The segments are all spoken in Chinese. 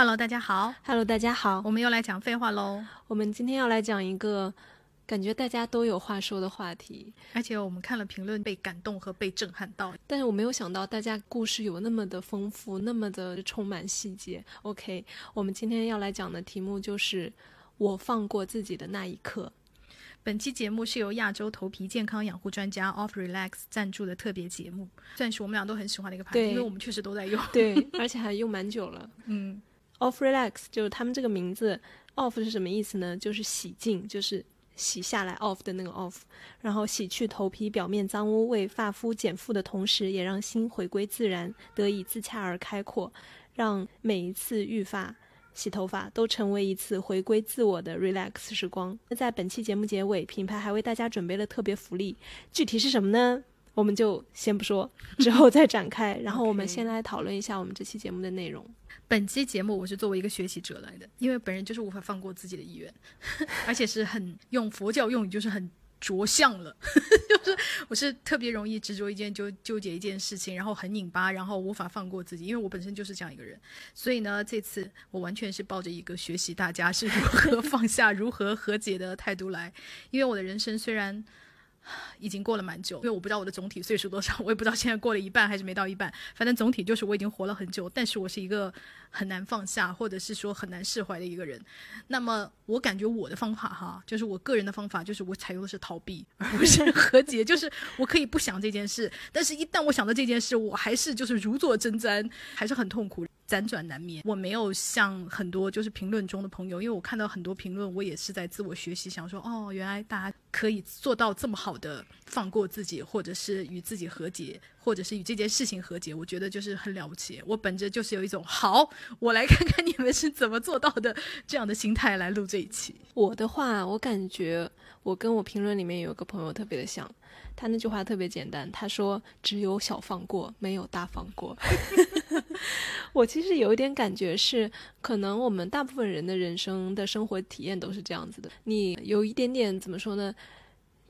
Hello，大家好。Hello，大家好，我们又来讲废话喽。我们今天要来讲一个感觉大家都有话说的话题，而且我们看了评论，被感动和被震撼到。但是我没有想到大家故事有那么的丰富，那么的充满细节。OK，我们今天要来讲的题目就是我放过自己的那一刻。本期节目是由亚洲头皮健康养护专家 Off Relax 赞助的特别节目，算是我们俩都很喜欢的一个牌子，因为我们确实都在用。对，而且还用蛮久了。嗯，Off Relax 就是他们这个名字，Off 是什么意思呢？就是洗净，就是洗下来 off 的那个 off，然后洗去头皮表面脏污，为发肤减负的同时，也让心回归自然，得以自洽而开阔，让每一次浴发。洗头发都成为一次回归自我的 relax 时光。那在本期节目结尾，品牌还为大家准备了特别福利，具体是什么呢？我们就先不说，之后再展开。然后我们先来讨论一下我们这期节目的内容。本期节目我是作为一个学习者来的，因为本人就是无法放过自己的意愿，而且是很用佛教用语，就是很着相了，就是我是特别容易执着一件纠纠结一件事情，然后很拧巴，然后无法放过自己，因为我本身就是这样一个人，所以呢，这次我完全是抱着一个学习大家是如何放下、如何和解的态度来，因为我的人生虽然。已经过了蛮久，因为我不知道我的总体岁数多少，我也不知道现在过了一半还是没到一半，反正总体就是我已经活了很久，但是我是一个很难放下，或者是说很难释怀的一个人。那么我感觉我的方法哈，就是我个人的方法，就是我采用的是逃避，而不是和解。就是我可以不想这件事，但是一旦我想到这件事，我还是就是如坐针毡，还是很痛苦。辗转难眠，我没有像很多就是评论中的朋友，因为我看到很多评论，我也是在自我学习，想说哦，原来大家可以做到这么好的放过自己，或者是与自己和解，或者是与这件事情和解，我觉得就是很了不起。我本着就是有一种好，我来看看你们是怎么做到的这样的心态来录这一期。我的话，我感觉我跟我评论里面有个朋友特别的像，他那句话特别简单，他说只有小放过，没有大放过。我其实有一点感觉是，可能我们大部分人的人生的生活体验都是这样子的，你有一点点怎么说呢？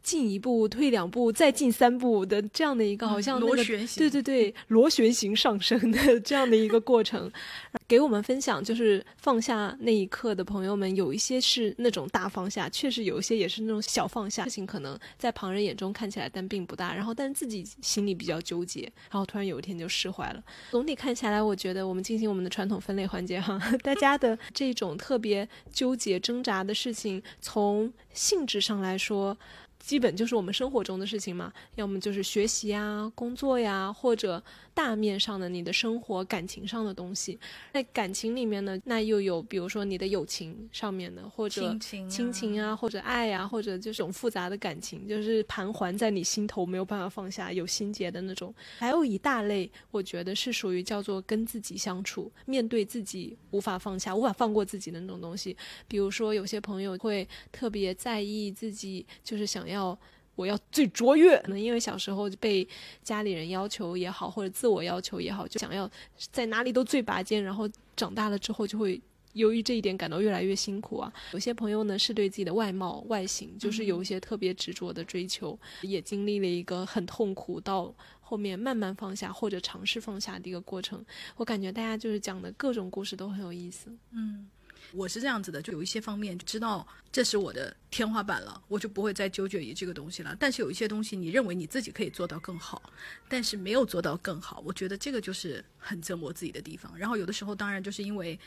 进一步，退两步，再进三步的这样的一个，好像、那个螺旋形，对对对，螺旋形上升的这样的一个过程，给我们分享就是放下那一刻的朋友们，有一些是那种大放下，确实有一些也是那种小放下。事情可能在旁人眼中看起来但并不大，然后但是自己心里比较纠结，然后突然有一天就释怀了。总体看下来，我觉得我们进行我们的传统分类环节哈，大家的这种特别纠结挣扎的事情，从性质上来说。基本就是我们生活中的事情嘛，要么就是学习呀、工作呀，或者大面上的你的生活、感情上的东西。在感情里面呢，那又有比如说你的友情上面的，或者亲情、啊，或者爱啊，或者这种复杂的感情，就是盘桓在你心头没有办法放下，有心结的那种。还有一大类，我觉得是属于叫做跟自己相处，面对自己无法放下、无法放过自己的那种东西。比如说，有些朋友会特别在意自己，就是想要。我要最卓越，可能因为小时候被家里人要求也好，或者自我要求也好，就想要在哪里都最拔尖，然后长大了之后就会由于这一点感到越来越辛苦啊。有些朋友呢是对自己的外貌、外形，就是有一些特别执着的追求，也经历了一个很痛苦到后面慢慢放下或者尝试放下的一个过程。我感觉大家就是讲的各种故事都很有意思。嗯。我是这样子的，就有一些方面知道这是我的天花板了，我就不会再纠结于这个东西了。但是有一些东西，你认为你自己可以做到更好，但是没有做到更好，我觉得这个就是很折磨自己的地方。然后有的时候，当然就是因为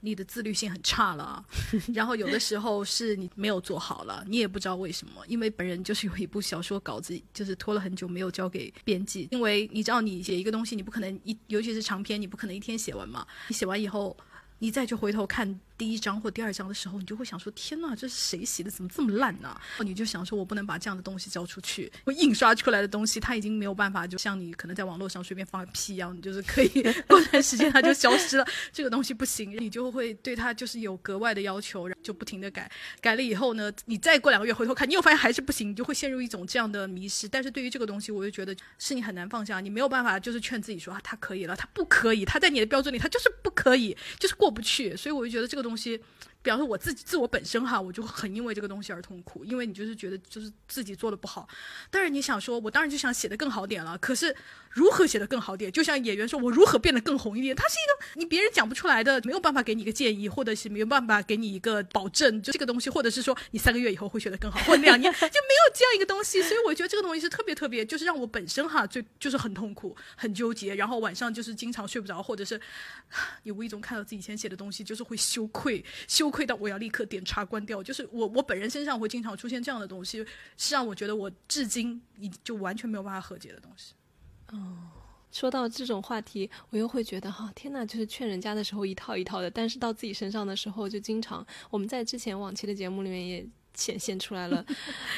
你的自律性很差了，然后有的时候是你没有做好了，你也不知道为什么。因为本人就是有一部小说稿子，就是拖了很久没有交给编辑，因为你知道你写一个东西，你不可能一，尤其是长篇，你不可能一天写完嘛。你写完以后。你再去回头看第一章或第二章的时候，你就会想说：天呐，这是谁写的？怎么这么烂呢、你就想说，我不能把这样的东西交出去。我印刷出来的东西，它已经没有办法，就像你可能在网络上随便放个屁一样，你就是可以过段时间它就消失了。这个东西不行，你就会对它就是有格外的要求，就不停的改。改了以后呢，你再过两个月回头看，你又发现还是不行，你就会陷入一种这样的迷失。但是对于这个东西，我就觉得是你很难放下，你没有办法就是劝自己说啊，它可以了，它不可以，它在你的标准里，它就是不可以，就是过不去。所以我就觉得这个东西比方说我自己自我本身哈，我就很因为这个东西而痛苦，因为你就是觉得就是自己做的不好。但是你想说，我当然就想写的更好点了。可是如何写的更好点？就像演员说，我如何变得更红一点？他是一个你别人讲不出来的，没有办法给你一个建议，或者是没有办法给你一个保证，就这个东西，或者是说你三个月以后会学得更好，或者两年就没有这样一个东西。所以我觉得这个东西是特别特别，就是让我本身哈，最就是很痛苦、很纠结，然后晚上就是经常睡不着，或者是你无意中看到自己以前写的东西，就是会羞愧羞。愧到我要立刻点叉关掉，就是我我本人身上会经常出现这样的东西，是让我觉得我至今已就完全没有办法和解的东西。哦，说到这种话题，我又会觉得哈，天哪，就是劝人家的时候一套一套的，但是到自己身上的时候，就经常我们在之前往期的节目里面也。显现出来了，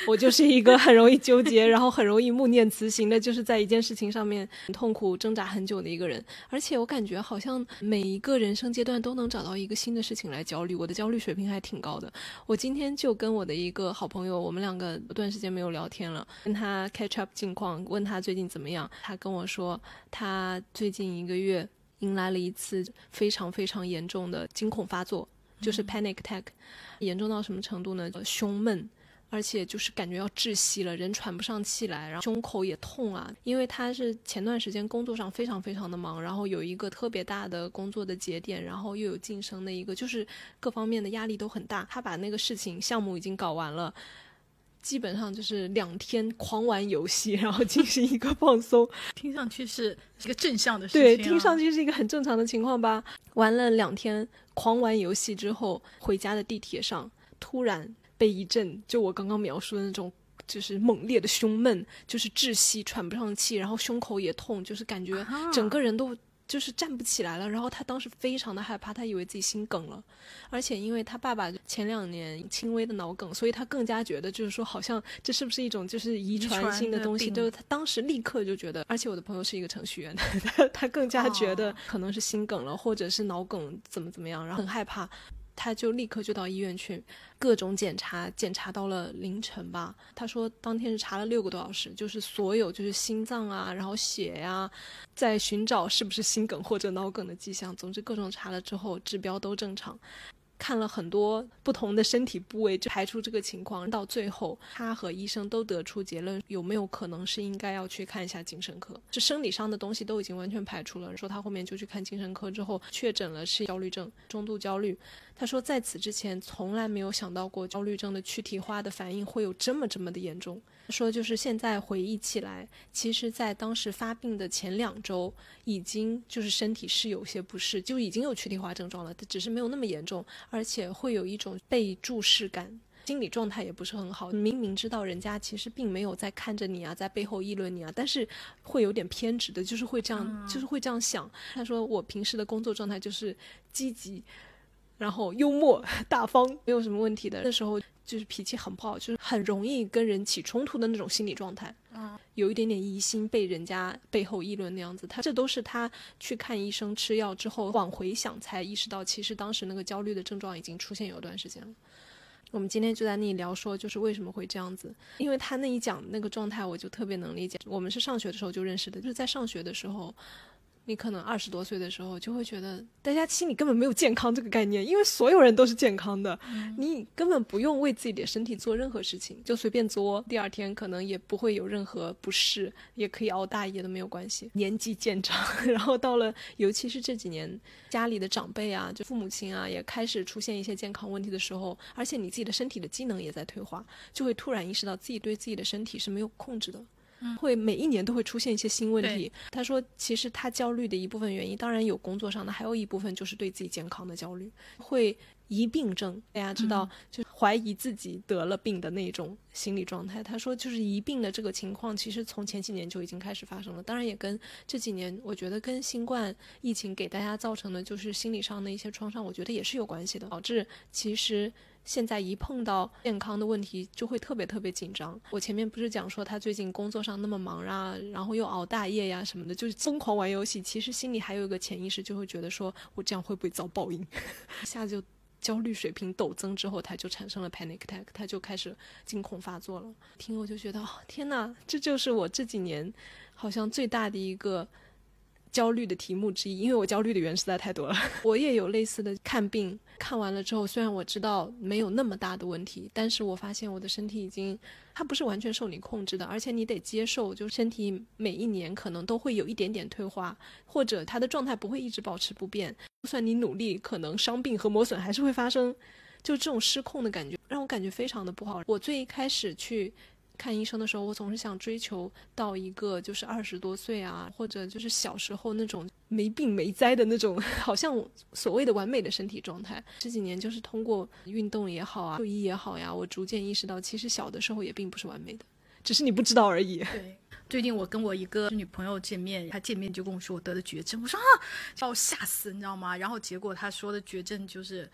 我就是一个很容易纠结，然后很容易默念词行的，就是在一件事情上面痛苦挣扎很久的一个人。而且我感觉好像每一个人生阶段都能找到一个新的事情来焦虑，我的焦虑水平还挺高的。我今天就跟我的一个好朋友，我们两个段时间没有聊天了，跟他 catch up 近况，问他最近怎么样。他跟我说，他最近一个月迎来了一次非常非常严重的惊恐发作。就是 panic attack，严重到什么程度呢？胸闷，而且就是感觉要窒息了，人喘不上气来，然后胸口也痛啊。因为他是前段时间工作上非常非常的忙，然后有一个特别大的工作的节点，然后又有晋升的一个，就是各方面的压力都很大。他把那个事情项目已经搞完了。基本上就是两天狂玩游戏，然后进行一个放松，听上去是一个正向的事情。对，听上去是一个很正常的情况吧。玩了两天狂玩游戏之后，回家的地铁上突然被一阵就我刚刚描述的那种，就是猛烈的胸闷，就是窒息、喘不上气，然后胸口也痛，就是感觉整个人都。就是站不起来了，然后他当时非常的害怕，他以为自己心梗了，而且因为他爸爸前两年轻微的脑梗，所以他更加觉得就是说好像这是不是一种就是遗传性的东西，就是他当时立刻就觉得，而且我的朋友是一个程序员，他 他更加觉得可能是心梗了，或者是脑梗怎么怎么样，然后很害怕。他就立刻就到医院去，各种检查，检查到了凌晨吧。他说当天是查了六个多小时，就是所有就是心脏啊，然后血呀，在寻找是不是心梗或者脑梗的迹象。总之各种查了之后，指标都正常。看了很多不同的身体部位，就排除这个情况。到最后，他和医生都得出结论，有没有可能是应该要去看一下精神科？这生理上的东西都已经完全排除了。说他后面就去看精神科之后，确诊了是焦虑症，中度焦虑。他说在此之前从来没有想到过焦虑症的躯体化的反应会有这么这么的严重。说就是现在回忆起来，其实，在当时发病的前两周，已经就是身体是有些不适，就已经有躯体化症状了，只是没有那么严重，而且会有一种被注视感，心理状态也不是很好。明明知道人家其实并没有在看着你啊，在背后议论你啊，但是会有点偏执的，就是会这样，就是会这样想。他说我平时的工作状态就是积极。然后幽默 大方，没有什么问题的。那时候就是脾气很不好，就是很容易跟人起冲突的那种心理状态。嗯，有一点点疑心，被人家背后议论那样子。他这都是他去看医生吃药之后往回想才意识到，其实当时那个焦虑的症状已经出现有段时间了。我们今天就在那里聊说，就是为什么会这样子。因为他那一讲那个状态，我就特别能理解。我们是上学的时候就认识的，就是在上学的时候。你可能二十多岁的时候就会觉得，大家心里根本没有健康这个概念，因为所有人都是健康的，你根本不用为自己的身体做任何事情，就随便作，第二天可能也不会有任何不适，也可以熬大夜都没有关系。年纪渐长，然后到了，尤其是这几年，家里的长辈啊，就父母亲啊，也开始出现一些健康问题的时候，而且你自己的身体的机能也在退化，就会突然意识到自己对自己的身体是没有控制的。会每一年都会出现一些新问题。他说，其实他焦虑的一部分原因，当然有工作上的，还有一部分就是对自己健康的焦虑，会疑病症。大家知道，就怀疑自己得了病的那种心理状态。他说，就是疑病的这个情况，其实从前几年就已经开始发生了。当然，也跟这几年，我觉得跟新冠疫情给大家造成的就是心理上的一些创伤，我觉得也是有关系的，导致其实。现在一碰到健康的问题，就会特别特别紧张。我前面不是讲说他最近工作上那么忙啊，然后又熬大夜呀什么的，就是疯狂玩游戏。其实心里还有一个潜意识，就会觉得说我这样会不会遭报应？一下子就焦虑水平陡增之后，他就产生了 panic attack，他就开始惊恐发作了。听我就觉得，天哪，这就是我这几年好像最大的一个。焦虑的题目之一，因为我焦虑的源实在太多了。我也有类似的看病，看完了之后，虽然我知道没有那么大的问题，但是我发现我的身体已经，它不是完全受你控制的，而且你得接受，就身体每一年可能都会有一点点退化，或者它的状态不会一直保持不变。就算你努力，可能伤病和磨损还是会发生。就这种失控的感觉，让我感觉非常的不好。我最一开始去。看医生的时候，我总是想追求到一个就是二十多岁啊，或者就是小时候那种没病没灾的那种，好像所谓的完美的身体状态。这几年就是通过运动也好啊，就医也好呀，我逐渐意识到，其实小的时候也并不是完美的，只是你不知道而已。对，最近我跟我一个女朋友见面，她见面就跟我说我得了绝症，我说啊，把我吓死，你知道吗？然后结果她说的绝症就是。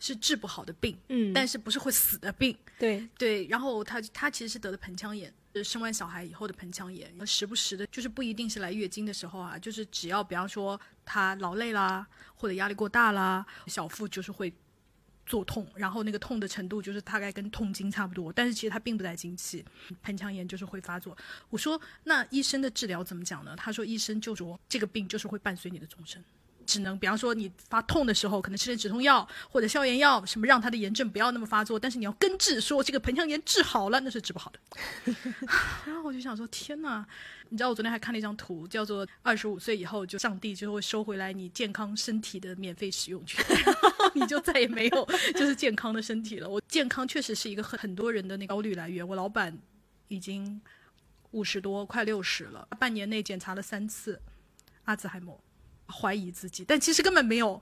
是治不好的病，嗯，但是不是会死的病，对对。然后他他其实是得的盆腔炎，生完小孩以后的盆腔炎，时不时的，就是不一定是来月经的时候啊，就是只要比方说他劳累啦，或者压力过大啦，小腹就是会作痛，然后那个痛的程度就是大概跟痛经差不多，但是其实他并不在经期，盆腔炎就是会发作。我说那医生的治疗怎么讲呢？他说医生就说这个病就是会伴随你的终身。只能，比方说你发痛的时候，可能吃点止痛药或者消炎药，什么让他的炎症不要那么发作。但是你要根治，说这个盆腔炎治好了，那是治不好的。然后我就想说，天哪！你知道我昨天还看了一张图，叫做二十五岁以后，就上帝就会收回来你健康身体的免费使用权，你就再也没有就是健康的身体了。我健康确实是一个很很多人的那个焦虑来源。我老板已经五十多，快六十了，半年内检查了三次阿兹海默。怀疑自己，但其实根本没有。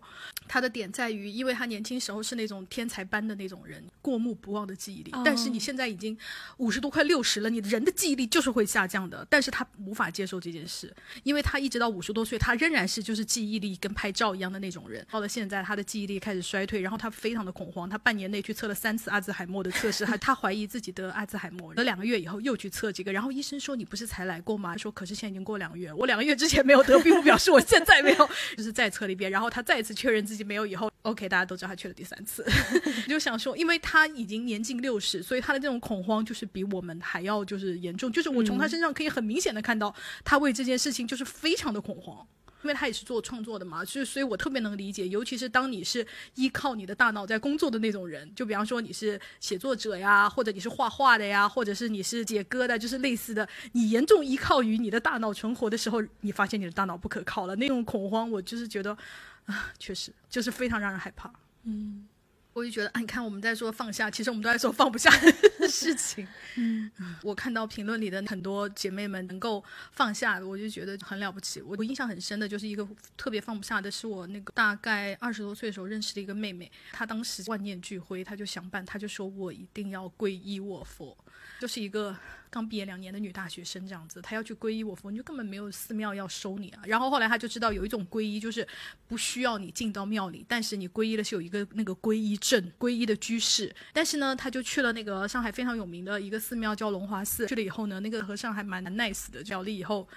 他的点在于，因为他年轻时候是那种天才般的那种人，过目不忘的记忆力。但是你现在已经五十多快六十了，你的人的记忆力就是会下降的。但是他无法接受这件事，因为他一直到五十多岁，他仍然是就是记忆力跟拍照一样的那种人。到了现在，他的记忆力开始衰退，然后他非常的恐慌。他半年内去测了三次阿兹海默的测试，他他怀疑自己得阿兹海默。得两个月以后又去测这个，然后医生说你不是才来过吗？说可是现在已经过两个月，我两个月之前没有得，并不表示我现在没有。就是再测了一遍，然后他再一次确认自己没有以后，OK，大家都知道他去了第三次。就想说，因为他已经年近六十，所以他的这种恐慌就是比我们还要就是严重。就是我从他身上可以很明显的看到，他为这件事情就是非常的恐慌。因为他也是做创作的嘛，所以所以我特别能理解，尤其是当你是依靠你的大脑在工作的那种人，就比方说你是写作者呀，或者你是画画的呀，或者是你是写歌的，就是类似的，你严重依靠于你的大脑存活的时候，你发现你的大脑不可靠了，那种恐慌，我就是觉得，啊，确实就是非常让人害怕，嗯。我就觉得，啊，你看我们在说放下，其实我们都在说放不下的 事情。嗯，我看到评论里的很多姐妹们能够放下，我就觉得很了不起。我我印象很深的就是一个特别放不下的，是我那个大概二十多岁的时候认识的一个妹妹，她当时万念俱灰，她就想办，她就说我一定要皈依我佛。就是一个刚毕业两年的女大学生这样子，她要去皈依我佛，你就根本没有寺庙要收你啊。然后后来她就知道有一种皈依，就是不需要你进到庙里，但是你皈依的是有一个那个皈依证，皈依的居士。但是呢，她就去了那个上海非常有名的一个寺庙叫龙华寺。去了以后呢，那个和尚还蛮 nice 的，叫了以后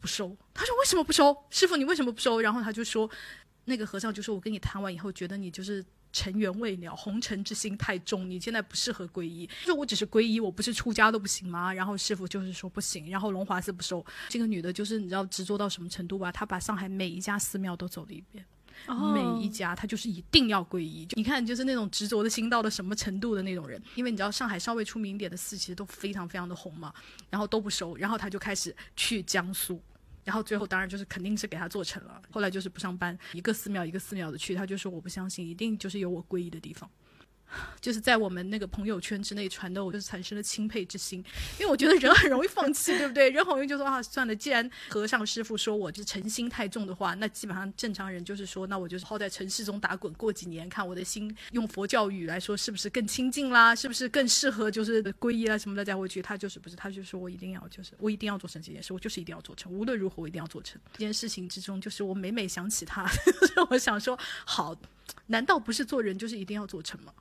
不收。他说为什么不收？师傅你为什么不收？然后他就说，那个和尚就说我跟你谈完以后，觉得你就是。尘缘未了，红尘之心太重，你现在不适合皈依。就我只是皈依，我不是出家都不行吗？然后师傅就是说不行，然后龙华寺不收。这个女的，就是你知道执着到什么程度吧？她把上海每一家寺庙都走了一遍，每一家她就是一定要皈依。你看，就是那种执着的心到了什么程度的那种人。因为你知道上海稍微出名一点的寺，其实都非常非常的红嘛，然后都不收，然后她就开始去江苏。然后最后当然就是肯定是给他做成了，后来就是不上班，一个寺庙一个寺庙的去，他就说我不相信，一定就是有我皈依的地方。就是在我们那个朋友圈之内传的，我就是产生了钦佩之心，因为我觉得人很容易放弃，对不对？人很容易就说啊，算了，既然和尚师傅说我就是诚心太重的话，那基本上正常人就是说，那我就是好在尘世中打滚过几年，看我的心用佛教语来说是不是更清净啦，是不是更适合就是皈依啦什么的再回去。他就是不是，他就说我一定要就是我一定要做成这件事，我就是一定要做成，无论如何我一定要做成这件事情之中，就是我每每想起他，我想说好，难道不是做人就是一定要做成吗？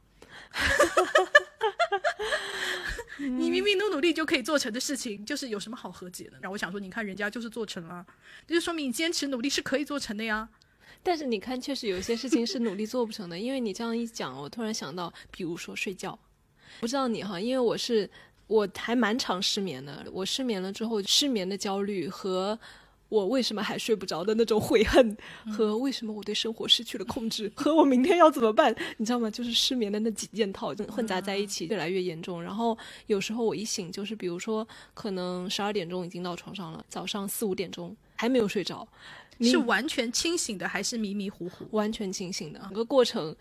你明明努努力就可以做成的事情，就是有什么好和解的？然后我想说，你看人家就是做成了，这就说明你坚持努力是可以做成的呀。但是你看，确实有一些事情是努力做不成的。因为你这样一讲，我突然想到，比如说睡觉，不知道你哈，因为我是我还蛮常失眠的。我失眠了之后，失眠的焦虑和。我为什么还睡不着的那种悔恨，和为什么我对生活失去了控制，和我明天要怎么办，你知道吗？就是失眠的那几件套混杂在一起，越来越严重。然后有时候我一醒，就是比如说可能十二点钟已经到床上了，早上四五点钟还没有睡着，是完全清醒的还是迷迷糊糊？完全清醒的，整个过程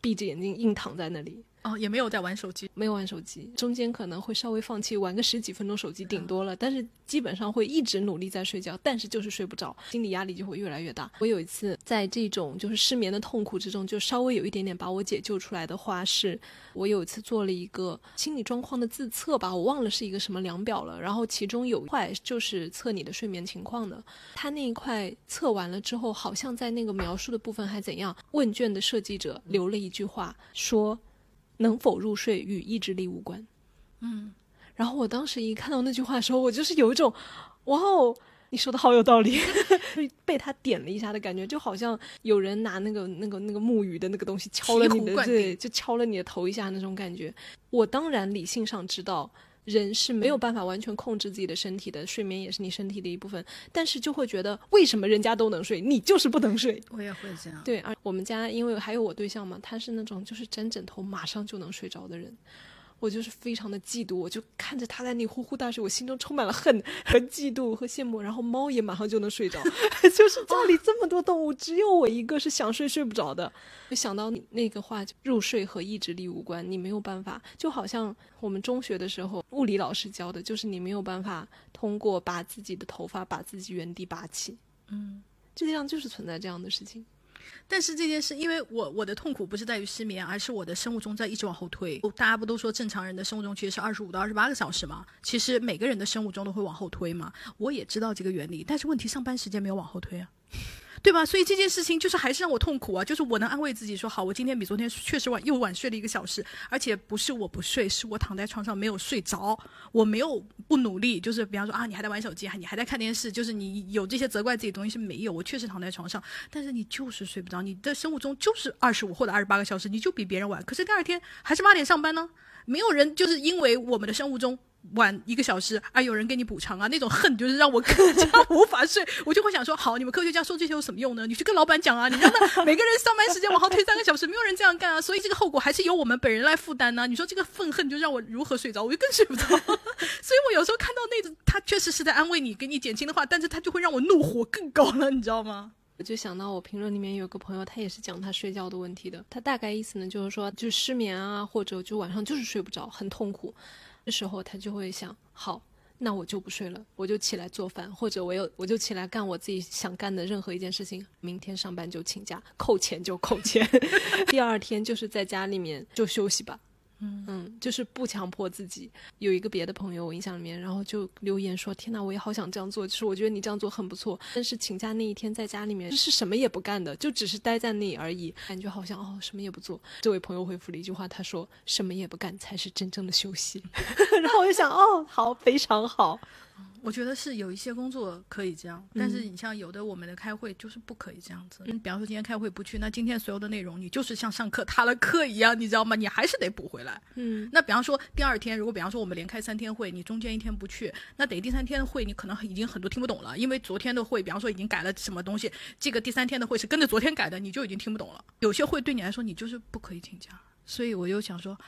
闭着眼睛硬躺在那里。哦，也没有在玩手机，没有玩手机，中间可能会稍微放弃玩个十几分钟手机，顶多了，但是基本上会一直努力在睡觉，但是就是睡不着，心理压力就会越来越大。我有一次在这种就是失眠的痛苦之中，就稍微有一点点把我解救出来的话，是我有一次做了一个心理状况的自测吧，我忘了是一个什么量表了，然后其中有一块就是测你的睡眠情况的，他那一块测完了之后，好像在那个描述的部分还怎样，问卷的设计者留了一句话说。能否入睡与意志力无关，嗯，然后我当时一看到那句话的时候，我就是有一种，哇哦，你说的好有道理，被他点了一下的感觉，就好像有人拿那个那个那个木鱼的那个东西敲了你的，对，就敲了你的头一下那种感觉。我当然理性上知道。人是没有办法完全控制自己的身体的，睡眠也是你身体的一部分，但是就会觉得为什么人家都能睡，你就是不能睡？我也会这样。对，而我们家因为还有我对象嘛，他是那种就是枕枕头马上就能睡着的人。我就是非常的嫉妒，我就看着他在那呼呼大睡，我心中充满了恨和嫉妒和羡慕。然后猫也马上就能睡着，就是家里这么多动物，只有我一个是想睡睡不着的。就想到那个话，入睡和意志力无关，你没有办法。就好像我们中学的时候物理老师教的，就是你没有办法通过把自己的头发把自己原地拔起。嗯，世界上就是存在这样的事情。但是这件事，因为我我的痛苦不是在于失眠，而是我的生物钟在一直往后推。大家不都说正常人的生物钟其实是二十五到二十八个小时吗？其实每个人的生物钟都会往后推嘛。我也知道这个原理，但是问题上班时间没有往后推啊。对吧？所以这件事情就是还是让我痛苦啊！就是我能安慰自己说，好，我今天比昨天确实晚，又晚睡了一个小时，而且不是我不睡，是我躺在床上没有睡着，我没有不努力。就是比方说啊，你还在玩手机，你还在看电视，就是你有这些责怪自己的东西是没有。我确实躺在床上，但是你就是睡不着，你的生物钟就是二十五或者二十八个小时，你就比别人晚。可是第二天还是八点上班呢，没有人就是因为我们的生物钟。晚一个小时啊，有人给你补偿啊，那种恨就是让我更加无法睡。我就会想说，好，你们科学家说这些有什么用呢？你去跟老板讲啊，你让他每个人上班时间往后推三个小时，没有人这样干啊，所以这个后果还是由我们本人来负担呢。你说这个愤恨就让我如何睡着？我就更睡不着。所以我有时候看到那种他确实是在安慰你，给你减轻的话，但是他就会让我怒火更高了，你知道吗？我就想到我评论里面有个朋友，他也是讲他睡觉的问题的。他大概意思呢，就是说就失眠啊，或者就晚上就是睡不着，很痛苦。这时候他就会想，好，那我就不睡了，我就起来做饭，或者我有我就起来干我自己想干的任何一件事情。明天上班就请假，扣钱就扣钱，第二天就是在家里面就休息吧。嗯，就是不强迫自己。有一个别的朋友，我印象里面，然后就留言说：“天呐，我也好想这样做。”就是我觉得你这样做很不错。但是请假那一天在家里面是什么也不干的，就只是待在那里而已，感觉好像哦什么也不做。这位朋友回复了一句话，他说：“什么也不干才是真正的休息。”然后我就想，哦，好，非常好。我觉得是有一些工作可以这样，但是你像有的我们的开会就是不可以这样子。嗯，比方说今天开会不去，那今天所有的内容你就是像上课塌了课一样，你知道吗？你还是得补回来。嗯，那比方说第二天，如果比方说我们连开三天会，你中间一天不去，那等于第三天的会你可能已经很多听不懂了，因为昨天的会，比方说已经改了什么东西，这个第三天的会是跟着昨天改的，你就已经听不懂了。有些会对你来说你就是不可以请假，所以我就想说。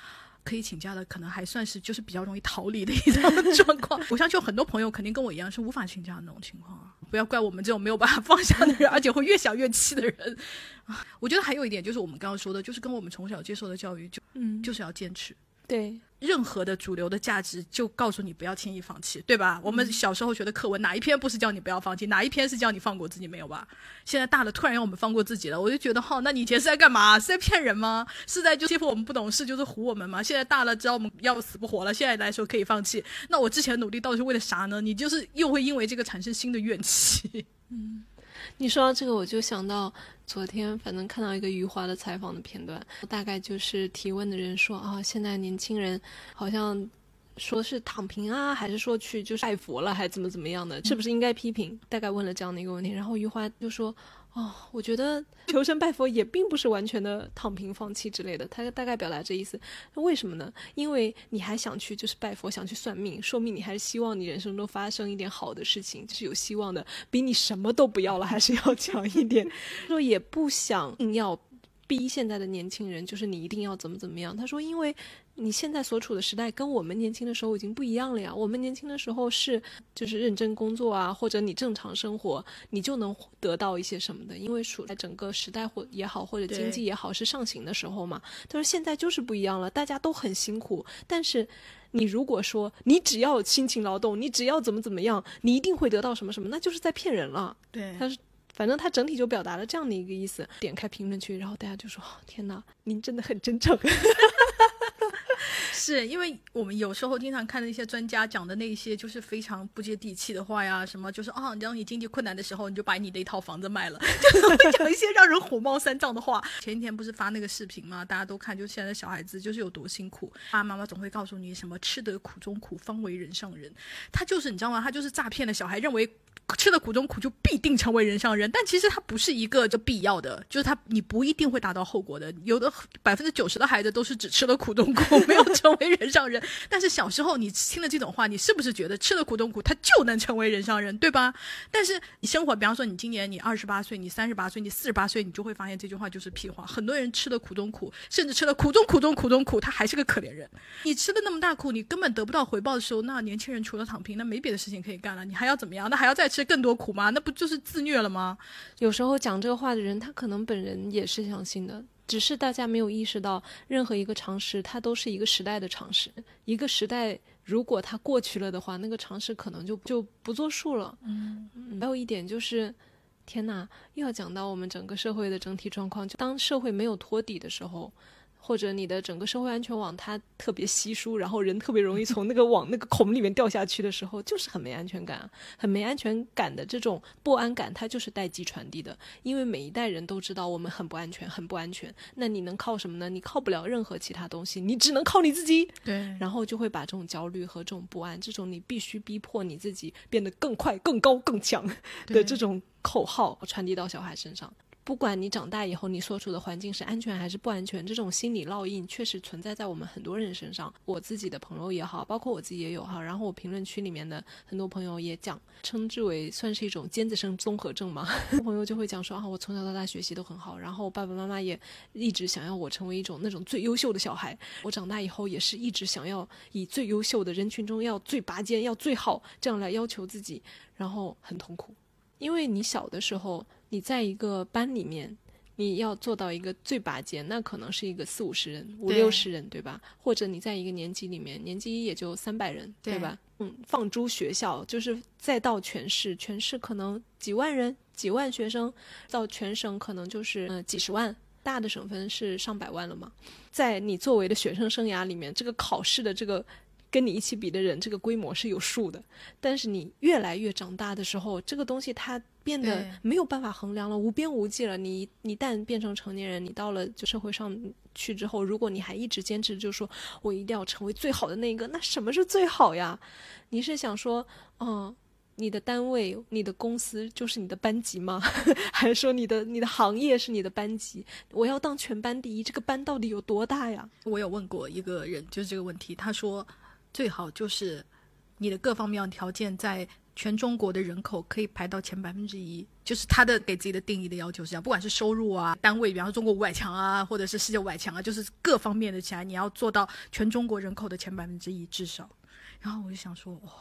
可以请假的，可能还算是就是比较容易逃离的一种 状况。我相信有很多朋友肯定跟我一样是无法请假的那种情况啊！不要怪我们这种没有办法放下的人，而且会越想越气的人啊！我觉得还有一点就是我们刚刚说的，就是跟我们从小接受的教育就嗯就是要坚持。对。任何的主流的价值就告诉你不要轻易放弃，对吧？我们小时候学的课文哪一篇不是叫你不要放弃？哪一篇是叫你放过自己？没有吧？现在大了，突然让我们放过自己了，我就觉得哈，那你以前是在干嘛？是在骗人吗？是在就欺负我们不懂事，就是唬我们吗？现在大了，知道我们要死不活了，现在来说可以放弃，那我之前努力到底是为了啥呢？你就是又会因为这个产生新的怨气，嗯。你说到这个，我就想到昨天，反正看到一个余华的采访的片段，大概就是提问的人说啊，现在年轻人好像说是躺平啊，还是说去就是拜佛了，还怎么怎么样的，是不是应该批评？大概问了这样的一个问题，然后余华就说。哦，我觉得求神拜佛也并不是完全的躺平放弃之类的，他大概表达这意思。为什么呢？因为你还想去就是拜佛，想去算命，说明你还是希望你人生中发生一点好的事情，就是有希望的，比你什么都不要了还是要强一点。他 说也不想硬要逼现在的年轻人，就是你一定要怎么怎么样。他说，因为。你现在所处的时代跟我们年轻的时候已经不一样了呀。我们年轻的时候是就是认真工作啊，或者你正常生活，你就能得到一些什么的。因为处在整个时代或也好，或者经济也好是上行的时候嘛。他说现在就是不一样了，大家都很辛苦。但是你如果说你只要辛勤劳动，你只要怎么怎么样，你一定会得到什么什么，那就是在骗人了。对，他是反正他整体就表达了这样的一个意思。点开评论区，然后大家就说：“天哪，您真的很真诚。”是因为我们有时候经常看那些专家讲的那些就是非常不接地气的话呀，什么就是啊，当你经济困难的时候，你就把你的一套房子卖了，就是会讲一些让人火冒三丈的话。前几天不是发那个视频吗？大家都看，就现在小孩子就是有多辛苦，爸爸妈妈总会告诉你什么吃得苦中苦，方为人上人。他就是你知道吗？他就是诈骗的小孩，认为。吃了苦中苦就必定成为人上人，但其实它不是一个就必要的，就是它你不一定会达到后果的。有的百分之九十的孩子都是只吃了苦中苦，成为人上人。但是小时候你听了这种话，你是不是觉得吃了苦中苦他就能成为人上人，对吧？但是你生活，比方说你今年你二十八岁，你三十八岁，你四十八岁，你就会发现这句话就是屁话。很多人吃了苦中苦，甚至吃了苦中苦中苦中苦，他还是个可怜人。你吃了那么大苦，你根本得不到回报的时候，那年轻人除了躺平，那没别的事情可以干了。你还要怎么样？那还要再？吃更多苦吗？那不就是自虐了吗？有时候讲这个话的人，他可能本人也是相信的，只是大家没有意识到，任何一个常识，它都是一个时代的常识。一个时代如果它过去了的话，那个常识可能就就不作数了。嗯，还有一点就是，天哪，又要讲到我们整个社会的整体状况，就当社会没有托底的时候。或者你的整个社会安全网它特别稀疏，然后人特别容易从那个网那个孔里面掉下去的时候，就是很没安全感，很没安全感的这种不安感，它就是代际传递的。因为每一代人都知道我们很不安全，很不安全。那你能靠什么呢？你靠不了任何其他东西，你只能靠你自己。对，然后就会把这种焦虑和这种不安，这种你必须逼迫你自己变得更快、更高、更强的这种口号传递到小孩身上。不管你长大以后你所处的环境是安全还是不安全，这种心理烙印确实存在在我们很多人身上。我自己的朋友也好，包括我自己也有哈。然后我评论区里面的很多朋友也讲，称之为算是一种尖子生综合症嘛。朋友就会讲说啊，我从小到大学习都很好，然后爸爸妈妈也一直想要我成为一种那种最优秀的小孩。我长大以后也是一直想要以最优秀的人群中要最拔尖、要最好这样来要求自己，然后很痛苦，因为你小的时候。你在一个班里面，你要做到一个最拔尖，那可能是一个四五十人、五六十人，对吧？或者你在一个年级里面，年级也就三百人，对吧？嗯，放诸学校，就是再到全市，全市可能几万人、几万学生，到全省可能就是嗯几十万，大的省份是上百万了嘛。在你作为的学生生涯里面，这个考试的这个。跟你一起比的人，这个规模是有数的。但是你越来越长大的时候，这个东西它变得没有办法衡量了，无边无际了。你一旦变成成年人，你到了就社会上去之后，如果你还一直坚持，就说我一定要成为最好的那个，那什么是最好呀？你是想说，嗯，你的单位、你的公司就是你的班级吗？还是说你的你的行业是你的班级？我要当全班第一，这个班到底有多大呀？我有问过一个人，就是这个问题，他说。最好就是你的各方面条件在全中国的人口可以排到前百分之一，就是他的给自己的定义的要求是这样，不管是收入啊，单位，比方说中国五百强啊，或者是世界五百强啊，就是各方面的起来，你要做到全中国人口的前百分之一至少。然后我就想说，哇，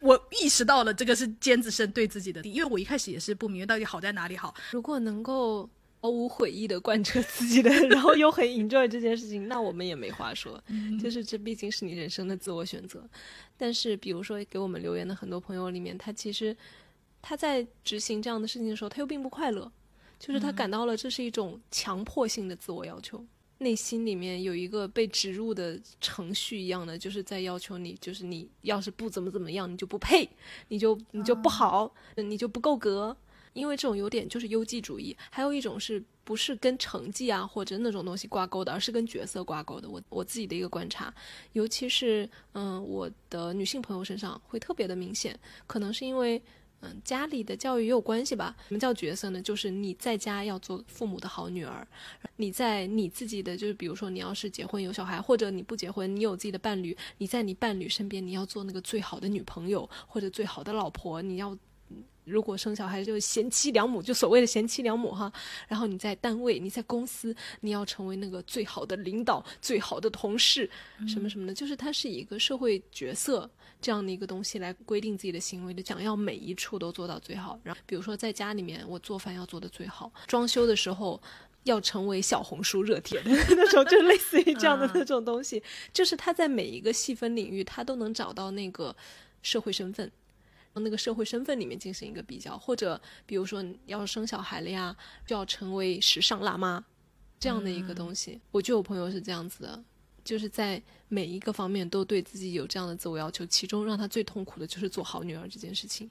我意识到了这个是尖子生对自己的，因为我一开始也是不明白到底好在哪里好。如果能够。毫无悔意的贯彻自己的，然后又很 enjoy 这件事情，那我们也没话说。就是这毕竟是你人生的自我选择。但是，比如说给我们留言的很多朋友里面，他其实他在执行这样的事情的时候，他又并不快乐，就是他感到了这是一种强迫性的自我要求，内心里面有一个被植入的程序一样的，就是在要求你，就是你要是不怎么怎么样，你就不配，你就你就不好，你就不够格。因为这种有点就是优绩主义，还有一种是不是跟成绩啊或者那种东西挂钩的，而是跟角色挂钩的。我我自己的一个观察，尤其是嗯我的女性朋友身上会特别的明显，可能是因为嗯，家里的教育也有关系吧。什么叫角色呢？就是你在家要做父母的好女儿，你在你自己的，就是比如说你要是结婚有小孩，或者你不结婚，你有自己的伴侣，你在你伴侣身边，你要做那个最好的女朋友或者最好的老婆，你要。如果生小孩就贤妻良母，就所谓的贤妻良母哈。然后你在单位，你在公司，你要成为那个最好的领导、最好的同事，什么什么的，就是它是一个社会角色这样的一个东西来规定自己的行为的，想要每一处都做到最好。然后比如说在家里面，我做饭要做的最好，装修的时候要成为小红书热帖的 那种，就类似于这样的那种东西。就是他在每一个细分领域，他都能找到那个社会身份。那个社会身份里面进行一个比较，或者比如说要生小孩了呀，就要成为时尚辣妈这样的一个东西。我就有朋友是这样子的，就是在每一个方面都对自己有这样的自我要求，其中让他最痛苦的就是做好女儿这件事情，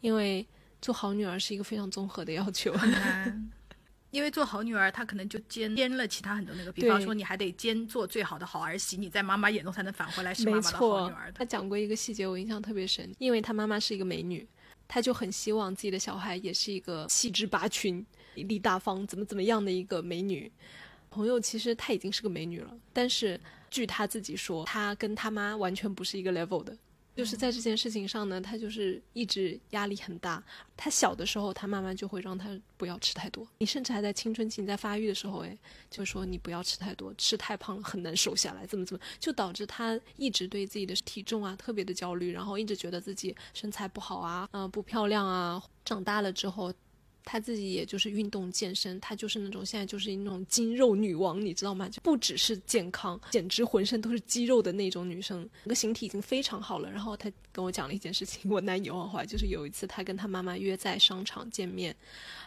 因为做好女儿是一个非常综合的要求。因为做好女儿，她可能就兼兼了其他很多那个，比方说你还得兼做最好的好儿媳，你在妈妈眼中才能返回来是妈妈的好女儿。她讲过一个细节，我印象特别深，因为她妈妈是一个美女，她就很希望自己的小孩也是一个气质拔群、丽大方、怎么怎么样的一个美女。朋友其实她已经是个美女了，但是据她自己说，她跟她妈完全不是一个 level 的。就是在这件事情上呢，他就是一直压力很大。他小的时候，他妈妈就会让他不要吃太多。你甚至还在青春期、你在发育的时候，哎，就说你不要吃太多，吃太胖了很难瘦下来，怎么怎么，就导致他一直对自己的体重啊特别的焦虑，然后一直觉得自己身材不好啊，嗯，不漂亮啊。长大了之后。她自己也就是运动健身，她就是那种现在就是那种肌肉女王，你知道吗？就不只是健康，简直浑身都是肌肉的那种女生，整个形体已经非常好了。然后她跟我讲了一件事情，我难以忘怀，就是有一次她跟她妈妈约在商场见面，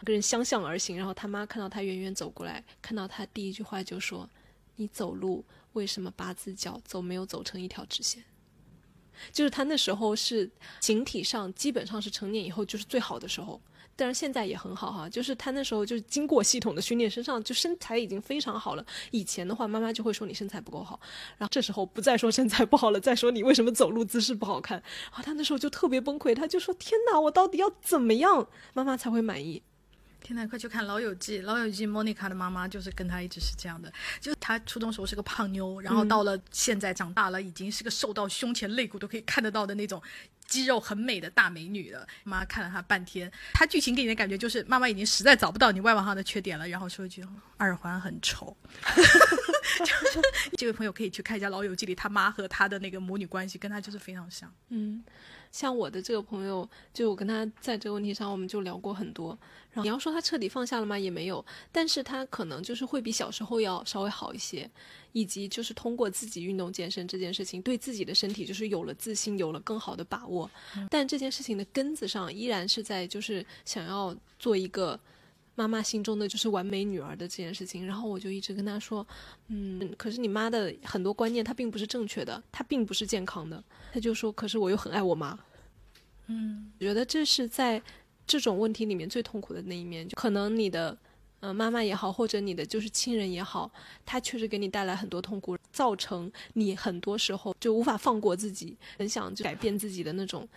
跟人相向而行，然后她妈看到她远远走过来，看到她第一句话就说：“你走路为什么八字脚走没有走成一条直线？”就是她那时候是形体上基本上是成年以后就是最好的时候。但是现在也很好哈，就是他那时候就是经过系统的训练，身上就身材已经非常好了。以前的话，妈妈就会说你身材不够好，然后这时候不再说身材不好了，再说你为什么走路姿势不好看。然后他那时候就特别崩溃，他就说：“天哪，我到底要怎么样，妈妈才会满意？”天呐，快去看《老友记》，《老友记》莫妮卡的妈妈就是跟她一直是这样的，就是她初中时候是个胖妞，然后到了现在长大了，已经是个瘦到胸前肋骨都可以看得到的那种。肌肉很美的大美女了，妈看了她半天，她剧情给你的感觉就是妈妈已经实在找不到你外貌上的缺点了，然后说一句耳环很丑。这位朋友可以去看一下《老友记》里他妈和他的那个母女关系，跟他就是非常像。嗯。像我的这个朋友，就我跟他在这个问题上，我们就聊过很多。然后你要说他彻底放下了吗？也没有，但是他可能就是会比小时候要稍微好一些，以及就是通过自己运动健身这件事情，对自己的身体就是有了自信，有了更好的把握。但这件事情的根子上，依然是在就是想要做一个。妈妈心中的就是完美女儿的这件事情，然后我就一直跟她说，嗯，可是你妈的很多观念她并不是正确的，她并不是健康的。她就说，可是我又很爱我妈，嗯，我觉得这是在这种问题里面最痛苦的那一面。就可能你的，嗯，妈妈也好，或者你的就是亲人也好，他确实给你带来很多痛苦，造成你很多时候就无法放过自己，很想改变自己的那种。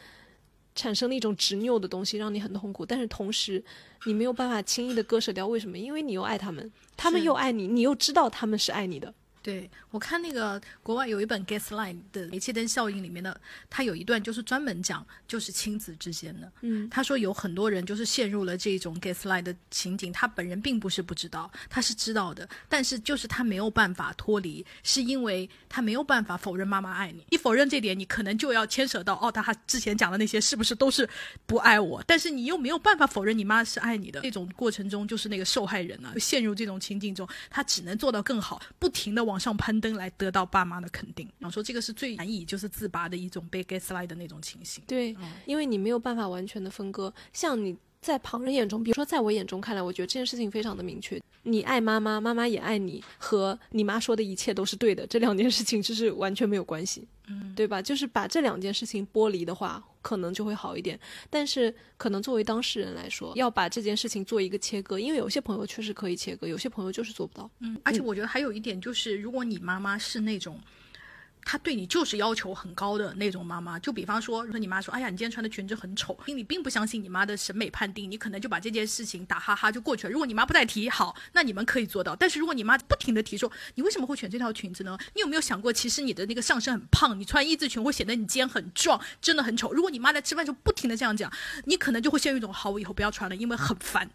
产生了一种执拗的东西，让你很痛苦。但是同时，你没有办法轻易的割舍掉。为什么？因为你又爱他们，他们又爱你，你又知道他们是爱你的。对我看那个国外有一本《Gaslight》的煤气灯效应里面的，他有一段就是专门讲就是亲子之间的。嗯，他说有很多人就是陷入了这种 Gaslight 的情景，他本人并不是不知道，他是知道的，但是就是他没有办法脱离，是因为他没有办法否认妈妈爱你。你否认这点，你可能就要牵扯到哦，他之前讲的那些是不是都是不爱我？但是你又没有办法否认你妈是爱你的。这种过程中，就是那个受害人啊，陷入这种情景中，他只能做到更好，不停的往。往上攀登来得到爸妈的肯定，然后说这个是最难以就是自拔的一种被 gaslight 的那种情形。对，因为你没有办法完全的分割。像你在旁人眼中，比如说在我眼中看来，我觉得这件事情非常的明确：你爱妈妈，妈妈也爱你，和你妈说的一切都是对的，这两件事情就是完全没有关系。嗯，对吧？就是把这两件事情剥离的话。可能就会好一点，但是可能作为当事人来说，要把这件事情做一个切割，因为有些朋友确实可以切割，有些朋友就是做不到。嗯，而且我觉得还有一点就是，如果你妈妈是那种她对你就是要求很高的那种妈妈，就比方说，说你妈说，哎呀，你今天穿的裙子很丑，你并不相信你妈的审美判定，你可能就把这件事情打哈哈就过去了。如果你妈不再提，好，那你们可以做到。但是如果你妈不停的提说，你为什么会选这条裙子呢？你有没有想过，其实你的那个上身很胖，你穿一字裙会显得你肩很壮，真的很丑。如果你妈在吃饭时候不停的这样讲，你可能就会陷入一种，好，我以后不要穿了，因为很烦，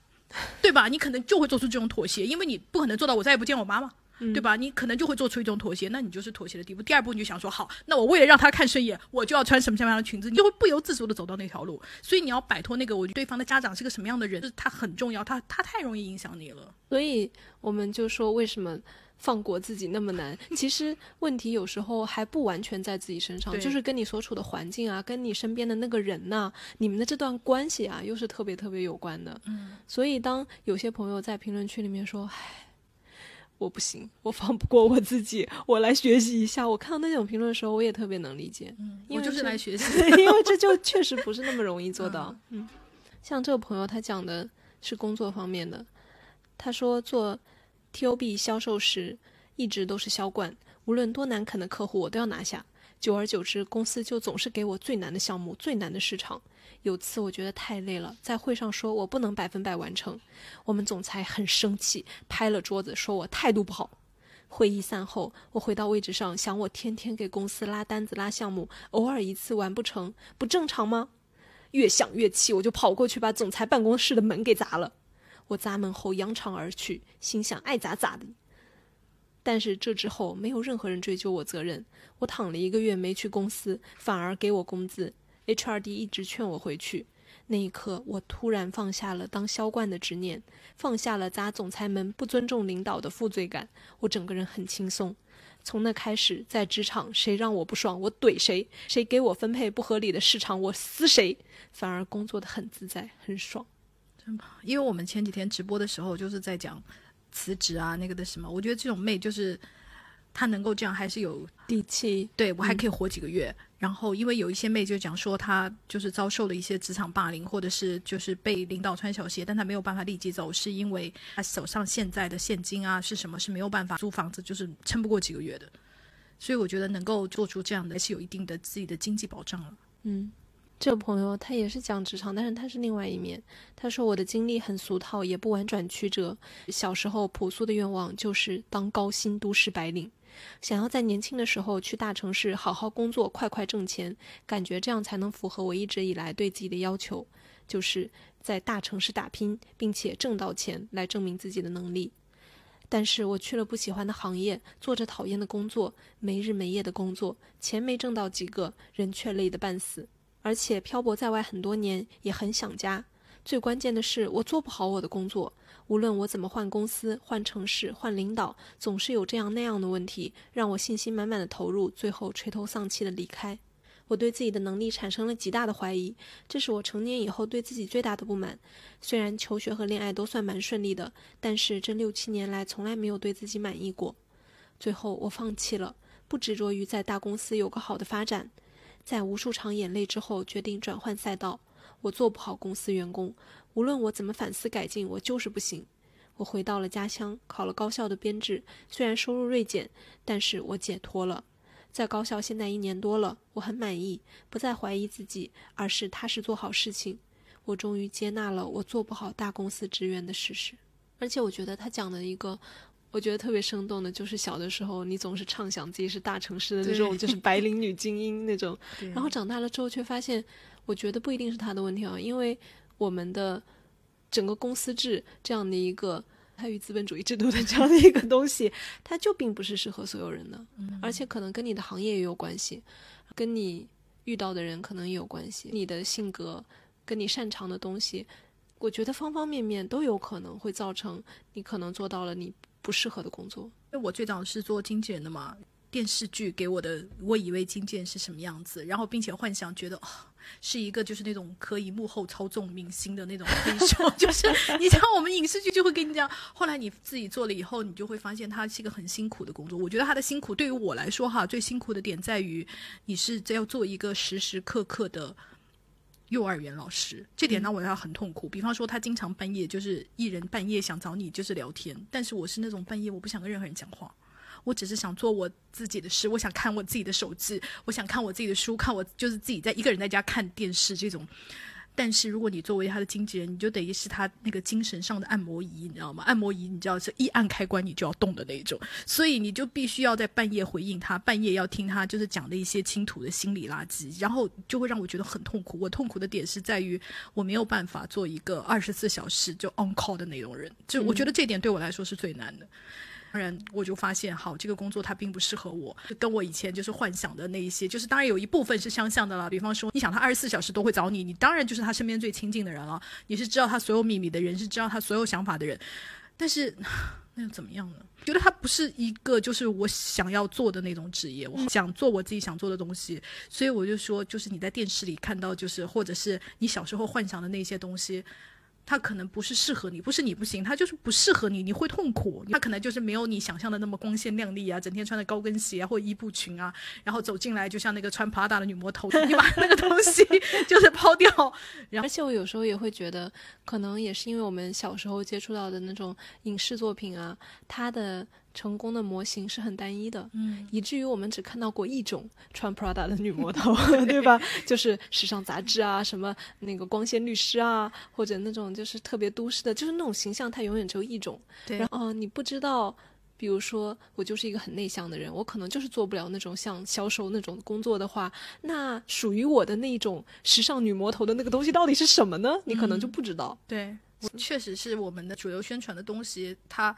对吧？你可能就会做出这种妥协，因为你不可能做到我再也不见我妈妈。对吧？你可能就会做出一种妥协，那你就是妥协的第一步。第二步你就想说，好，那我为了让他看顺眼，我就要穿什么什么样的裙子，你就会不由自主的走到那条路。所以你要摆脱那个，我对方的家长是个什么样的人，就是他很重要，他他太容易影响你了。所以我们就说，为什么放过自己那么难？其实问题有时候还不完全在自己身上，就是跟你所处的环境啊，跟你身边的那个人呐，你们的这段关系啊，又是特别特别有关的。嗯，所以当有些朋友在评论区里面说，唉。我不行，我放不过我自己，我来学习一下。我看到那种评论的时候，我也特别能理解。嗯，我就是来学习，因为这 就确实不是那么容易做到。嗯，像这个朋友，他讲的是工作方面的。他说做 TOB 销售时，一直都是销冠，无论多难啃的客户，我都要拿下。久而久之，公司就总是给我最难的项目、最难的市场。有次我觉得太累了，在会上说我不能百分百完成，我们总裁很生气，拍了桌子说我态度不好。会议散后，我回到位置上，想我天天给公司拉单子、拉项目，偶尔一次完不成，不正常吗？越想越气，我就跑过去把总裁办公室的门给砸了。我砸门后扬长而去，心想爱咋咋的。但是这之后没有任何人追究我责任，我躺了一个月没去公司，反而给我工资。HRD 一直劝我回去，那一刻我突然放下了当销冠的执念，放下了砸总裁门、不尊重领导的负罪感，我整个人很轻松。从那开始，在职场谁让我不爽，我怼谁；谁给我分配不合理的市场，我撕谁。反而工作的很自在，很爽。真棒！因为我们前几天直播的时候就是在讲辞职啊，那个的什么，我觉得这种妹就是她能够这样，还是有底气。对我还可以活几个月。然后，因为有一些妹就讲说，她就是遭受了一些职场霸凌，或者是就是被领导穿小鞋，但她没有办法立即走，是因为她手上现在的现金啊是什么是没有办法租房子，就是撑不过几个月的。所以我觉得能够做出这样的，还是有一定的自己的经济保障了。嗯，这个朋友他也是讲职场，但是他是另外一面。他说我的经历很俗套，也不婉转曲折。小时候朴素的愿望就是当高薪都市白领。想要在年轻的时候去大城市好好工作，快快挣钱，感觉这样才能符合我一直以来对自己的要求，就是在大城市打拼，并且挣到钱来证明自己的能力。但是我去了不喜欢的行业，做着讨厌的工作，没日没夜的工作，钱没挣到几个，人却累得半死，而且漂泊在外很多年，也很想家。最关键的是，我做不好我的工作。无论我怎么换公司、换城市、换领导，总是有这样那样的问题，让我信心满满的投入，最后垂头丧气的离开。我对自己的能力产生了极大的怀疑，这是我成年以后对自己最大的不满。虽然求学和恋爱都算蛮顺利的，但是这六七年来从来没有对自己满意过。最后我放弃了，不执着于在大公司有个好的发展，在无数场眼泪之后，决定转换赛道。我做不好公司员工。无论我怎么反思改进，我就是不行。我回到了家乡，考了高校的编制，虽然收入锐减，但是我解脱了。在高校现在一年多了，我很满意，不再怀疑自己，而是踏实做好事情。我终于接纳了我做不好大公司职员的事实。而且我觉得他讲的一个，我觉得特别生动的，就是小的时候你总是畅想自己是大城市的那种，就是白 领女精英那种，然后长大了之后却发现，我觉得不一定是他的问题啊，因为。我们的整个公司制这样的一个它与资本主义制度的这样的一个东西，它就并不是适合所有人的，而且可能跟你的行业也有关系，跟你遇到的人可能也有关系，你的性格跟你擅长的东西，我觉得方方面面都有可能会造成你可能做到了你不适合的工作。因为我最早是做经纪人的嘛。电视剧给我的，我以为金剑是什么样子，然后并且幻想觉得哦，是一个就是那种可以幕后操纵明星的那种黑手，就是你像我们影视剧就会跟你讲，后来你自己做了以后，你就会发现它是一个很辛苦的工作。我觉得他的辛苦对于我来说哈，最辛苦的点在于你是要做一个时时刻刻的幼儿园老师，这点让我要很痛苦。比方说他经常半夜就是一人半夜想找你就是聊天，但是我是那种半夜我不想跟任何人讲话。我只是想做我自己的事，我想看我自己的手机，我想看我自己的书，看我就是自己在一个人在家看电视这种。但是如果你作为他的经纪人，你就等于是他那个精神上的按摩仪，你知道吗？按摩仪你知道是一按开关你就要动的那种，所以你就必须要在半夜回应他，半夜要听他就是讲的一些倾吐的心理垃圾，然后就会让我觉得很痛苦。我痛苦的点是在于我没有办法做一个二十四小时就 on call 的那种人，就我觉得这点对我来说是最难的。当然，我就发现，好，这个工作它并不适合我，跟我以前就是幻想的那一些，就是当然有一部分是相像的了。比方说，你想他二十四小时都会找你，你当然就是他身边最亲近的人了，你是知道他所有秘密的人，是知道他所有想法的人。但是，那又怎么样呢？觉得他不是一个就是我想要做的那种职业，我想做我自己想做的东西，所以我就说，就是你在电视里看到，就是或者是你小时候幻想的那些东西。他可能不是适合你，不是你不行，他就是不适合你，你会痛苦。他可能就是没有你想象的那么光鲜亮丽啊，整天穿着高跟鞋啊或者伊布裙啊，然后走进来就像那个穿 Prada 的女魔头，你把那个东西 就是抛掉。然后，而且我有时候也会觉得，可能也是因为我们小时候接触到的那种影视作品啊，它的。成功的模型是很单一的，嗯，以至于我们只看到过一种穿 Prada 的女魔头，对吧？就是时尚杂志啊，什么那个光鲜律师啊，或者那种就是特别都市的，就是那种形象，它永远只有一种。对，然后你不知道，比如说我就是一个很内向的人，我可能就是做不了那种像销售那种工作的话，那属于我的那一种时尚女魔头的那个东西到底是什么呢？你可能就不知道。对，确实是我们的主流宣传的东西，它。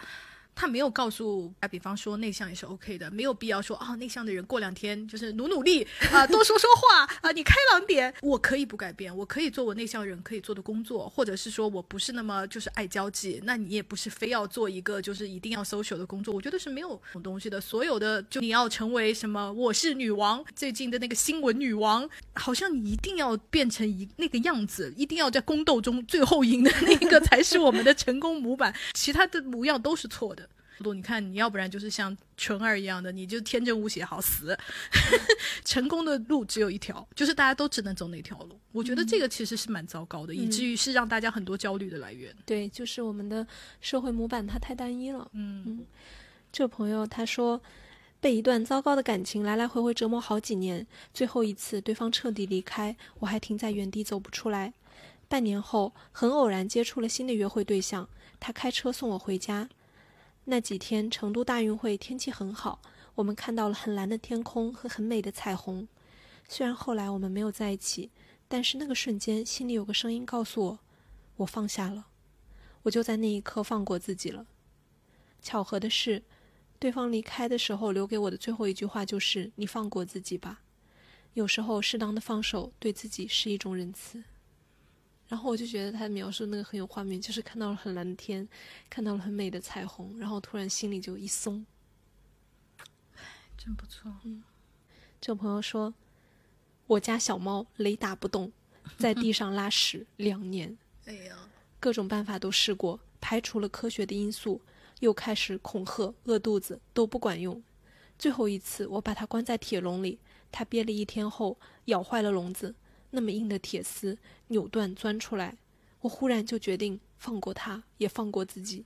他没有告诉，啊，比方说内向也是 OK 的，没有必要说啊，内向的人过两天就是努努力 啊，多说说话啊，你开朗点，我可以不改变，我可以做我内向人可以做的工作，或者是说我不是那么就是爱交际，那你也不是非要做一个就是一定要 social 的工作，我觉得是没有这种东西的。所有的就你要成为什么，我是女王，最近的那个新闻女王，好像你一定要变成一那个样子，一定要在宫斗中最后赢的那个才是我们的成功模板，其他的模样都是错的。路，你看，你要不然就是像纯儿一样的，你就天真无邪，好死。成功的路只有一条，就是大家都只能走那条路。我觉得这个其实是蛮糟糕的，以至于是让大家很多焦虑的来源。对，就是我们的社会模板它太单一了。嗯嗯，这个朋友他说，被一段糟糕的感情来来回回折磨好几年，最后一次对方彻底离开，我还停在原地走不出来。半年后，很偶然接触了新的约会对象，他开车送我回家。那几天，成都大运会天气很好，我们看到了很蓝的天空和很美的彩虹。虽然后来我们没有在一起，但是那个瞬间，心里有个声音告诉我，我放下了，我就在那一刻放过自己了。巧合的是，对方离开的时候留给我的最后一句话就是“你放过自己吧”。有时候，适当的放手对自己是一种仁慈。然后我就觉得他描述那个很有画面，就是看到了很蓝的天，看到了很美的彩虹，然后突然心里就一松，真不错。嗯，这个朋友说，我家小猫雷打不动，在地上拉屎 两年，哎呀，各种办法都试过，排除了科学的因素，又开始恐吓、饿肚子都不管用，最后一次我把它关在铁笼里，它憋了一天后咬坏了笼子。那么硬的铁丝扭断钻出来，我忽然就决定放过他，也放过自己，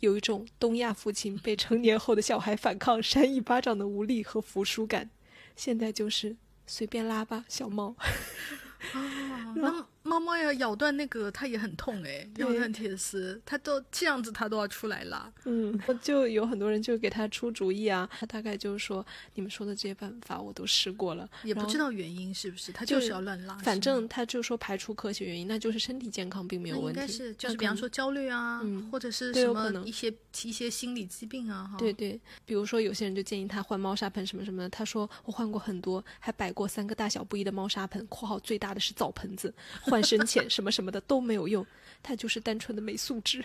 有一种东亚父亲被成年后的小孩反抗扇一巴掌的无力和服输感。现在就是随便拉吧，小猫。啊，那猫猫要咬断那个，它也很痛哎，咬断铁丝，它都这样子，它都要出来拉。嗯，就有很多人就给他出主意啊，他大概就是说，你们说的这些办法我都试过了，也不知道原因是不是，他就是要乱拉。反正他就说排除科学原因，那就是身体健康并没有问题。应该是就是比方说焦虑啊，或者是什么一些一些心理疾病啊。对对，比如说有些人就建议他换猫砂盆什么什么的，他说我换过很多，还摆过三个大小不一的猫砂盆（括号最大的是澡盆子）。换深浅什么什么的都没有用，他就是单纯的没素质。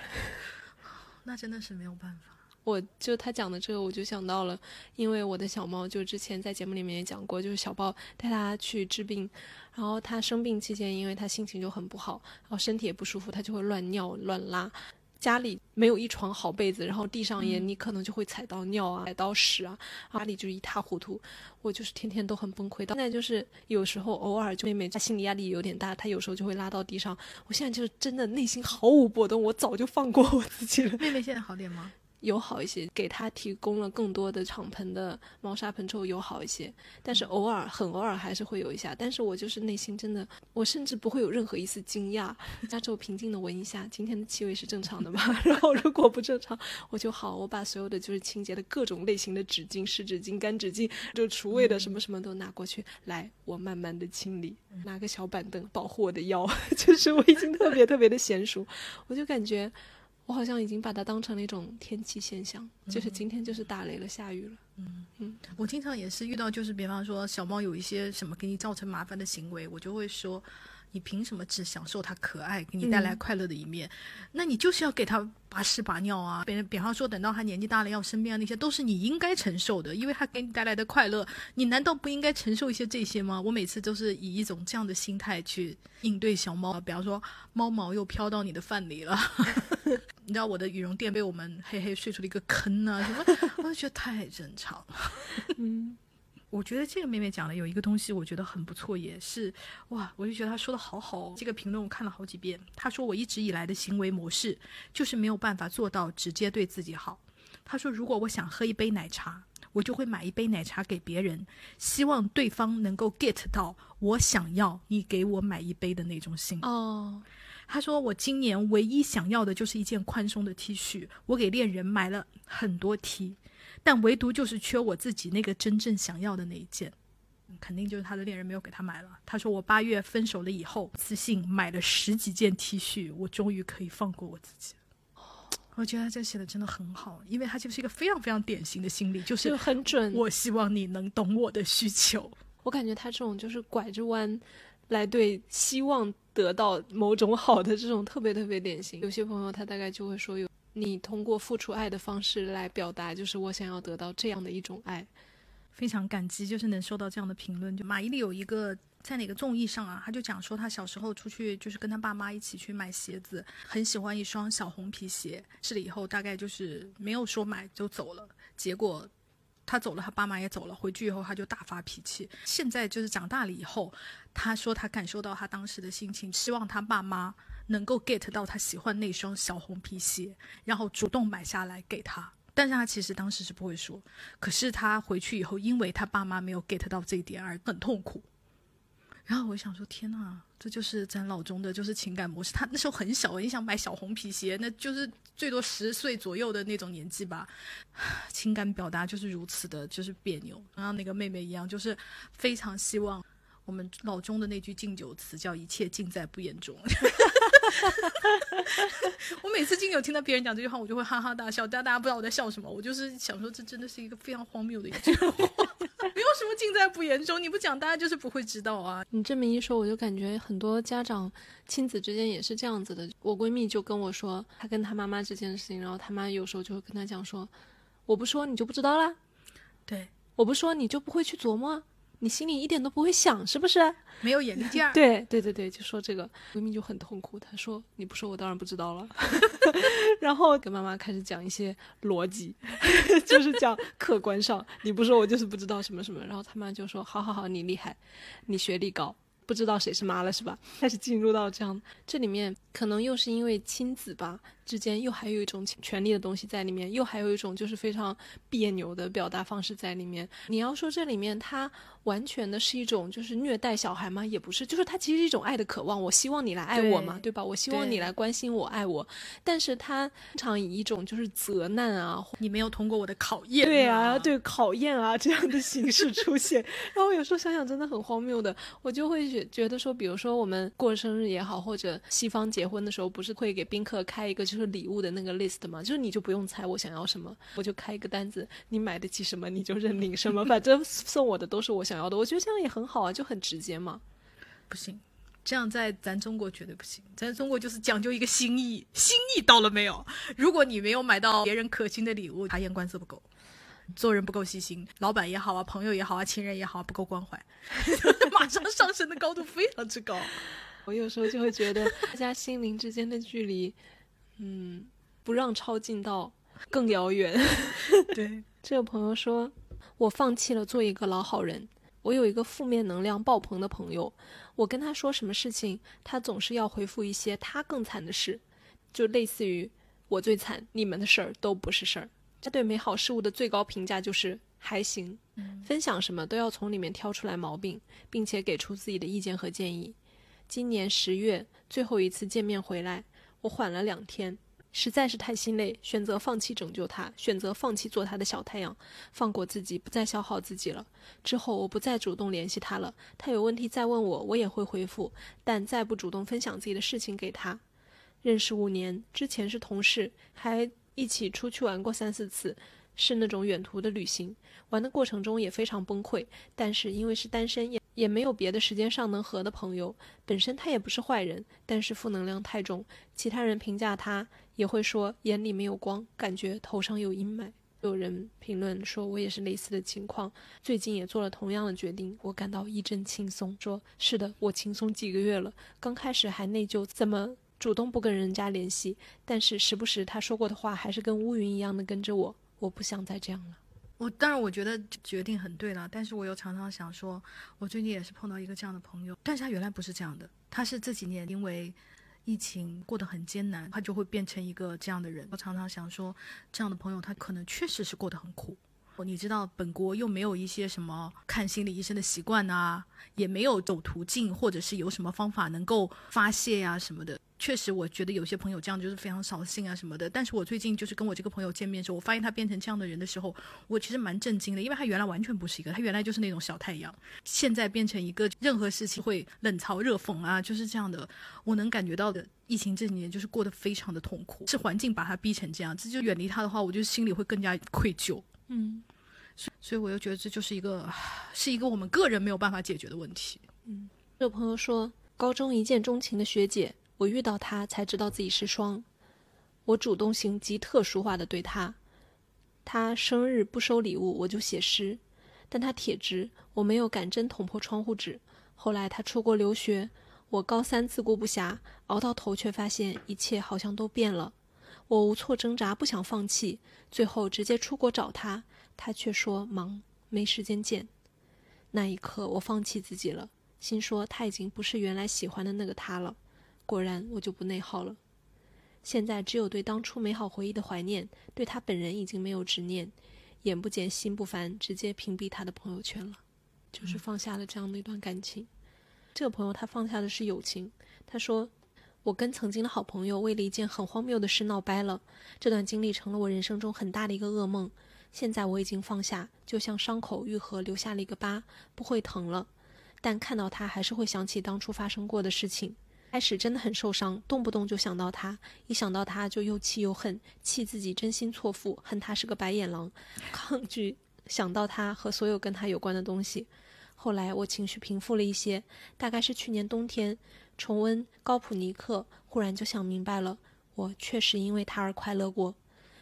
那真的是没有办法。我就他讲的这个，我就想到了，因为我的小猫就之前在节目里面也讲过，就是小豹带它去治病，然后它生病期间，因为它心情就很不好，然后身体也不舒服，它就会乱尿乱拉。家里没有一床好被子，然后地上也你可能就会踩到尿啊，踩到屎啊，家里就是一塌糊涂。我就是天天都很崩溃。现在就是有时候偶尔就妹妹她心理压力有点大，她有时候就会拉到地上。我现在就是真的内心毫无波动，我早就放过我自己了。妹妹现在好点吗？友好一些，给他提供了更多的敞篷的猫砂盆之后友好一些，但是偶尔很偶尔还是会有一下。但是我就是内心真的，我甚至不会有任何一丝惊讶，那之后平静的闻一下，今天的气味是正常的吗？然后如果不正常，我就好，我把所有的就是清洁的各种类型的纸巾、湿纸巾、干纸巾，就除味的什么什么都拿过去，来我慢慢的清理，拿个小板凳保护我的腰，就是我已经特别特别的娴熟，我就感觉。我好像已经把它当成了一种天气现象，就是今天就是打雷了，下雨了。嗯嗯，我经常也是遇到，就是比方说小猫有一些什么给你造成麻烦的行为，我就会说。你凭什么只享受它可爱，给你带来快乐的一面？那你就是要给它拔屎拔尿啊！别人比方说，等到它年纪大了要生病啊，那些都是你应该承受的，因为它给你带来的快乐，你难道不应该承受一些这些吗？我每次都是以一种这样的心态去应对小猫。比方说，猫毛又飘到你的饭里了，你知道我的羽绒垫被我们嘿嘿睡出了一个坑啊，什么？我就觉得太正常了。嗯。我觉得这个妹妹讲的有一个东西，我觉得很不错，也是哇，我就觉得她说的好好。这个评论我看了好几遍。她说我一直以来的行为模式就是没有办法做到直接对自己好。她说如果我想喝一杯奶茶，我就会买一杯奶茶给别人，希望对方能够 get 到我想要你给我买一杯的那种心。哦，她说我今年唯一想要的就是一件宽松的 T 恤，我给恋人买了很多 T。但唯独就是缺我自己那个真正想要的那一件，肯定就是他的恋人没有给他买了。他说我八月分手了以后，私信买了十几件 T 恤，我终于可以放过我自己。我觉得他这写的真的很好，因为他就是一个非常非常典型的心理，就是很准。我希望你能懂我的需求。我感觉他这种就是拐着弯来对希望得到某种好的这种特别特别典型。有些朋友他大概就会说有。你通过付出爱的方式来表达，就是我想要得到这样的一种爱，非常感激，就是能收到这样的评论。就马伊琍有一个在哪个综艺上啊，他就讲说他小时候出去就是跟他爸妈一起去买鞋子，很喜欢一双小红皮鞋，试了以后大概就是没有说买就走了，结果他走了，他爸妈也走了，回去以后他就大发脾气。现在就是长大了以后，他说他感受到他当时的心情，希望他爸妈。能够 get 到他喜欢那双小红皮鞋，然后主动买下来给他。但是他其实当时是不会说。可是他回去以后，因为他爸妈没有 get 到这一点而很痛苦。然后我想说，天呐，这就是咱老中的，就是情感模式。他那时候很小，你想买小红皮鞋，那就是最多十岁左右的那种年纪吧。情感表达就是如此的，就是别扭。然后那个妹妹一样，就是非常希望我们老中的那句敬酒词叫“一切尽在不言中”。我每次敬酒听到别人讲这句话，我就会哈哈大笑。但大家不知道我在笑什么，我就是想说，这真的是一个非常荒谬的一句话，没有什么尽在不言中。你不讲，大家就是不会知道啊。你这么一说，我就感觉很多家长亲子之间也是这样子的。我闺蜜就跟我说，她跟她妈妈这件事情，然后她妈有时候就会跟她讲说，我不说你就不知道啦，对，我不说你就不会去琢磨。你心里一点都不会想，是不是？没有眼力劲儿。对对对对，就说这个闺蜜就很痛苦。她说：“你不说，我当然不知道了。”然后跟妈妈开始讲一些逻辑，就是讲客观上，你不说我就是不知道什么什么。然后他妈就说：“好好好，你厉害，你学历高。”不知道谁是妈了是吧？开始进入到这样，这里面可能又是因为亲子吧之间又还有一种权力的东西在里面，又还有一种就是非常别扭的表达方式在里面。你要说这里面它完全的是一种就是虐待小孩吗？也不是，就是它其实是一种爱的渴望。我希望你来爱我嘛，对吧？我希望你来关心我、爱我。但是他经常以一种就是责难啊，你没有通过我的考验，对啊，对考验啊这样的形式出现。然后有时候想想真的很荒谬的，我就会觉觉得说，比如说我们过生日也好，或者西方结婚的时候，不是会给宾客开一个就是礼物的那个 list 嘛？就是你就不用猜我想要什么，我就开一个单子，你买得起什么你就认领什么，反正送我的都是我想要的。我觉得这样也很好啊，就很直接嘛。不行，这样在咱中国绝对不行。咱中国就是讲究一个心意，心意到了没有？如果你没有买到别人可心的礼物，察言观色不够。做人不够细心，老板也好啊，朋友也好啊，亲人也好，不够关怀，马上上升的高度非常之高。我有时候就会觉得，大家心灵之间的距离，嗯，不让抄近道更遥远。对，这个朋友说，我放弃了做一个老好人。我有一个负面能量爆棚的朋友，我跟他说什么事情，他总是要回复一些他更惨的事，就类似于。我最惨，你们的事儿都不是事儿。他对美好事物的最高评价就是还行。分享什么都要从里面挑出来毛病，并且给出自己的意见和建议。今年十月最后一次见面回来，我缓了两天，实在是太心累，选择放弃拯救他，选择放弃做他的小太阳，放过自己，不再消耗自己了。之后我不再主动联系他了，他有问题再问我，我也会回复，但再不主动分享自己的事情给他。认识五年，之前是同事，还一起出去玩过三四次。是那种远途的旅行，玩的过程中也非常崩溃。但是因为是单身，也也没有别的时间上能合的朋友。本身他也不是坏人，但是负能量太重。其他人评价他也会说眼里没有光，感觉头上有阴霾。有人评论说我也是类似的情况，最近也做了同样的决定，我感到一阵轻松。说是的，我轻松几个月了。刚开始还内疚，怎么主动不跟人家联系？但是时不时他说过的话还是跟乌云一样的跟着我。我不想再这样了。我当然我觉得决定很对了，但是我又常常想说，我最近也是碰到一个这样的朋友，但是他原来不是这样的，他是这几年因为疫情过得很艰难，他就会变成一个这样的人。我常常想说，这样的朋友他可能确实是过得很苦。你知道，本国又没有一些什么看心理医生的习惯啊，也没有走途径，或者是有什么方法能够发泄呀什么的。确实，我觉得有些朋友这样就是非常扫兴啊什么的。但是我最近就是跟我这个朋友见面的时候，我发现他变成这样的人的时候，我其实蛮震惊的，因为他原来完全不是一个，他原来就是那种小太阳，现在变成一个任何事情会冷嘲热讽啊，就是这样的。我能感觉到的，疫情这几年就是过得非常的痛苦，是环境把他逼成这样，这就远离他的话，我就心里会更加愧疚。嗯，所以我又觉得这就是一个，是一个我们个人没有办法解决的问题。嗯，有朋友说，高中一见钟情的学姐。我遇到他才知道自己是双，我主动型极特殊化的对他，他生日不收礼物我就写诗，但他铁直，我没有敢真捅破窗户纸。后来他出国留学，我高三自顾不暇，熬到头却发现一切好像都变了，我无措挣扎不想放弃，最后直接出国找他，他却说忙没时间见。那一刻我放弃自己了，心说他已经不是原来喜欢的那个他了。果然，我就不内耗了。现在只有对当初美好回忆的怀念，对他本人已经没有执念，眼不见心不烦，直接屏蔽他的朋友圈了，就是放下了这样的一段感情。这个朋友他放下的是友情。他说：“我跟曾经的好朋友为了一件很荒谬的事闹掰了，这段经历成了我人生中很大的一个噩梦。现在我已经放下，就像伤口愈合，留下了一个疤，不会疼了。但看到他，还是会想起当初发生过的事情。”开始真的很受伤，动不动就想到他，一想到他就又气又恨，气自己真心错付，恨他是个白眼狼，抗拒想到他和所有跟他有关的东西。后来我情绪平复了一些，大概是去年冬天重温《高普尼克》，忽然就想明白了，我确实因为他而快乐过。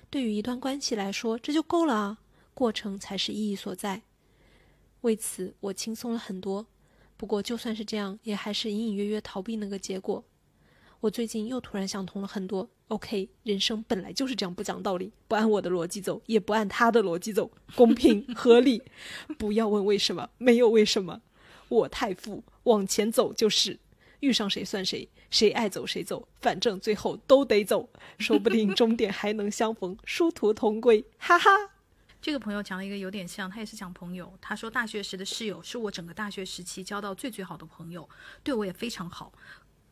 对于一段关系来说，这就够了啊，过程才是意义所在。为此，我轻松了很多。不过，就算是这样，也还是隐隐约约逃避那个结果。我最近又突然想通了很多。OK，人生本来就是这样，不讲道理，不按我的逻辑走，也不按他的逻辑走，公平合理。不要问为什么，没有为什么。我太富，往前走就是。遇上谁算谁，谁爱走谁走，反正最后都得走，说不定终点还能相逢，殊途同归。哈哈。这个朋友讲了一个有点像，他也是讲朋友。他说大学时的室友是我整个大学时期交到最最好的朋友，对我也非常好。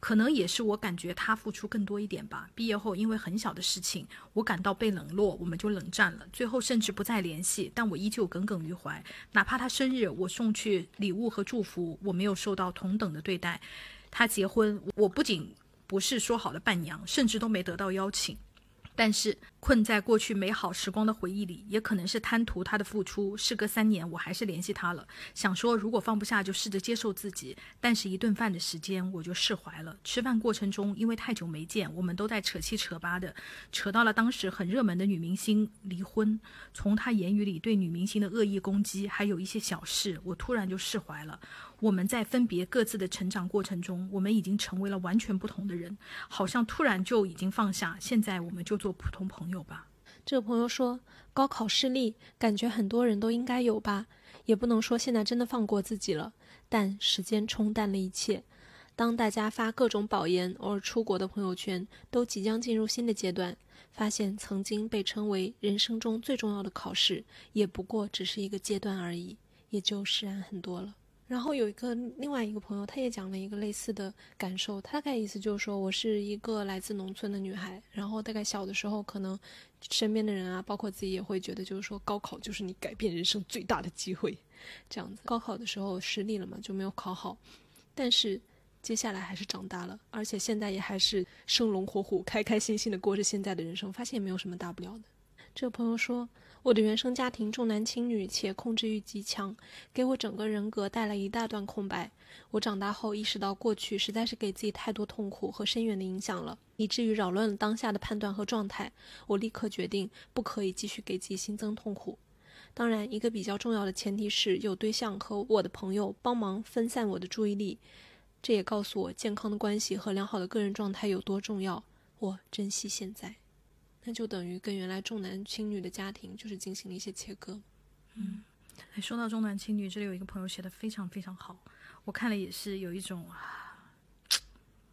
可能也是我感觉他付出更多一点吧。毕业后因为很小的事情，我感到被冷落，我们就冷战了，最后甚至不再联系。但我依旧耿耿于怀，哪怕他生日我送去礼物和祝福，我没有受到同等的对待。他结婚，我不仅不是说好的伴娘，甚至都没得到邀请。但是困在过去美好时光的回忆里，也可能是贪图他的付出。事隔三年，我还是联系他了，想说如果放不下，就试着接受自己。但是一顿饭的时间，我就释怀了。吃饭过程中，因为太久没见，我们都在扯七扯八的，扯到了当时很热门的女明星离婚。从他言语里对女明星的恶意攻击，还有一些小事，我突然就释怀了。我们在分别各自的成长过程中，我们已经成为了完全不同的人，好像突然就已经放下。现在我们就做普通朋友有吧。这个朋友说，高考失利，感觉很多人都应该有吧，也不能说现在真的放过自己了，但时间冲淡了一切。当大家发各种保研、偶尔出国的朋友圈，都即将进入新的阶段，发现曾经被称为人生中最重要的考试，也不过只是一个阶段而已，也就释然很多了。然后有一个另外一个朋友，他也讲了一个类似的感受，他大概意思就是说，我是一个来自农村的女孩，然后大概小的时候，可能身边的人啊，包括自己也会觉得，就是说高考就是你改变人生最大的机会，这样子。高考的时候失利了嘛，就没有考好，但是接下来还是长大了，而且现在也还是生龙活虎、开开心心的过着现在的人生，发现也没有什么大不了的。这个朋友说。我的原生家庭重男轻女，且控制欲极强，给我整个人格带来一大段空白。我长大后意识到，过去实在是给自己太多痛苦和深远的影响了，以至于扰乱了当下的判断和状态。我立刻决定，不可以继续给自己新增痛苦。当然，一个比较重要的前提是有对象和我的朋友帮忙分散我的注意力。这也告诉我，健康的关系和良好的个人状态有多重要。我珍惜现在。那就等于跟原来重男轻女的家庭就是进行了一些切割。嗯，哎，说到重男轻女，这里有一个朋友写的非常非常好，我看了也是有一种啊，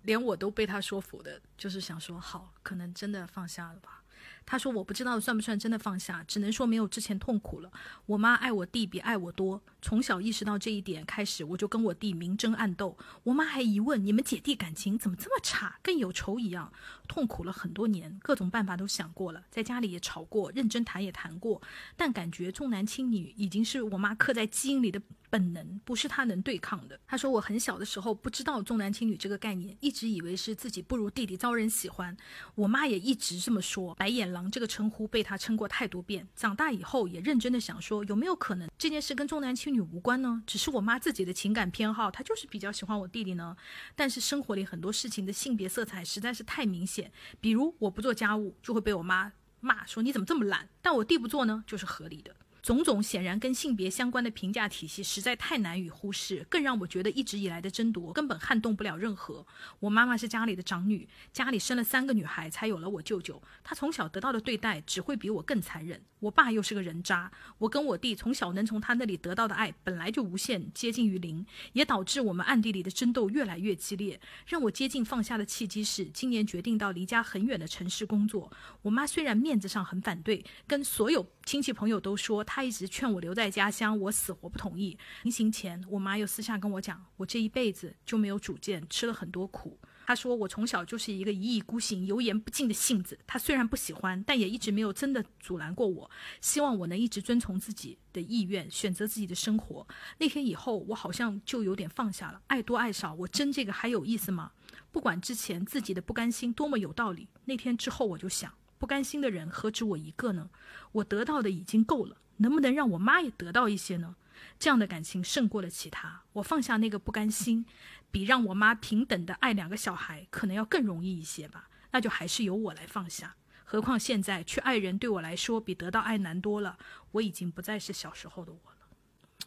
连我都被他说服的，就是想说好，可能真的放下了吧。他说：“我不知道算不算真的放下，只能说没有之前痛苦了。我妈爱我弟比爱我多，从小意识到这一点开始，我就跟我弟明争暗斗。我妈还疑问你们姐弟感情怎么这么差，跟有仇一样。痛苦了很多年，各种办法都想过了，在家里也吵过，认真谈也谈过，但感觉重男轻女已经是我妈刻在基因里的。”本能不是他能对抗的。他说我很小的时候不知道重男轻女这个概念，一直以为是自己不如弟弟遭人喜欢。我妈也一直这么说。白眼狼这个称呼被他称过太多遍。长大以后也认真的想说，有没有可能这件事跟重男轻女无关呢？只是我妈自己的情感偏好，她就是比较喜欢我弟弟呢。但是生活里很多事情的性别色彩实在是太明显，比如我不做家务就会被我妈骂说你怎么这么懒，但我弟不做呢就是合理的。种种显然跟性别相关的评价体系实在太难以忽视，更让我觉得一直以来的争夺根本撼动不了任何。我妈妈是家里的长女，家里生了三个女孩才有了我舅舅，她从小得到的对待只会比我更残忍。我爸又是个人渣，我跟我弟从小能从他那里得到的爱本来就无限接近于零，也导致我们暗地里的争斗越来越激烈。让我接近放下的契机是今年决定到离家很远的城市工作。我妈虽然面子上很反对，跟所有亲戚朋友都说。他一直劝我留在家乡，我死活不同意。临行前，我妈又私下跟我讲，我这一辈子就没有主见，吃了很多苦。她说我从小就是一个一意孤行、油盐不进的性子。她虽然不喜欢，但也一直没有真的阻拦过我，希望我能一直遵从自己的意愿，选择自己的生活。那天以后，我好像就有点放下了。爱多爱少，我争这个还有意思吗？不管之前自己的不甘心多么有道理，那天之后我就想，不甘心的人何止我一个呢？我得到的已经够了。能不能让我妈也得到一些呢？这样的感情胜过了其他。我放下那个不甘心，比让我妈平等的爱两个小孩可能要更容易一些吧。那就还是由我来放下。何况现在去爱人对我来说比得到爱难多了。我已经不再是小时候的我了。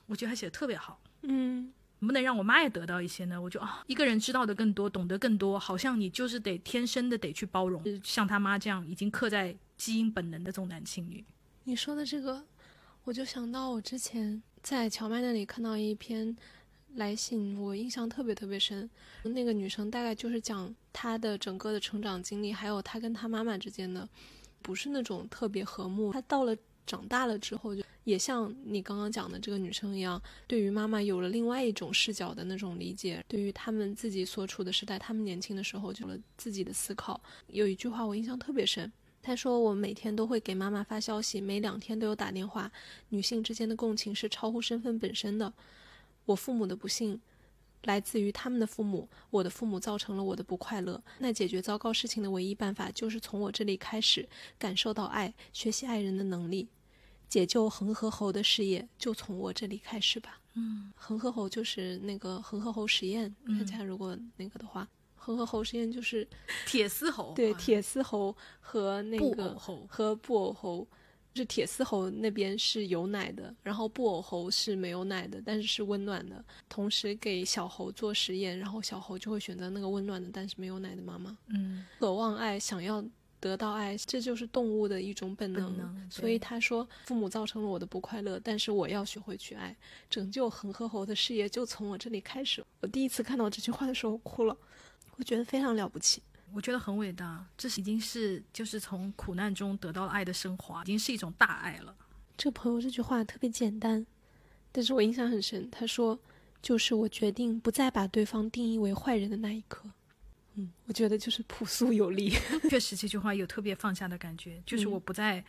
我觉得他写的特别好。嗯，能不能让我妈也得到一些呢？我就啊，一个人知道的更多，懂得更多，好像你就是得天生的得去包容，像他妈这样已经刻在基因本能的重男轻女。你说的这个。我就想到我之前在荞麦那里看到一篇来信，我印象特别特别深。那个女生大概就是讲她的整个的成长经历，还有她跟她妈妈之间的，不是那种特别和睦。她到了长大了之后，就也像你刚刚讲的这个女生一样，对于妈妈有了另外一种视角的那种理解，对于他们自己所处的时代，他们年轻的时候就有了自己的思考。有一句话我印象特别深。他说：“我每天都会给妈妈发消息，每两天都有打电话。女性之间的共情是超乎身份本身的。我父母的不幸来自于他们的父母，我的父母造成了我的不快乐。那解决糟糕事情的唯一办法就是从我这里开始，感受到爱，学习爱人的能力，解救恒河猴的事业就从我这里开始吧。”嗯，恒河猴就是那个恒河猴实验，大家如果那个的话。恒河猴实验就是铁丝猴，对，铁丝猴和那个猴和布偶猴，就是铁丝猴那边是有奶的，然后布偶猴是没有奶的，但是是温暖的。同时给小猴做实验，然后小猴就会选择那个温暖的，但是没有奶的妈妈。嗯，渴望爱，想要得到爱，这就是动物的一种本能。所以他说，父母造成了我的不快乐，但是我要学会去爱，拯救恒河猴的事业就从我这里开始。我第一次看到这句话的时候哭了。我觉得非常了不起，我觉得很伟大，这是已经是就是从苦难中得到了爱的升华，已经是一种大爱了。这朋友这句话特别简单，但是我印象很深。他说：“就是我决定不再把对方定义为坏人的那一刻。”嗯，我觉得就是朴素有力。确实，这句话有特别放下的感觉，就是我不再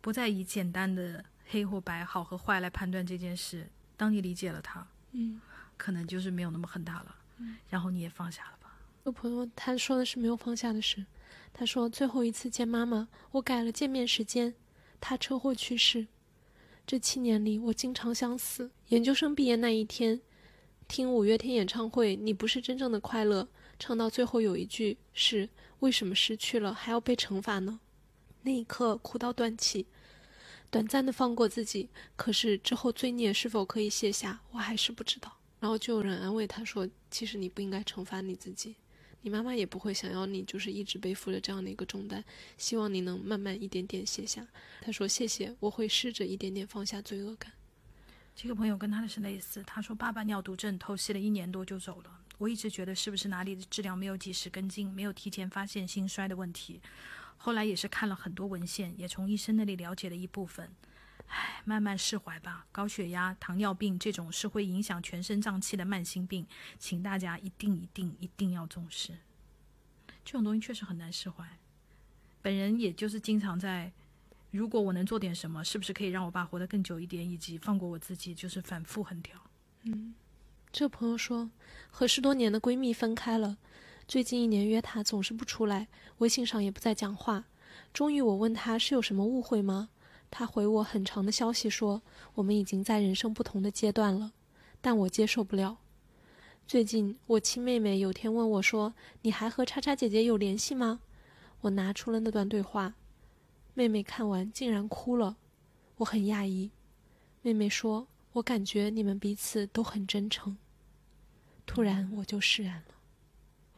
不再以简单的黑或白、好和坏来判断这件事。当你理解了它，嗯，可能就是没有那么恨他了。嗯，然后你也放下了朋友他说的是没有放下的事。他说最后一次见妈妈，我改了见面时间，他车祸去世。这七年里，我经常想死。研究生毕业那一天，听五月天演唱会，《你不是真正的快乐》。唱到最后有一句是“为什么失去了还要被惩罚呢？”那一刻哭到断气，短暂的放过自己。可是之后罪孽是否可以卸下，我还是不知道。然后就有人安慰他说：“其实你不应该惩罚你自己，你妈妈也不会想要你就是一直背负着这样的一个重担，希望你能慢慢一点点卸下。”他说：“谢谢，我会试着一点点放下罪恶感。”这个朋友跟他的是类似，他说：“爸爸尿毒症透析了一年多就走了。”我一直觉得是不是哪里的治疗没有及时跟进，没有提前发现心衰的问题。后来也是看了很多文献，也从医生那里了解了一部分。唉，慢慢释怀吧。高血压、糖尿病这种是会影响全身脏器的慢性病，请大家一定一定一定要重视。这种东西确实很难释怀。本人也就是经常在，如果我能做点什么，是不是可以让我爸活得更久一点，以及放过我自己，就是反复横跳。嗯。这朋友说，和十多年的闺蜜分开了，最近一年约她总是不出来，微信上也不再讲话。终于我问她是有什么误会吗？她回我很长的消息说，我们已经在人生不同的阶段了，但我接受不了。最近我亲妹妹有天问我说，你还和叉叉姐姐有联系吗？我拿出了那段对话，妹妹看完竟然哭了，我很讶异。妹妹说。我感觉你们彼此都很真诚，突然我就释然了。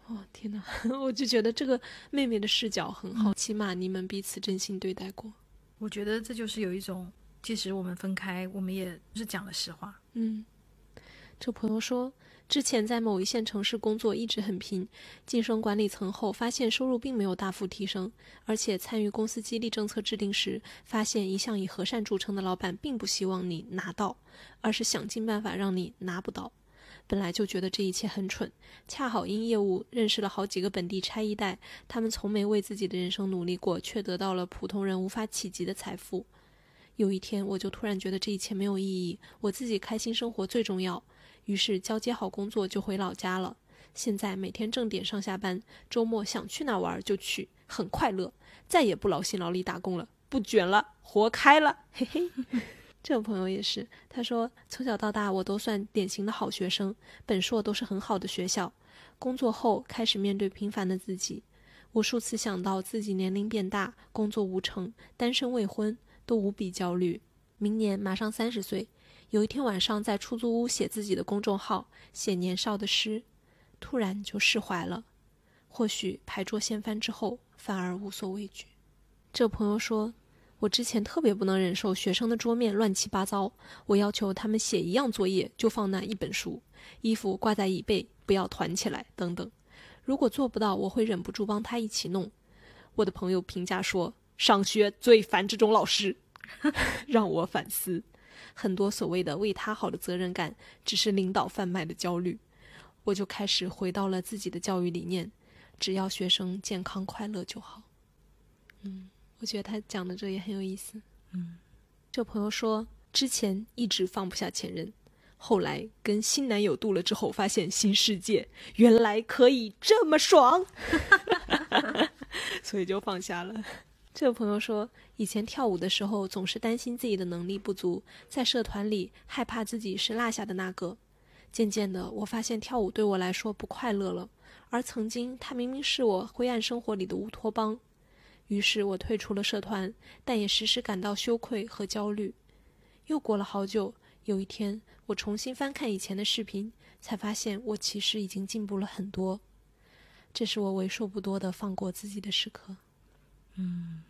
哦天哪，我就觉得这个妹妹的视角很好，起码你们彼此真心对待过。我觉得这就是有一种，即使我们分开，我们也是讲了实话。嗯，这朋友说。之前在某一线城市工作一直很拼，晋升管理层后发现收入并没有大幅提升，而且参与公司激励政策制定时，发现一向以和善著称的老板并不希望你拿到，而是想尽办法让你拿不到。本来就觉得这一切很蠢，恰好因业务认识了好几个本地拆一代，他们从没为自己的人生努力过，却得到了普通人无法企及的财富。有一天，我就突然觉得这一切没有意义，我自己开心生活最重要。于是交接好工作就回老家了。现在每天正点上下班，周末想去哪玩就去，很快乐，再也不劳心劳力打工了，不卷了，活开了，嘿嘿。这个朋友也是，他说从小到大我都算典型的好学生，本硕都是很好的学校。工作后开始面对平凡的自己，无数次想到自己年龄变大，工作无成，单身未婚，都无比焦虑。明年马上三十岁。有一天晚上，在出租屋写自己的公众号，写年少的诗，突然就释怀了。或许牌桌掀翻之后，反而无所畏惧。这朋友说：“我之前特别不能忍受学生的桌面乱七八糟，我要求他们写一样作业就放那一本书，衣服挂在椅背不要团起来等等。如果做不到，我会忍不住帮他一起弄。”我的朋友评价说：“上学最烦这种老师，让我反思。”很多所谓的为他好的责任感，只是领导贩卖的焦虑。我就开始回到了自己的教育理念：只要学生健康快乐就好。嗯，我觉得他讲的这也很有意思。嗯，这朋友说，之前一直放不下前任，后来跟新男友度了之后，发现新世界原来可以这么爽，所以就放下了。这个朋友说，以前跳舞的时候总是担心自己的能力不足，在社团里害怕自己是落下的那个。渐渐的，我发现跳舞对我来说不快乐了，而曾经他明明是我灰暗生活里的乌托邦。于是我退出了社团，但也时时感到羞愧和焦虑。又过了好久，有一天我重新翻看以前的视频，才发现我其实已经进步了很多。这是我为数不多的放过自己的时刻。嗯，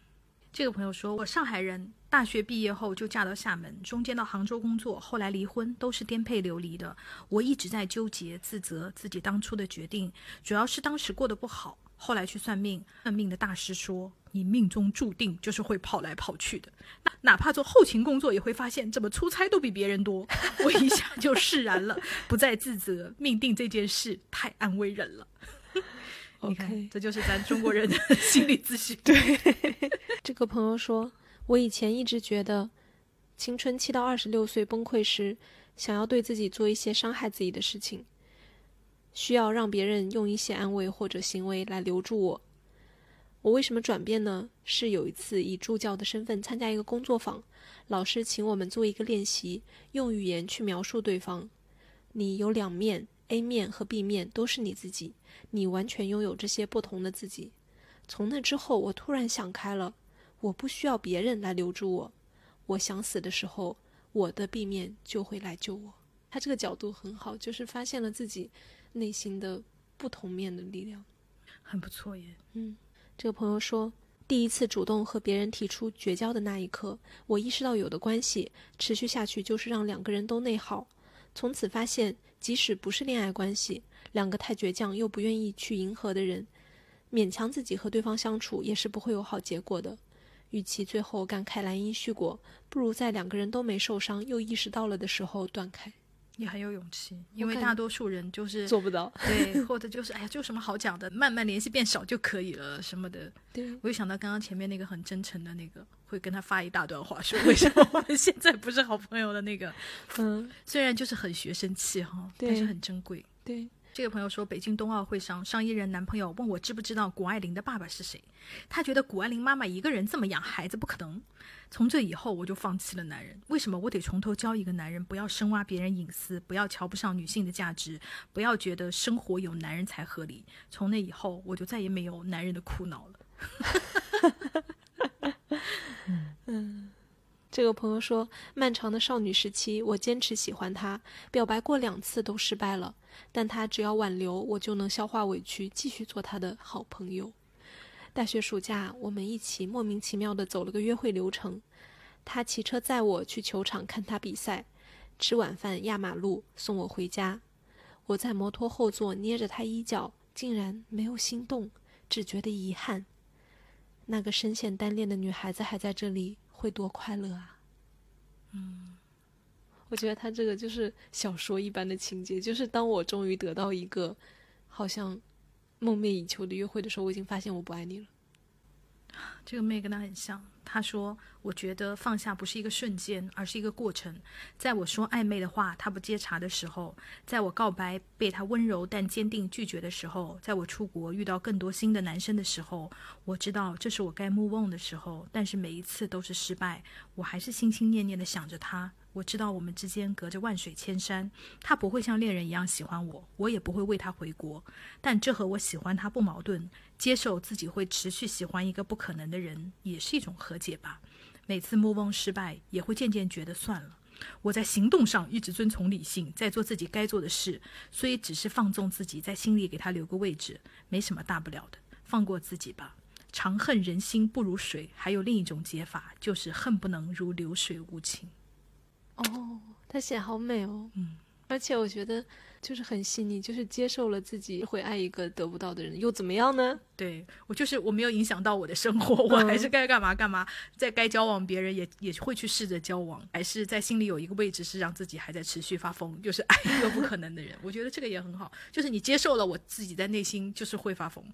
这个朋友说，我上海人，大学毕业后就嫁到厦门，中间到杭州工作，后来离婚，都是颠沛流离的。我一直在纠结、自责自己当初的决定，主要是当时过得不好。后来去算命，算命的大师说，你命中注定就是会跑来跑去的。那哪怕做后勤工作，也会发现怎么出差都比别人多。我一下就释然了，不再自责。命定这件事太安慰人了。你看，这就是咱中国人的心理咨询。对，这个朋友说。我以前一直觉得，青春期到二十六岁崩溃时，想要对自己做一些伤害自己的事情，需要让别人用一些安慰或者行为来留住我。我为什么转变呢？是有一次以助教的身份参加一个工作坊，老师请我们做一个练习，用语言去描述对方。你有两面，A 面和 B 面都是你自己，你完全拥有这些不同的自己。从那之后，我突然想开了。我不需要别人来留住我，我想死的时候，我的 B 面就会来救我。他这个角度很好，就是发现了自己内心的不同面的力量，很不错耶。嗯，这个朋友说，第一次主动和别人提出绝交的那一刻，我意识到有的关系持续下去就是让两个人都内耗。从此发现，即使不是恋爱关系，两个太倔强又不愿意去迎合的人，勉强自己和对方相处也是不会有好结果的。与其最后感慨兰因絮果，不如在两个人都没受伤又意识到了的时候断开。你很有勇气，因为大多数人就是做不到。对，或者就是哎呀，就什么好讲的，慢慢联系变少就可以了什么的。对，我就想到刚刚前面那个很真诚的那个，会跟他发一大段话，说为什么我们现在不是好朋友的那个。嗯，虽然就是很学生气哈，但是很珍贵。对。这个朋友说，北京冬奥会上，上一任男朋友问我知不知道谷爱凌的爸爸是谁。他觉得谷爱凌妈妈一个人这么养孩子不可能。从这以后，我就放弃了男人。为什么我得从头教一个男人？不要深挖别人隐私，不要瞧不上女性的价值，不要觉得生活有男人才合理。从那以后，我就再也没有男人的苦恼了。嗯。这个朋友说，漫长的少女时期，我坚持喜欢他，表白过两次都失败了，但他只要挽留，我就能消化委屈，继续做他的好朋友。大学暑假，我们一起莫名其妙的走了个约会流程，他骑车载我去球场看他比赛，吃晚饭压马路送我回家，我在摩托后座捏着他衣角，竟然没有心动，只觉得遗憾。那个深陷单恋的女孩子还在这里。会多快乐啊！嗯，我觉得他这个就是小说一般的情节，就是当我终于得到一个好像梦寐以求的约会的时候，我已经发现我不爱你了。这个妹跟他很像。他说：“我觉得放下不是一个瞬间，而是一个过程。在我说暧昧的话他不接茬的时候，在我告白被他温柔但坚定拒绝的时候，在我出国遇到更多新的男生的时候，我知道这是我该 move on 的时候。但是每一次都是失败，我还是心心念念的想着他。我知道我们之间隔着万水千山，他不会像恋人一样喜欢我，我也不会为他回国。但这和我喜欢他不矛盾。”接受自己会持续喜欢一个不可能的人，也是一种和解吧。每次 move on 失败，也会渐渐觉得算了。我在行动上一直遵从理性，在做自己该做的事，所以只是放纵自己，在心里给他留个位置，没什么大不了的。放过自己吧。长恨人心不如水，还有另一种解法，就是恨不能如流水无情。哦，他写好美哦。嗯，而且我觉得。就是很细腻，就是接受了自己会爱一个得不到的人，又怎么样呢？对我就是我没有影响到我的生活，我还是该干嘛干嘛，在该交往别人也也会去试着交往，还是在心里有一个位置是让自己还在持续发疯，就是爱一个不可能的人。我觉得这个也很好，就是你接受了我自己在内心就是会发疯。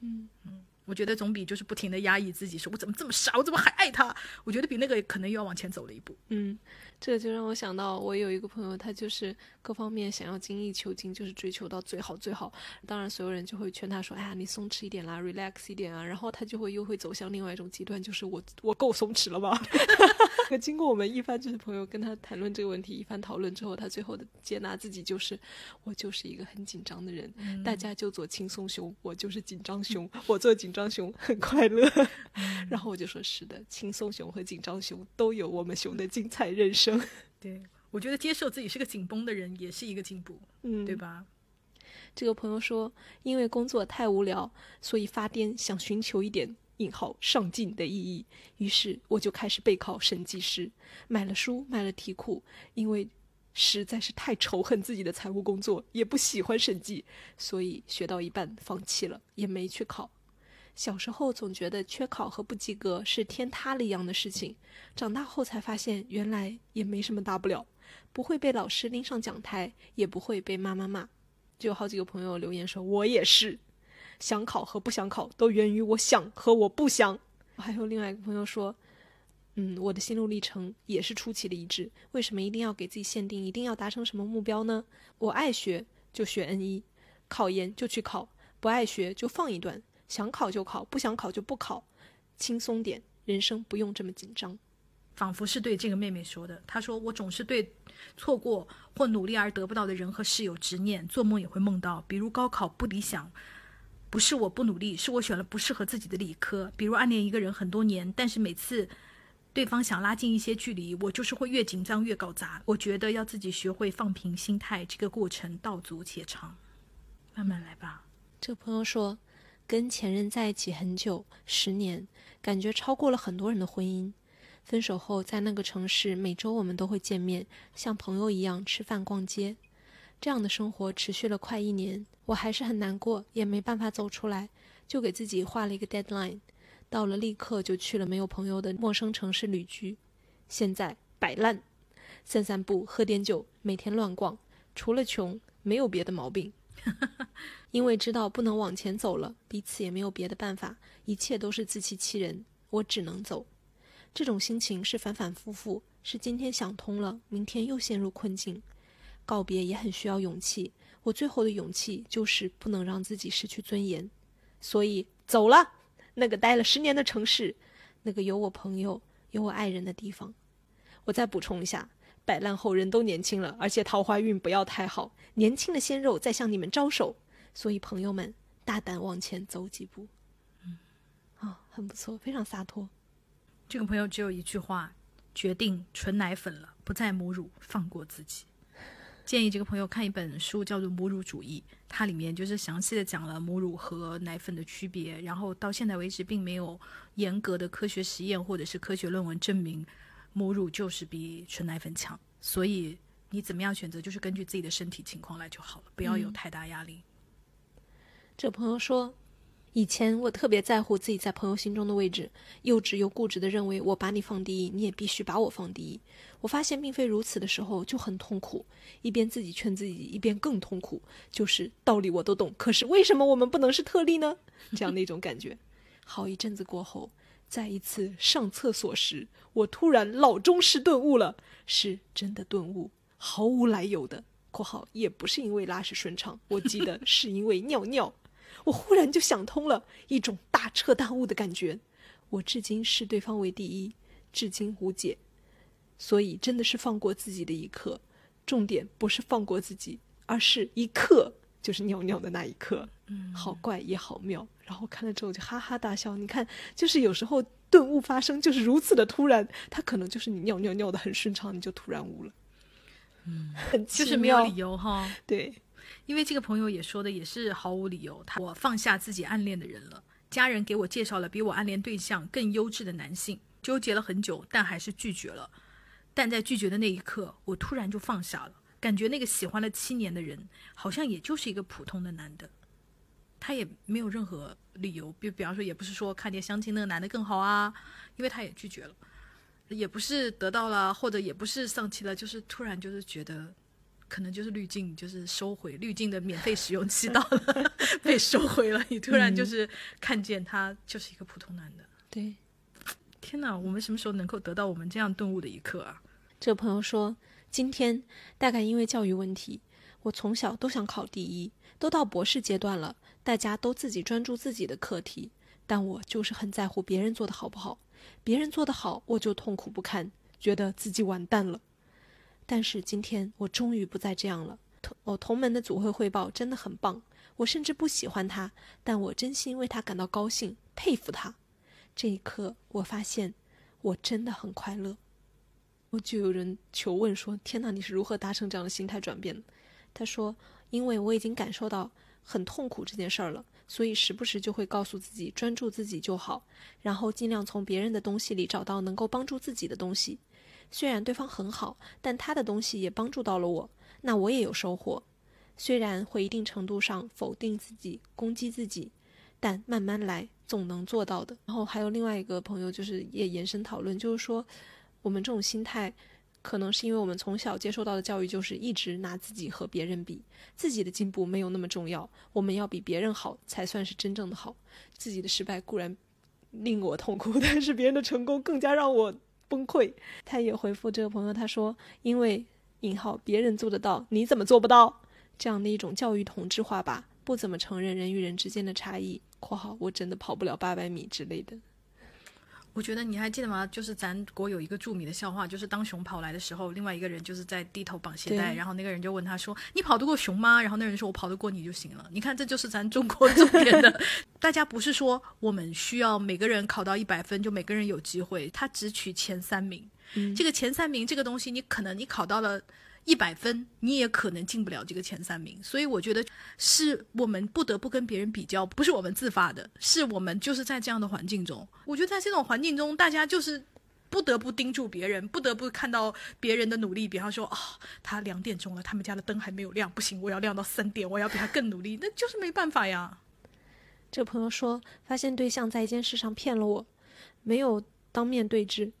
嗯嗯，我觉得总比就是不停的压抑自己，说我怎么这么傻，我怎么还爱他？我觉得比那个可能又要往前走了一步。嗯。这就让我想到，我有一个朋友，他就是各方面想要精益求精，就是追求到最好最好。当然，所有人就会劝他说：“哎呀，你松弛一点啦，relax 一点啊。”然后他就会又会走向另外一种极端，就是我我够松弛了吧？可经过我们一番就是朋友跟他谈论这个问题，一番讨论之后，他最后的接纳自己就是我就是一个很紧张的人，大家就做轻松熊，我就是紧张熊，我做紧张熊很快乐。然后我就说：“是的，轻松熊和紧张熊都有我们熊的精彩人生。”对，我觉得接受自己是个紧绷的人也是一个进步，嗯，对吧？这个朋友说，因为工作太无聊，所以发癫，想寻求一点引号上进的意义。于是我就开始备考审计师，买了书，买了题库，因为实在是太仇恨自己的财务工作，也不喜欢审计，所以学到一半放弃了，也没去考。小时候总觉得缺考和不及格是天塌了一样的事情，长大后才发现原来也没什么大不了，不会被老师拎上讲台，也不会被妈妈骂。就有好几个朋友留言说：“我也是，想考和不想考都源于我想和我不想。”还有另外一个朋友说：“嗯，我的心路历程也是出奇的一致。为什么一定要给自己限定一定要达成什么目标呢？我爱学就学 N 一，考研就去考，不爱学就放一段。”想考就考，不想考就不考，轻松点，人生不用这么紧张。仿佛是对这个妹妹说的。她说：“我总是对错过或努力而得不到的人和事有执念，做梦也会梦到，比如高考不理想，不是我不努力，是我选了不适合自己的理科；比如暗恋一个人很多年，但是每次对方想拉近一些距离，我就是会越紧张越搞砸。我觉得要自己学会放平心态，这个过程道阻且长，慢慢来吧。”这个朋友说。跟前任在一起很久，十年，感觉超过了很多人的婚姻。分手后，在那个城市，每周我们都会见面，像朋友一样吃饭、逛街。这样的生活持续了快一年，我还是很难过，也没办法走出来，就给自己画了一个 deadline，到了立刻就去了没有朋友的陌生城市旅居。现在摆烂，散散步，喝点酒，每天乱逛，除了穷，没有别的毛病。因为知道不能往前走了，彼此也没有别的办法，一切都是自欺欺人，我只能走。这种心情是反反复复，是今天想通了，明天又陷入困境。告别也很需要勇气，我最后的勇气就是不能让自己失去尊严，所以走了。那个待了十年的城市，那个有我朋友、有我爱人的地方。我再补充一下。摆烂后人都年轻了，而且桃花运不要太好，年轻的鲜肉在向你们招手，所以朋友们大胆往前走几步。嗯，啊，很不错，非常洒脱。这个朋友只有一句话：决定纯奶粉了，不再母乳，放过自己。建议这个朋友看一本书，叫做《母乳主义》，它里面就是详细的讲了母乳和奶粉的区别。然后到现在为止，并没有严格的科学实验或者是科学论文证明。母乳就是比纯奶粉强，所以你怎么样选择，就是根据自己的身体情况来就好了，不要有太大压力。这朋友说，以前我特别在乎自己在朋友心中的位置，幼稚又固执的认为我把你放第一，你也必须把我放第一。我发现并非如此的时候就很痛苦，一边自己劝自己，一边更痛苦，就是道理我都懂，可是为什么我们不能是特例呢？这样的一种感觉。好一阵子过后。在一次上厕所时，我突然老中式顿悟了，是真的顿悟，毫无来由的（括号也不是因为拉屎顺畅，我记得是因为尿尿）。我忽然就想通了，一种大彻大悟的感觉。我至今视对方为第一，至今无解。所以真的是放过自己的一刻，重点不是放过自己，而是一刻，就是尿尿的那一刻。嗯，好怪也好妙。然后看了之后就哈哈大笑。你看，就是有时候顿悟发生就是如此的突然，他可能就是你尿尿尿的很顺畅，你就突然悟了。嗯，很就是没有理由哈。对，因为这个朋友也说的也是毫无理由。他我放下自己暗恋的人了，家人给我介绍了比我暗恋对象更优质的男性，纠结了很久，但还是拒绝了。但在拒绝的那一刻，我突然就放下了，感觉那个喜欢了七年的人，好像也就是一个普通的男的。他也没有任何理由，比比方说，也不是说看见相亲那个男的更好啊，因为他也拒绝了，也不是得到了，或者也不是丧气了，就是突然就是觉得，可能就是滤镜就是收回滤镜的免费使用期到了，被收回了，你突然就是看见他就是一个普通男的。对，天哪，我们什么时候能够得到我们这样顿悟的一刻啊？这个朋友说，今天大概因为教育问题，我从小都想考第一，都到博士阶段了。大家都自己专注自己的课题，但我就是很在乎别人做的好不好。别人做的好，我就痛苦不堪，觉得自己完蛋了。但是今天我终于不再这样了。同我同门的组会汇报真的很棒，我甚至不喜欢他，但我真心为他感到高兴，佩服他。这一刻，我发现我真的很快乐。我就有人求问说：“天哪，你是如何达成这样的心态转变？”他说：“因为我已经感受到。”很痛苦这件事儿了，所以时不时就会告诉自己专注自己就好，然后尽量从别人的东西里找到能够帮助自己的东西。虽然对方很好，但他的东西也帮助到了我，那我也有收获。虽然会一定程度上否定自己、攻击自己，但慢慢来，总能做到的。然后还有另外一个朋友，就是也延伸讨论，就是说我们这种心态。可能是因为我们从小接受到的教育就是一直拿自己和别人比，自己的进步没有那么重要，我们要比别人好才算是真正的好。自己的失败固然令我痛苦，但是别人的成功更加让我崩溃。他也回复这个朋友，他说：“因为引号别人做得到，你怎么做不到？这样的一种教育同质化吧，不怎么承认人与人之间的差异。”（括号我真的跑不了八百米之类的。）我觉得你还记得吗？就是咱国有一个著名的笑话，就是当熊跑来的时候，另外一个人就是在低头绑鞋带，然后那个人就问他说：“你跑得过熊吗？”然后那人说：“我跑得过你就行了。”你看，这就是咱中国重点的。大家不是说我们需要每个人考到一百分就每个人有机会，他只取前三名。这个前三名这个东西，你可能你考到了。一百分，你也可能进不了这个前三名，所以我觉得是我们不得不跟别人比较，不是我们自发的，是我们就是在这样的环境中。我觉得在这种环境中，大家就是不得不盯住别人，不得不看到别人的努力。比方说，啊，他两点钟了，他们家的灯还没有亮，不行，我要亮到三点，我要比他更努力，那就是没办法呀。这朋友说，发现对象在一件事上骗了我，没有当面对质。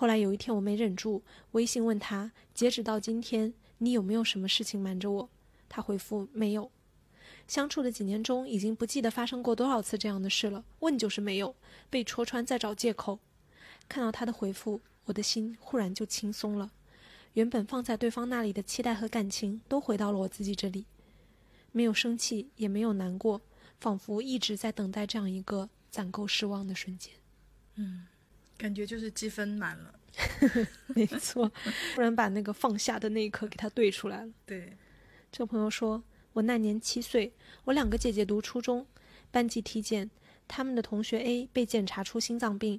后来有一天，我没忍住，微信问他：“截止到今天，你有没有什么事情瞒着我？”他回复：“没有。”相处的几年中，已经不记得发生过多少次这样的事了。问就是没有，被戳穿再找借口。看到他的回复，我的心忽然就轻松了。原本放在对方那里的期待和感情，都回到了我自己这里，没有生气，也没有难过，仿佛一直在等待这样一个攒够失望的瞬间。嗯。感觉就是积分满了，没错，突然把那个放下的那一刻给他对出来了。对，这朋友说，我那年七岁，我两个姐姐读初中，班级体检，他们的同学 A 被检查出心脏病，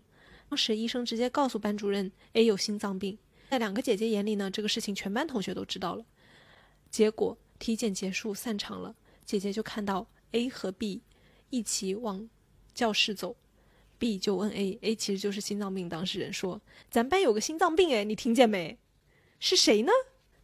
当时医生直接告诉班主任 A 有心脏病，在两个姐姐眼里呢，这个事情全班同学都知道了。结果体检结束散场了，姐姐就看到 A 和 B 一起往教室走。B 就问 A，A 其实就是心脏病当事人，说：“咱班有个心脏病，哎，你听见没？是谁呢？”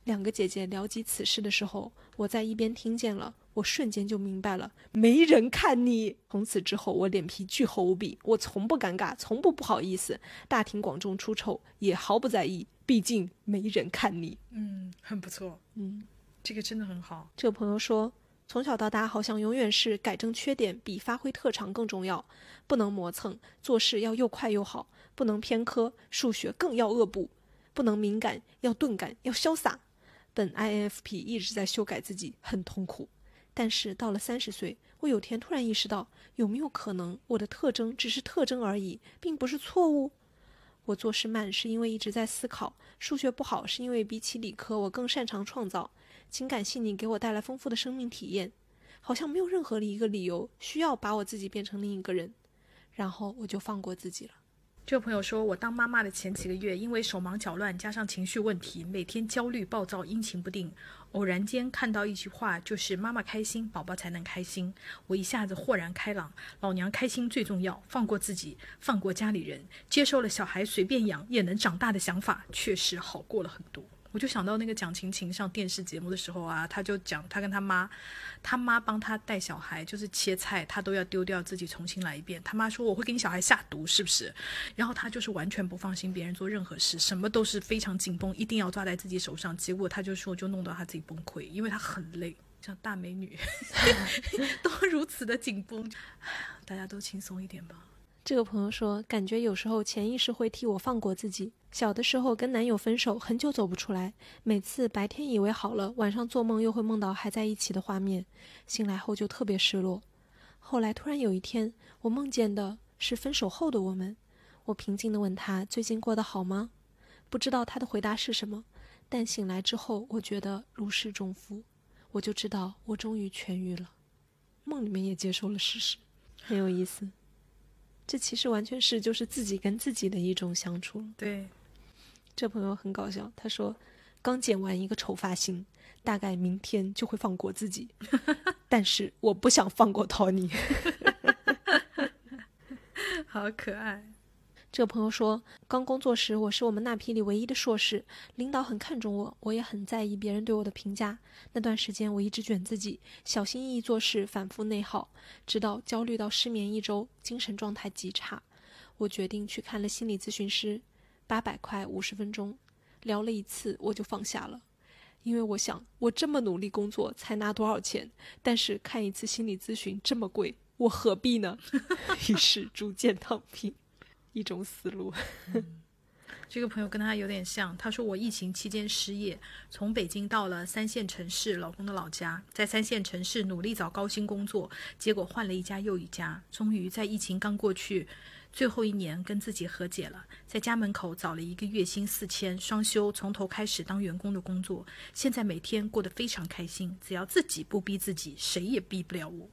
两个姐姐聊及此事的时候，我在一边听见了，我瞬间就明白了，没人看你。从此之后，我脸皮巨厚无比，我从不尴尬，从不不好意思，大庭广众出丑也毫不在意，毕竟没人看你。嗯，很不错，嗯，这个真的很好。这个朋友说。从小到大，好像永远是改正缺点比发挥特长更重要，不能磨蹭，做事要又快又好，不能偏科，数学更要恶补，不能敏感，要钝感，要潇洒。本 INFP 一直在修改自己，很痛苦。但是到了三十岁，我有天突然意识到，有没有可能我的特征只是特征而已，并不是错误？我做事慢是因为一直在思考，数学不好是因为比起理科，我更擅长创造。情感细腻给我带来丰富的生命体验，好像没有任何的一个理由需要把我自己变成另一个人，然后我就放过自己了。这位朋友说，我当妈妈的前几个月，因为手忙脚乱加上情绪问题，每天焦虑暴躁、阴晴不定。偶然间看到一句话，就是妈妈开心，宝宝才能开心。我一下子豁然开朗，老娘开心最重要，放过自己，放过家里人，接受了小孩随便养也能长大的想法，确实好过了很多。我就想到那个蒋勤勤上电视节目的时候啊，他就讲他跟他妈，他妈帮他带小孩，就是切菜，他都要丢掉自己重新来一遍。他妈说我会给你小孩下毒，是不是？然后他就是完全不放心别人做任何事，什么都是非常紧绷，一定要抓在自己手上。结果他就说就弄到他自己崩溃，因为他很累，像大美女 都如此的紧绷，大家都轻松一点吧。这个朋友说，感觉有时候潜意识会替我放过自己。小的时候跟男友分手，很久走不出来。每次白天以为好了，晚上做梦又会梦到还在一起的画面，醒来后就特别失落。后来突然有一天，我梦见的是分手后的我们。我平静地问他最近过得好吗？不知道他的回答是什么，但醒来之后，我觉得如释重负，我就知道我终于痊愈了。梦里面也接受了事实，很有意思。这其实完全是就是自己跟自己的一种相处。对，这朋友很搞笑，他说刚剪完一个丑发型，大概明天就会放过自己。但是我不想放过 Tony。好可爱。这个朋友说，刚工作时我是我们那批里唯一的硕士，领导很看重我，我也很在意别人对我的评价。那段时间我一直卷自己，小心翼翼做事，反复内耗，直到焦虑到失眠一周，精神状态极差。我决定去看了心理咨询师，八百块五十分钟，聊了一次我就放下了，因为我想我这么努力工作才拿多少钱，但是看一次心理咨询这么贵，我何必呢？于是逐渐躺平。一种思路。这个朋友跟他有点像，他说我疫情期间失业，从北京到了三线城市，老公的老家，在三线城市努力找高薪工作，结果换了一家又一家，终于在疫情刚过去最后一年跟自己和解了，在家门口找了一个月薪四千双休，从头开始当员工的工作，现在每天过得非常开心，只要自己不逼自己，谁也逼不了我。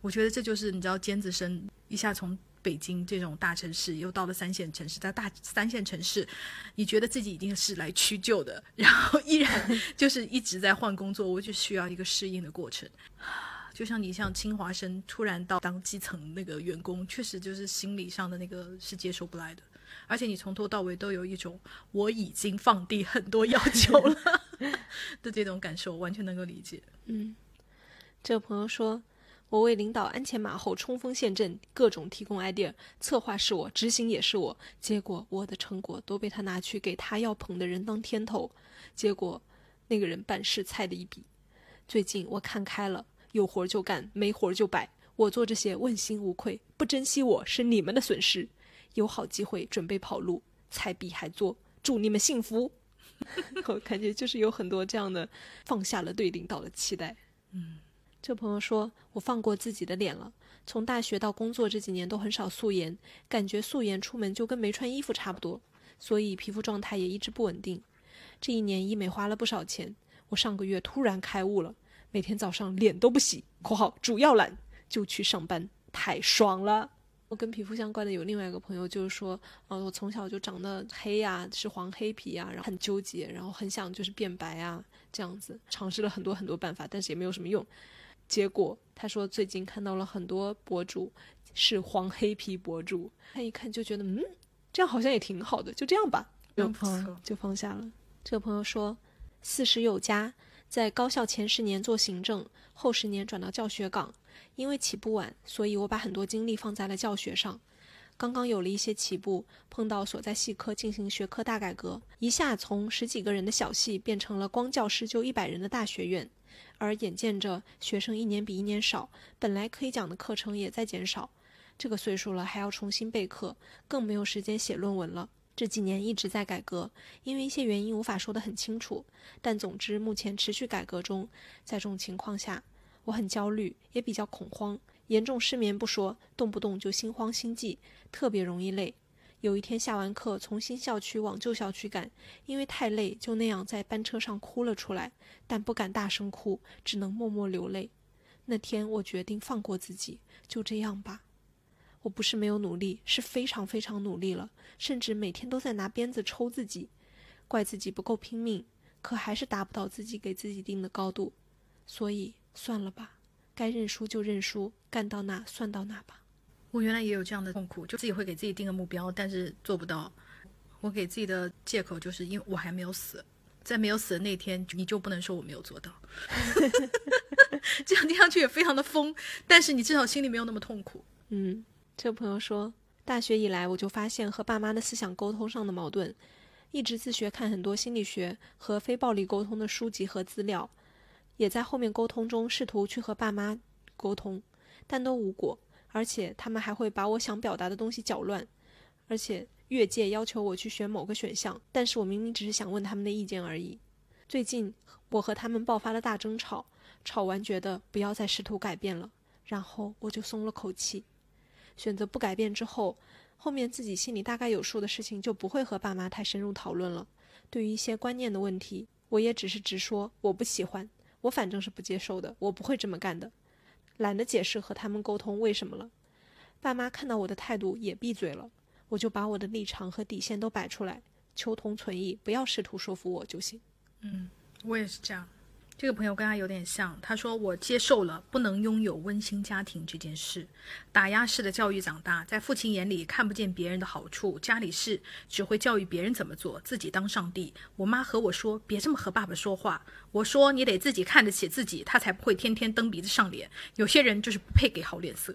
我觉得这就是你知道尖子生一下从。北京这种大城市，又到了三线城市，在大三线城市，你觉得自己一定是来屈就的，然后依然就是一直在换工作，我就需要一个适应的过程。就像你像清华生突然到当基层那个员工，确实就是心理上的那个是接受不来的，而且你从头到尾都有一种我已经放低很多要求了 的这种感受，完全能够理解。嗯，这个朋友说。我为领导鞍前马后冲锋陷阵，各种提供 idea，策划是我，执行也是我。结果我的成果都被他拿去给他要捧的人当天头，结果那个人办事菜的一笔。最近我看开了，有活就干，没活就摆。我做这些问心无愧，不珍惜我是你们的损失。有好机会准备跑路，菜比还做。祝你们幸福。我感觉就是有很多这样的，放下了对领导的期待。嗯。这朋友说：“我放过自己的脸了。从大学到工作这几年都很少素颜，感觉素颜出门就跟没穿衣服差不多，所以皮肤状态也一直不稳定。这一年医美花了不少钱，我上个月突然开悟了，每天早上脸都不洗（括号主要懒）就去上班，太爽了。”我跟皮肤相关的有另外一个朋友，就是说，呃，我从小就长得黑呀，是黄黑皮呀，然后很纠结，然后很想就是变白啊，这样子，尝试了很多很多办法，但是也没有什么用。结果他说最近看到了很多博主是黄黑皮博主，他一看就觉得嗯，这样好像也挺好的，就这样吧，就放就放下了。这个朋友说，四十有加，在高校前十年做行政，后十年转到教学岗，因为起步晚，所以我把很多精力放在了教学上。刚刚有了一些起步，碰到所在系科进行学科大改革，一下从十几个人的小系变成了光教师就一百人的大学院。而眼见着学生一年比一年少，本来可以讲的课程也在减少，这个岁数了还要重新备课，更没有时间写论文了。这几年一直在改革，因为一些原因无法说得很清楚，但总之目前持续改革中。在这种情况下，我很焦虑，也比较恐慌，严重失眠不说，动不动就心慌心悸，特别容易累。有一天下完课，从新校区往旧校区赶，因为太累，就那样在班车上哭了出来，但不敢大声哭，只能默默流泪。那天我决定放过自己，就这样吧。我不是没有努力，是非常非常努力了，甚至每天都在拿鞭子抽自己，怪自己不够拼命，可还是达不到自己给自己定的高度。所以算了吧，该认输就认输，干到哪算到哪吧。我原来也有这样的痛苦，就自己会给自己定个目标，但是做不到。我给自己的借口就是因为我还没有死，在没有死的那天，你就不能说我没有做到。这样听上去也非常的疯，但是你至少心里没有那么痛苦。嗯，这个朋友说，大学以来我就发现和爸妈的思想沟通上的矛盾，一直自学看很多心理学和非暴力沟通的书籍和资料，也在后面沟通中试图去和爸妈沟通，但都无果。而且他们还会把我想表达的东西搅乱，而且越界要求我去选某个选项，但是我明明只是想问他们的意见而已。最近我和他们爆发了大争吵，吵完觉得不要再试图改变了，然后我就松了口气，选择不改变之后，后面自己心里大概有数的事情就不会和爸妈太深入讨论了。对于一些观念的问题，我也只是直说我不喜欢，我反正是不接受的，我不会这么干的。懒得解释和他们沟通为什么了，爸妈看到我的态度也闭嘴了，我就把我的立场和底线都摆出来，求同存异，不要试图说服我就行。嗯，我也是这样，这个朋友跟他有点像，他说：“我接受了不能拥有温馨家庭这件事，打压式的教育长大，在父亲眼里看不见别人的好处，家里事只会教育别人怎么做，自己当上帝。我妈和我说，别这么和爸爸说话。我说你得自己看得起自己，他才不会天天蹬鼻子上脸。有些人就是不配给好脸色。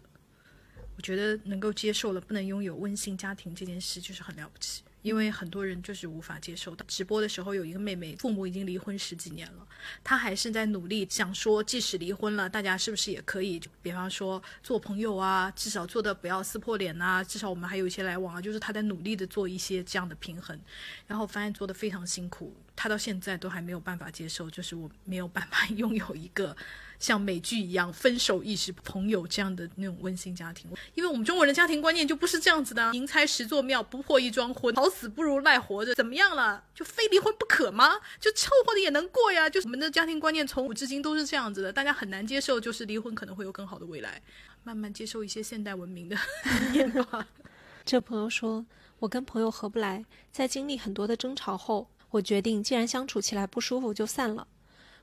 我觉得能够接受了不能拥有温馨家庭这件事，就是很了不起。”因为很多人就是无法接受的。直播的时候有一个妹妹，父母已经离婚十几年了，她还是在努力想说，即使离婚了，大家是不是也可以，就比方说做朋友啊，至少做的不要撕破脸呐，至少我们还有一些来往啊。就是她在努力的做一些这样的平衡，然后发现做的非常辛苦，她到现在都还没有办法接受，就是我没有办法 拥有一个。像美剧一样，分手亦是朋友这样的那种温馨家庭，因为我们中国人的家庭观念就不是这样子的。宁拆十座庙，不破一桩婚，好死不如赖活着。怎么样了？就非离婚不可吗？就凑合的也能过呀。就我们的家庭观念从古至今都是这样子的，大家很难接受，就是离婚可能会有更好的未来。慢慢接受一些现代文明的 变化。这朋友说，我跟朋友合不来，在经历很多的争吵后，我决定既然相处起来不舒服，就散了。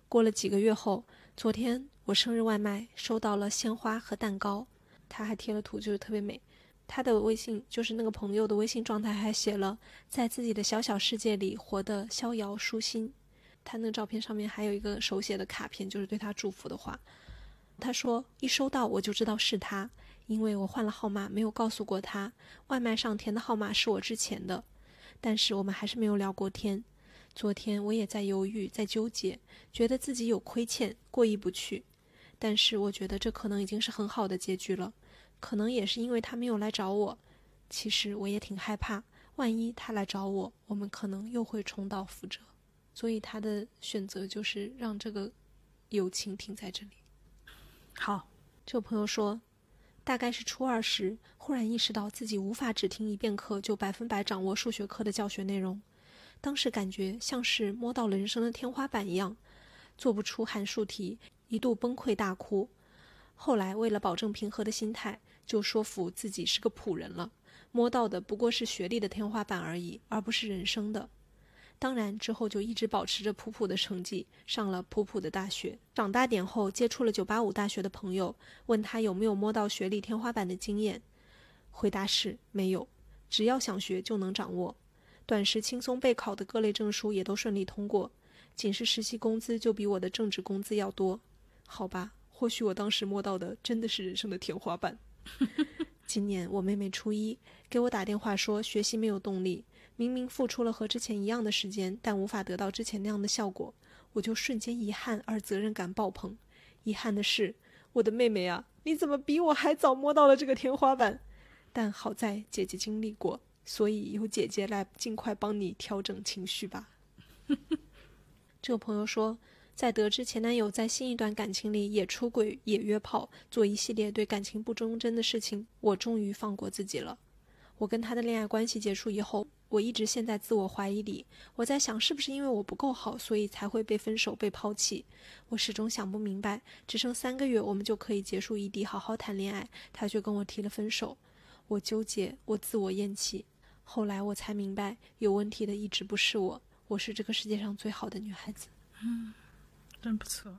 过了几个月后。昨天我生日外卖收到了鲜花和蛋糕，他还贴了图，就是特别美。他的微信就是那个朋友的微信状态，还写了在自己的小小世界里活得逍遥舒心。他那个照片上面还有一个手写的卡片，就是对他祝福的话。他说一收到我就知道是他，因为我换了号码没有告诉过他，外卖上填的号码是我之前的，但是我们还是没有聊过天。昨天我也在犹豫，在纠结，觉得自己有亏欠，过意不去。但是我觉得这可能已经是很好的结局了，可能也是因为他没有来找我。其实我也挺害怕，万一他来找我，我们可能又会重蹈覆辙。所以他的选择就是让这个友情停在这里。好，这位朋友说，大概是初二时，忽然意识到自己无法只听一遍课就百分百掌握数学课的教学内容。当时感觉像是摸到了人生的天花板一样，做不出函数题，一度崩溃大哭。后来为了保证平和的心态，就说服自己是个普人了，摸到的不过是学历的天花板而已，而不是人生的。当然之后就一直保持着普普的成绩，上了普普的大学。长大点后接触了985大学的朋友，问他有没有摸到学历天花板的经验，回答是没有，只要想学就能掌握。短时轻松备考的各类证书也都顺利通过，仅是实习工资就比我的正职工资要多。好吧，或许我当时摸到的真的是人生的天花板。今年我妹妹初一给我打电话说学习没有动力，明明付出了和之前一样的时间，但无法得到之前那样的效果，我就瞬间遗憾而责任感爆棚。遗憾的是，我的妹妹啊，你怎么比我还早摸到了这个天花板？但好在姐姐经历过。所以有姐姐来尽快帮你调整情绪吧。这个朋友说，在得知前男友在新一段感情里也出轨、也约炮，做一系列对感情不忠贞的事情，我终于放过自己了。我跟他的恋爱关系结束以后，我一直陷在自我怀疑里。我在想，是不是因为我不够好，所以才会被分手、被抛弃？我始终想不明白。只剩三个月，我们就可以结束异地，好好谈恋爱，他却跟我提了分手。我纠结，我自我厌弃。后来我才明白，有问题的一直不是我，我是这个世界上最好的女孩子。嗯，真不错。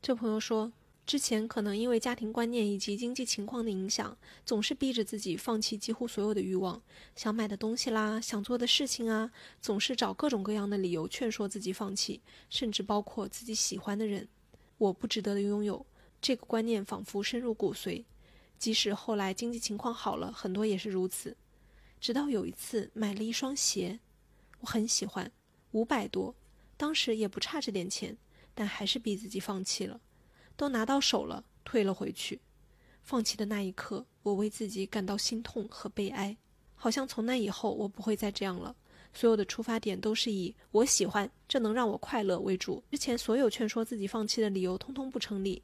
这朋友说，之前可能因为家庭观念以及经济情况的影响，总是逼着自己放弃几乎所有的欲望，想买的东西啦，想做的事情啊，总是找各种各样的理由劝说自己放弃，甚至包括自己喜欢的人，我不值得的拥有。这个观念仿佛深入骨髓，即使后来经济情况好了很多，也是如此。直到有一次买了一双鞋，我很喜欢，五百多，当时也不差这点钱，但还是逼自己放弃了。都拿到手了，退了回去。放弃的那一刻，我为自己感到心痛和悲哀，好像从那以后我不会再这样了。所有的出发点都是以我喜欢，这能让我快乐为主。之前所有劝说自己放弃的理由，通通不成立。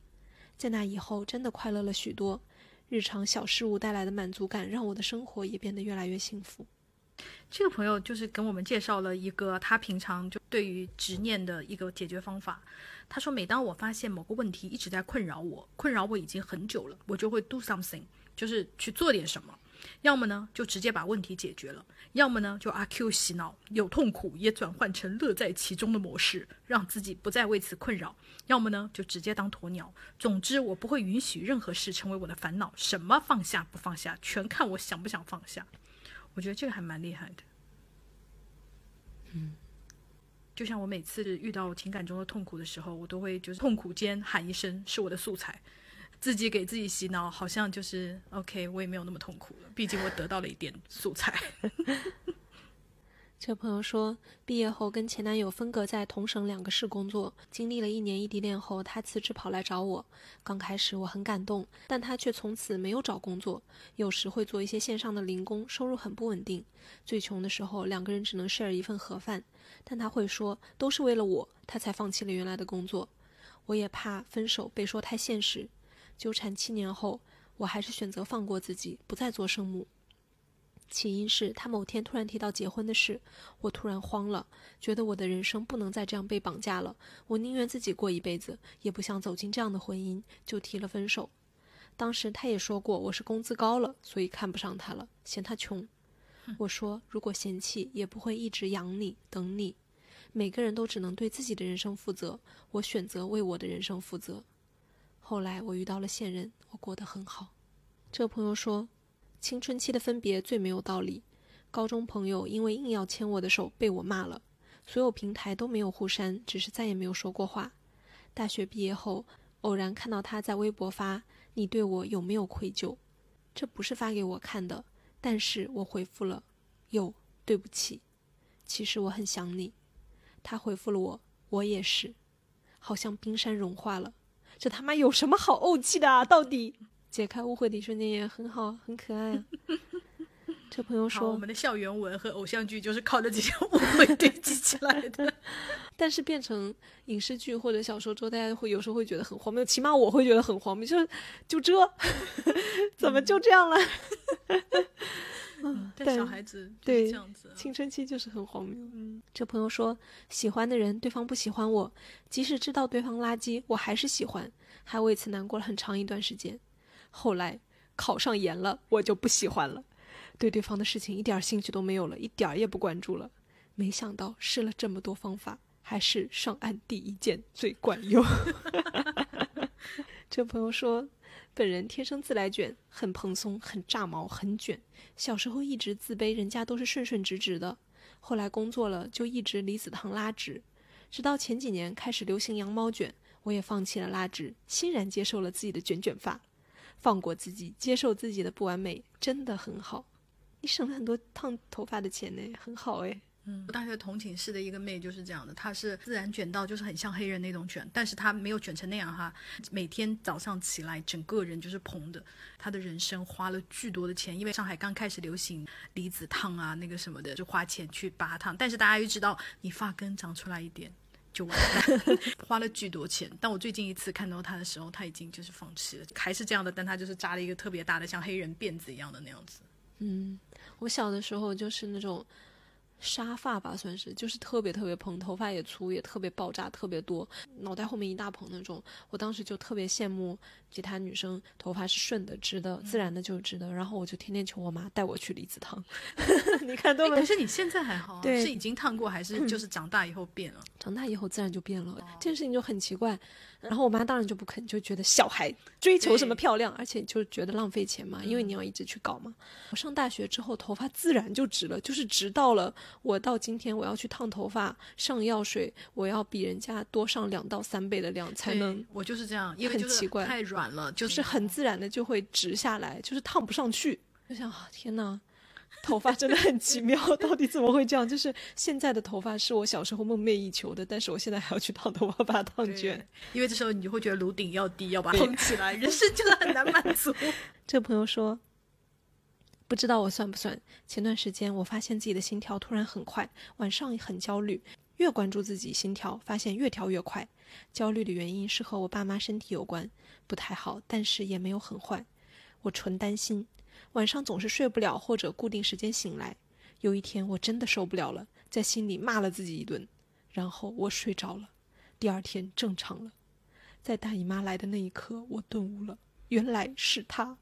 在那以后，真的快乐了许多。日常小事物带来的满足感，让我的生活也变得越来越幸福。这个朋友就是跟我们介绍了一个他平常就对于执念的一个解决方法。他说，每当我发现某个问题一直在困扰我，困扰我已经很久了，我就会 do something，就是去做点什么。要么呢就直接把问题解决了，要么呢就阿 Q 洗脑，有痛苦也转换成乐在其中的模式，让自己不再为此困扰；要么呢就直接当鸵鸟。总之，我不会允许任何事成为我的烦恼，什么放下不放下，全看我想不想放下。我觉得这个还蛮厉害的。嗯，就像我每次遇到情感中的痛苦的时候，我都会就是痛苦间喊一声“是我的素材”，自己给自己洗脑，好像就是 OK，我也没有那么痛苦了，毕竟我得到了一点素材。这朋友说，毕业后跟前男友分隔在同省两个市工作，经历了一年异地恋后，他辞职跑来找我。刚开始我很感动，但他却从此没有找工作，有时会做一些线上的零工，收入很不稳定。最穷的时候，两个人只能 share 一份盒饭，但他会说都是为了我，他才放弃了原来的工作。我也怕分手被说太现实，纠缠七年后，我还是选择放过自己，不再做生母。起因是他某天突然提到结婚的事，我突然慌了，觉得我的人生不能再这样被绑架了。我宁愿自己过一辈子，也不想走进这样的婚姻，就提了分手。当时他也说过我是工资高了，所以看不上他了，嫌他穷。我说如果嫌弃，也不会一直养你等你。每个人都只能对自己的人生负责，我选择为我的人生负责。后来我遇到了现任，我过得很好。这个朋友说。青春期的分别最没有道理。高中朋友因为硬要牵我的手被我骂了，所有平台都没有互删，只是再也没有说过话。大学毕业后，偶然看到他在微博发：“你对我有没有愧疚？”这不是发给我看的，但是我回复了：“有，对不起。其实我很想你。”他回复了我：“我也是。”好像冰山融化了。这他妈有什么好怄气的啊？到底？解开误会的一瞬间也很好，很可爱。这朋友说：“我们的校园文和偶像剧就是靠这几些误会堆积起来的。”但是变成影视剧或者小说之后，大家会有时候会觉得很荒谬，起码我会觉得很荒谬，就是就这，怎么就这样了？但小孩子对这样子，青春期就是很荒谬。嗯，这朋友说：“喜欢的人，对方不喜欢我，即使知道对方垃圾，我还是喜欢，还为此难过了很长一段时间。”后来考上研了，我就不喜欢了，对对方的事情一点兴趣都没有了，一点也不关注了。没想到试了这么多方法，还是上岸第一件最管用。这朋友说，本人天生自来卷，很蓬松，很炸毛，很卷。小时候一直自卑，人家都是顺顺直直的。后来工作了，就一直离子烫拉直，直到前几年开始流行羊毛卷，我也放弃了拉直，欣然接受了自己的卷卷发。放过自己，接受自己的不完美，真的很好。你省了很多烫头发的钱呢，很好哎。嗯，我大学同寝室的一个妹就是这样的，她是自然卷到就是很像黑人那种卷，但是她没有卷成那样哈。每天早上起来，整个人就是蓬的。她的人生花了巨多的钱，因为上海刚开始流行离子烫啊，那个什么的，就花钱去把它烫。但是大家又知道，你发根长出来一点。就完了，花了巨多钱。但我最近一次看到她的时候，她已经就是放弃了，还是这样的，但她就是扎了一个特别大的像黑人辫子一样的那样子。嗯，我小的时候就是那种。沙发吧，算是就是特别特别蓬，头发也粗，也特别爆炸，特别多，脑袋后面一大蓬那种。我当时就特别羡慕其他女生，头发是顺的、直的、自然的，就是直的。然后我就天天求我妈带我去离子烫。你看，都可是你现在还好，是已经烫过，还是就 是长大以后变了？长大以后自然就变了。这件事情就很奇怪。然后我妈当然就不肯，就觉得小孩追求什么漂亮，而且就觉得浪费钱嘛，因为你要一直去搞嘛。我上大学之后，头发自然就直了，就是直到了我到今天，我要去烫头发、上药水，我要比人家多上两到三倍的量才能。我就是这样，因为很奇怪，太软了，就是很自然的就会直下来，就是烫不上去。就想啊，天哪！头发真的很奇妙，到底怎么会这样？就是现在的头发是我小时候梦寐以求的，但是我现在还要去烫头发，把它烫卷。因为这时候你就会觉得颅顶要低，要把它蓬起来，人生真的很难满足。这个朋友说，不知道我算不算？前段时间我发现自己的心跳突然很快，晚上很焦虑，越关注自己心跳，发现越跳越快。焦虑的原因是和我爸妈身体有关，不太好，但是也没有很坏，我纯担心。晚上总是睡不了，或者固定时间醒来。有一天我真的受不了了，在心里骂了自己一顿，然后我睡着了。第二天正常了。在大姨妈来的那一刻，我顿悟了，原来是他。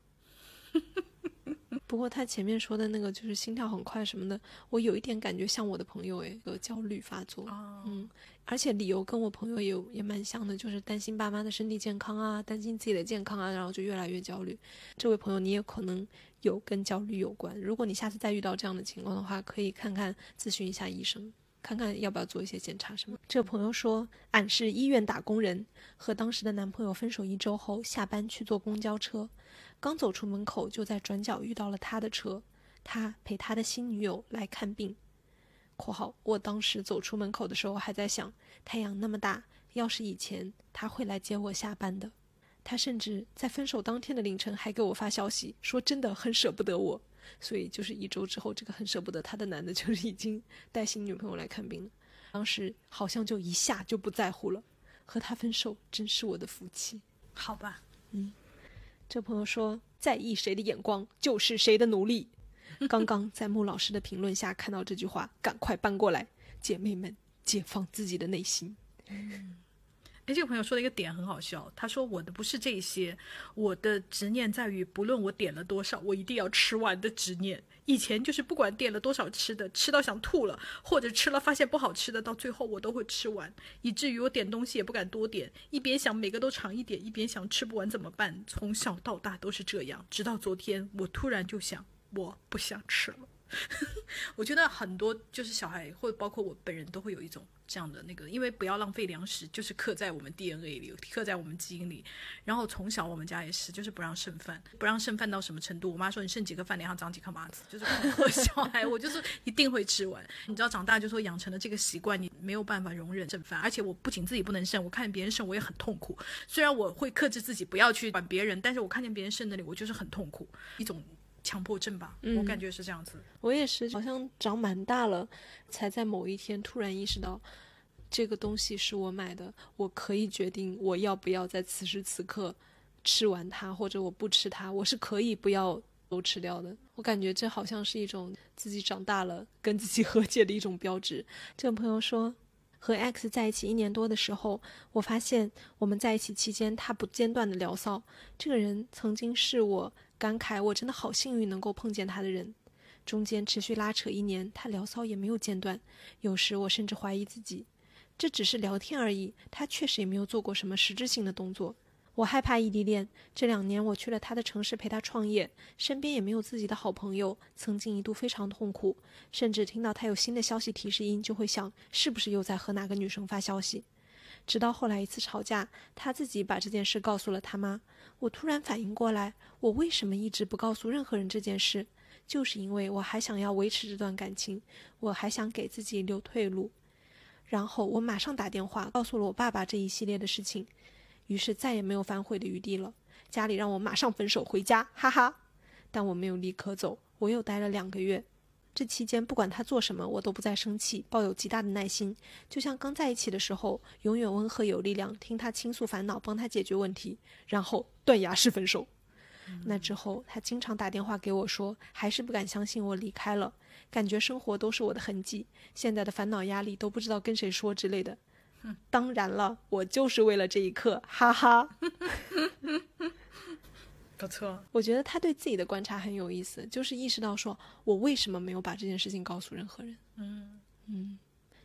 不过他前面说的那个就是心跳很快什么的，我有一点感觉像我的朋友诶，有焦虑发作。嗯，而且理由跟我朋友也也蛮像的，就是担心爸妈的身体健康啊，担心自己的健康啊，然后就越来越焦虑。这位朋友，你也可能有跟焦虑有关。如果你下次再遇到这样的情况的话，可以看看咨询一下医生。看看要不要做一些检查什么？这个朋友说，俺是医院打工人，和当时的男朋友分手一周后，下班去坐公交车，刚走出门口，就在转角遇到了他的车，他陪他的新女友来看病。（括号我当时走出门口的时候还在想，太阳那么大，要是以前他会来接我下班的。他甚至在分手当天的凌晨还给我发消息，说真的很舍不得我。）所以就是一周之后，这个很舍不得他的男的，就是 已经带新女朋友来看病了。当时好像就一下就不在乎了，和他分手真是我的福气。好吧，嗯，这朋友说，在意谁的眼光就是谁的奴隶。刚刚在穆老师的评论下看到这句话，赶快搬过来，姐妹们，解放自己的内心。哎，这个朋友说的一个点很好笑。他说：“我的不是这些，我的执念在于，不论我点了多少，我一定要吃完的执念。以前就是不管点了多少吃的，吃到想吐了，或者吃了发现不好吃的，到最后我都会吃完，以至于我点东西也不敢多点，一边想每个都尝一点，一边想吃不完怎么办。从小到大都是这样，直到昨天，我突然就想，我不想吃了。”我觉得很多就是小孩，或者包括我本人，都会有一种这样的那个，因为不要浪费粮食，就是刻在我们 DNA 里，刻在我们基因里。然后从小我们家也是，就是不让剩饭，不让剩饭到什么程度？我妈说你剩几个饭，脸上长几颗麻子，就是 小孩，我就是一定会吃完。你知道，长大就说养成了这个习惯，你没有办法容忍剩饭。而且我不仅自己不能剩，我看见别人剩，我也很痛苦。虽然我会克制自己不要去管别人，但是我看见别人剩那里，我就是很痛苦，一种。强迫症吧，我感觉是这样子。我也是，好像长蛮大了，才在某一天突然意识到，这个东西是我买的，我可以决定我要不要在此时此刻吃完它，或者我不吃它，我是可以不要都吃掉的。我感觉这好像是一种自己长大了跟自己和解的一种标志。这个朋友说，和 X 在一起一年多的时候，我发现我们在一起期间，他不间断的聊骚。这个人曾经是我。感慨，我真的好幸运能够碰见他的人。中间持续拉扯一年，他聊骚也没有间断。有时我甚至怀疑自己，这只是聊天而已。他确实也没有做过什么实质性的动作。我害怕异地恋。这两年我去了他的城市陪他创业，身边也没有自己的好朋友。曾经一度非常痛苦，甚至听到他有新的消息提示音，就会想是不是又在和哪个女生发消息。直到后来一次吵架，他自己把这件事告诉了他妈。我突然反应过来，我为什么一直不告诉任何人这件事？就是因为我还想要维持这段感情，我还想给自己留退路。然后我马上打电话告诉了我爸爸这一系列的事情，于是再也没有反悔的余地了。家里让我马上分手回家，哈哈。但我没有立刻走，我又待了两个月。这期间，不管他做什么，我都不再生气，抱有极大的耐心，就像刚在一起的时候，永远温和有力量，听他倾诉烦恼，帮他解决问题，然后断崖式分手。那之后，他经常打电话给我说，还是不敢相信我离开了，感觉生活都是我的痕迹，现在的烦恼压力都不知道跟谁说之类的。当然了，我就是为了这一刻，哈哈。不错，我觉得他对自己的观察很有意思，就是意识到说我为什么没有把这件事情告诉任何人。嗯。嗯，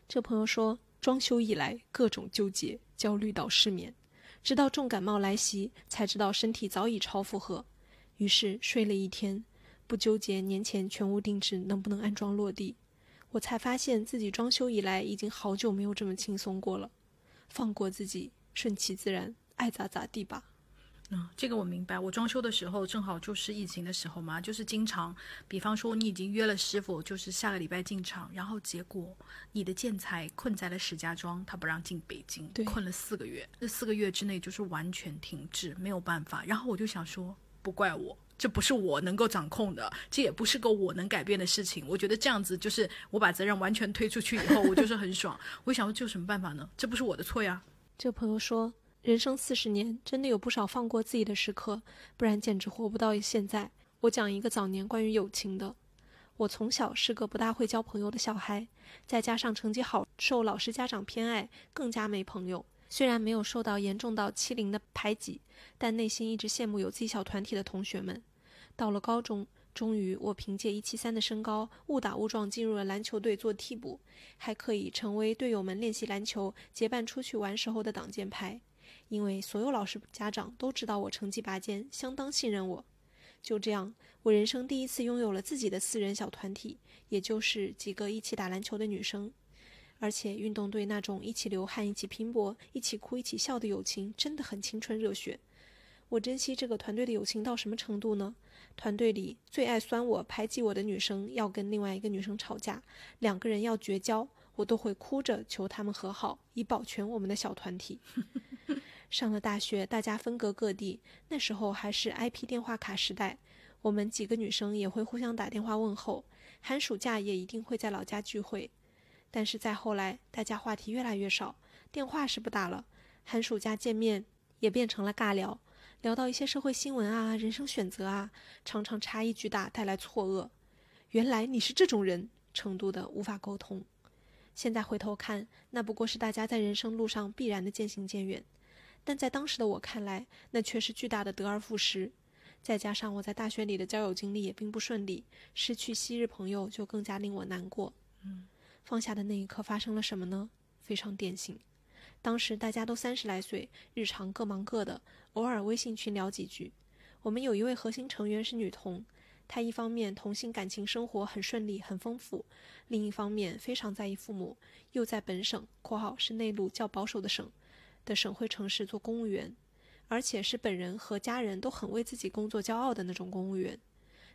这朋友说，装修以来各种纠结，焦虑到失眠，直到重感冒来袭，才知道身体早已超负荷，于是睡了一天，不纠结年前全屋定制能不能安装落地，我才发现自己装修以来已经好久没有这么轻松过了，放过自己，顺其自然，爱咋咋地吧。嗯，这个我明白。我装修的时候正好就是疫情的时候嘛，就是经常，比方说你已经约了师傅，就是下个礼拜进场，然后结果你的建材困在了石家庄，他不让进北京，困了四个月。这四个月之内就是完全停滞，没有办法。然后我就想说，不怪我，这不是我能够掌控的，这也不是个我能改变的事情。我觉得这样子就是我把责任完全推出去以后，我就是很爽。我想说，这有什么办法呢？这不是我的错呀。这个朋友说。人生四十年，真的有不少放过自己的时刻，不然简直活不到现在。我讲一个早年关于友情的。我从小是个不大会交朋友的小孩，再加上成绩好，受老师家长偏爱，更加没朋友。虽然没有受到严重到欺凌的排挤，但内心一直羡慕有自己小团体的同学们。到了高中，终于，我凭借一七三的身高，误打误撞进入了篮球队做替补，还可以成为队友们练习篮球、结伴出去玩时候的挡箭牌。因为所有老师、家长都知道我成绩拔尖，相当信任我。就这样，我人生第一次拥有了自己的私人小团体，也就是几个一起打篮球的女生。而且，运动队那种一起流汗、一起拼搏、一起哭、一起笑的友情，真的很青春热血。我珍惜这个团队的友情到什么程度呢？团队里最爱酸我、排挤我的女生要跟另外一个女生吵架，两个人要绝交，我都会哭着求他们和好，以保全我们的小团体。上了大学，大家分隔各地。那时候还是 IP 电话卡时代，我们几个女生也会互相打电话问候。寒暑假也一定会在老家聚会。但是再后来，大家话题越来越少，电话是不打了，寒暑假见面也变成了尬聊，聊到一些社会新闻啊、人生选择啊，常常差异巨大，带来错愕。原来你是这种人程度的无法沟通。现在回头看，那不过是大家在人生路上必然的渐行渐远。但在当时的我看来，那却是巨大的得而复失。再加上我在大学里的交友经历也并不顺利，失去昔日朋友就更加令我难过。嗯，放下的那一刻发生了什么呢？非常典型。当时大家都三十来岁，日常各忙各的，偶尔微信群聊几句。我们有一位核心成员是女同，她一方面同性感情生活很顺利很丰富，另一方面非常在意父母，又在本省（括号是内陆较保守的省）。的省会城市做公务员，而且是本人和家人都很为自己工作骄傲的那种公务员，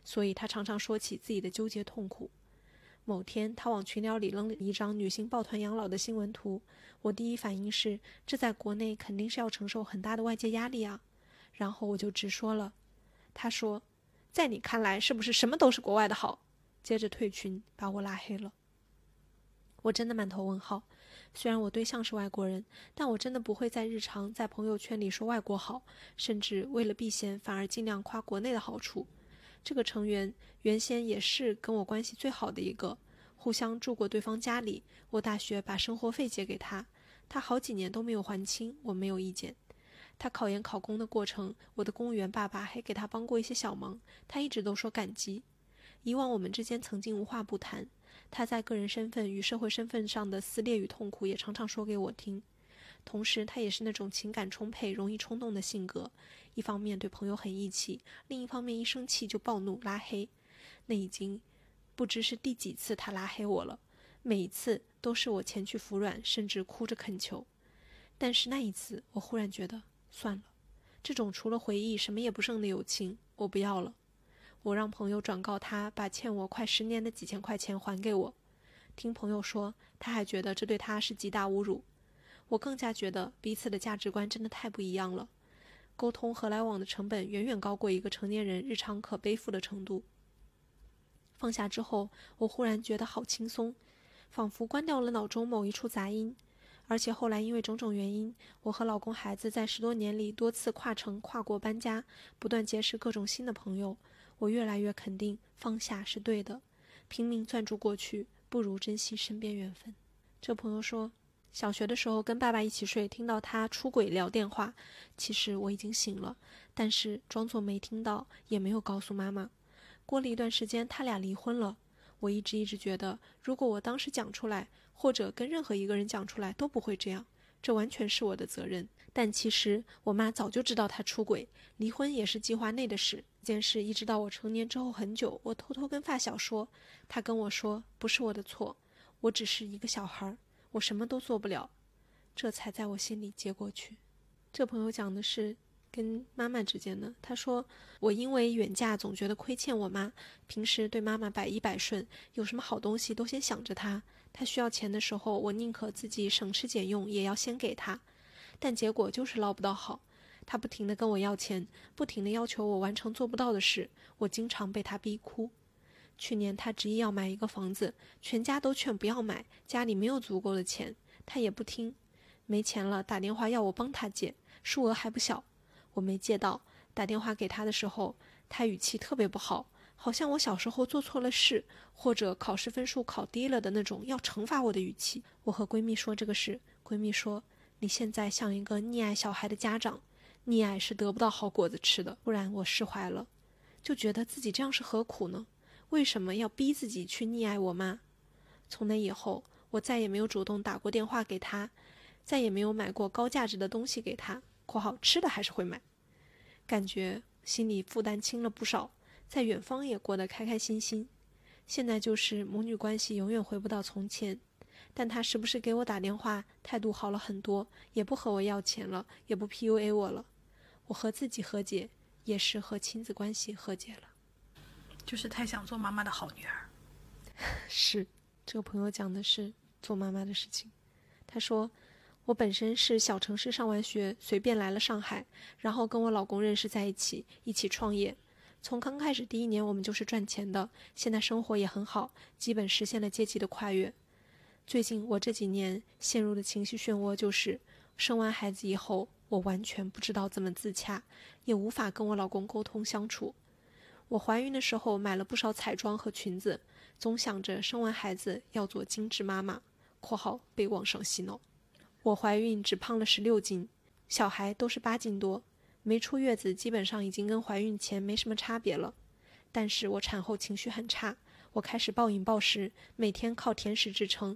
所以他常常说起自己的纠结痛苦。某天，他往群聊里扔了一张女性抱团养老的新闻图，我第一反应是这在国内肯定是要承受很大的外界压力啊，然后我就直说了。他说：“在你看来，是不是什么都是国外的好？”接着退群，把我拉黑了。我真的满头问号。虽然我对象是外国人，但我真的不会在日常在朋友圈里说外国好，甚至为了避嫌，反而尽量夸国内的好处。这个成员原先也是跟我关系最好的一个，互相住过对方家里。我大学把生活费借给他，他好几年都没有还清，我没有意见。他考研考公的过程，我的公务员爸爸还给他帮过一些小忙，他一直都说感激。以往我们之间曾经无话不谈。他在个人身份与社会身份上的撕裂与痛苦也常常说给我听，同时他也是那种情感充沛、容易冲动的性格，一方面对朋友很义气，另一方面一生气就暴怒拉黑。那已经不知是第几次他拉黑我了，每一次都是我前去服软，甚至哭着恳求。但是那一次，我忽然觉得算了，这种除了回忆什么也不剩的友情，我不要了。我让朋友转告他，把欠我快十年的几千块钱还给我。听朋友说，他还觉得这对他是极大侮辱。我更加觉得彼此的价值观真的太不一样了，沟通和来往的成本远远高过一个成年人日常可背负的程度。放下之后，我忽然觉得好轻松，仿佛关掉了脑中某一处杂音。而且后来因为种种原因，我和老公、孩子在十多年里多次跨城、跨国搬家，不断结识各种新的朋友。我越来越肯定放下是对的，拼命攥住过去，不如珍惜身边缘分。这朋友说，小学的时候跟爸爸一起睡，听到他出轨聊电话，其实我已经醒了，但是装作没听到，也没有告诉妈妈。过了一段时间，他俩离婚了。我一直一直觉得，如果我当时讲出来，或者跟任何一个人讲出来，都不会这样。这完全是我的责任。但其实我妈早就知道他出轨，离婚也是计划内的事。这件事一直到我成年之后很久，我偷偷跟发小说，他跟我说不是我的错，我只是一个小孩儿，我什么都做不了，这才在我心里接过去。这朋友讲的是跟妈妈之间的，他说我因为远嫁总觉得亏欠我妈，平时对妈妈百依百顺，有什么好东西都先想着她，他需要钱的时候，我宁可自己省吃俭用也要先给他。但结果就是捞不到好，他不停地跟我要钱，不停地要求我完成做不到的事，我经常被他逼哭。去年他执意要买一个房子，全家都劝不要买，家里没有足够的钱，他也不听。没钱了，打电话要我帮他借，数额还不小，我没借到。打电话给他的时候，他语气特别不好，好像我小时候做错了事，或者考试分数考低了的那种要惩罚我的语气。我和闺蜜说这个事，闺蜜说。你现在像一个溺爱小孩的家长，溺爱是得不到好果子吃的。不然我释怀了。就觉得自己这样是何苦呢？为什么要逼自己去溺爱我妈？从那以后，我再也没有主动打过电话给她，再也没有买过高价值的东西给她（括号吃的还是会买），感觉心里负担轻了不少，在远方也过得开开心心。现在就是母女关系永远回不到从前，但她时不时给我打电话，态度好了很多，也不和我要钱了，也不 PUA 我了。我和自己和解，也是和亲子关系和解了。就是太想做妈妈的好女儿。是，这个朋友讲的是做妈妈的事情。他说，我本身是小城市上完学，随便来了上海，然后跟我老公认识在一起，一起创业。从刚开始第一年，我们就是赚钱的，现在生活也很好，基本实现了阶级的跨越。最近我这几年陷入的情绪漩涡就是，生完孩子以后，我完全不知道怎么自洽，也无法跟我老公沟通相处。我怀孕的时候买了不少彩妆和裙子，总想着生完孩子要做精致妈妈（括号被网上洗脑）。我怀孕只胖了十六斤，小孩都是八斤多。没出月子，基本上已经跟怀孕前没什么差别了。但是我产后情绪很差，我开始暴饮暴食，每天靠甜食支撑。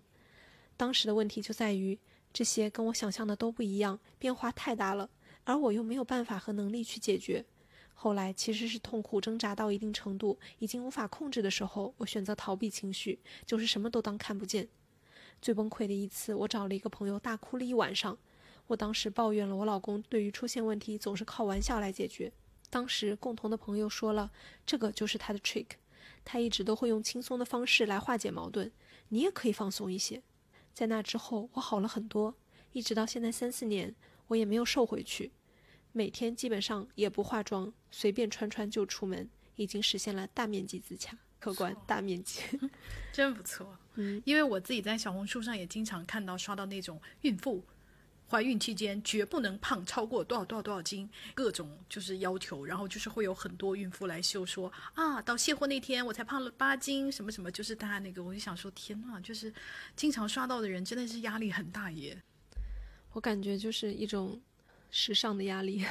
当时的问题就在于，这些跟我想象的都不一样，变化太大了，而我又没有办法和能力去解决。后来其实是痛苦挣扎到一定程度，已经无法控制的时候，我选择逃避情绪，就是什么都当看不见。最崩溃的一次，我找了一个朋友大哭了一晚上。我当时抱怨了我老公对于出现问题总是靠玩笑来解决。当时共同的朋友说了，这个就是他的 trick，他一直都会用轻松的方式来化解矛盾。你也可以放松一些。在那之后，我好了很多，一直到现在三四年，我也没有瘦回去。每天基本上也不化妆，随便穿穿就出门，已经实现了大面积自洽。客观大面积，真不错。嗯，因为我自己在小红书上也经常看到刷到那种孕妇。怀孕期间绝不能胖超过多少多少多少斤，各种就是要求，然后就是会有很多孕妇来秀说啊，到卸货那天我才胖了八斤，什么什么，就是大家那个，我就想说天呐，就是经常刷到的人真的是压力很大耶。我感觉就是一种时尚的压力，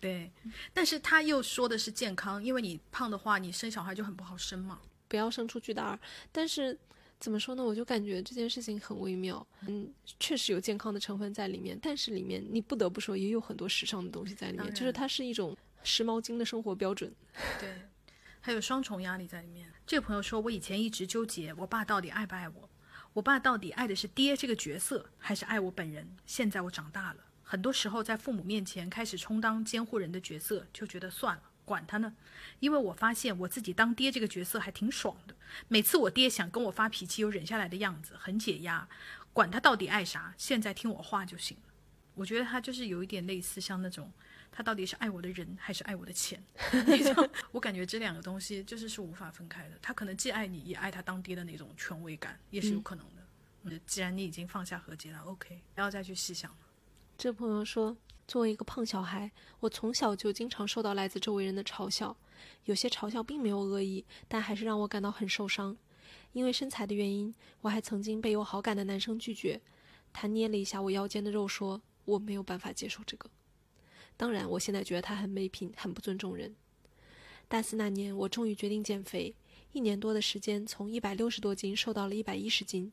对，但是他又说的是健康，因为你胖的话，你生小孩就很不好生嘛，不要生出巨大儿，但是。怎么说呢？我就感觉这件事情很微妙。嗯，确实有健康的成分在里面，但是里面你不得不说也有很多时尚的东西在里面，就是它是一种时髦精的生活标准。对，还有双重压力在里面。这个朋友说，我以前一直纠结，我爸到底爱不爱我？我爸到底爱的是爹这个角色，还是爱我本人？现在我长大了，很多时候在父母面前开始充当监护人的角色，就觉得算了。管他呢，因为我发现我自己当爹这个角色还挺爽的。每次我爹想跟我发脾气，又忍下来的样子很解压。管他到底爱啥，现在听我话就行了。我觉得他就是有一点类似像那种，他到底是爱我的人还是爱我的钱 那种。我感觉这两个东西就是是无法分开的。他可能既爱你，也爱他当爹的那种权威感，也是有可能的。嗯，既然你已经放下和解了，OK，不要再去细想了。这朋友说。作为一个胖小孩，我从小就经常受到来自周围人的嘲笑，有些嘲笑并没有恶意，但还是让我感到很受伤。因为身材的原因，我还曾经被有好感的男生拒绝。他捏了一下我腰间的肉，说：“我没有办法接受这个。”当然，我现在觉得他很没品，很不尊重人。大四那年，我终于决定减肥，一年多的时间，从一百六十多斤瘦到了一百一十斤。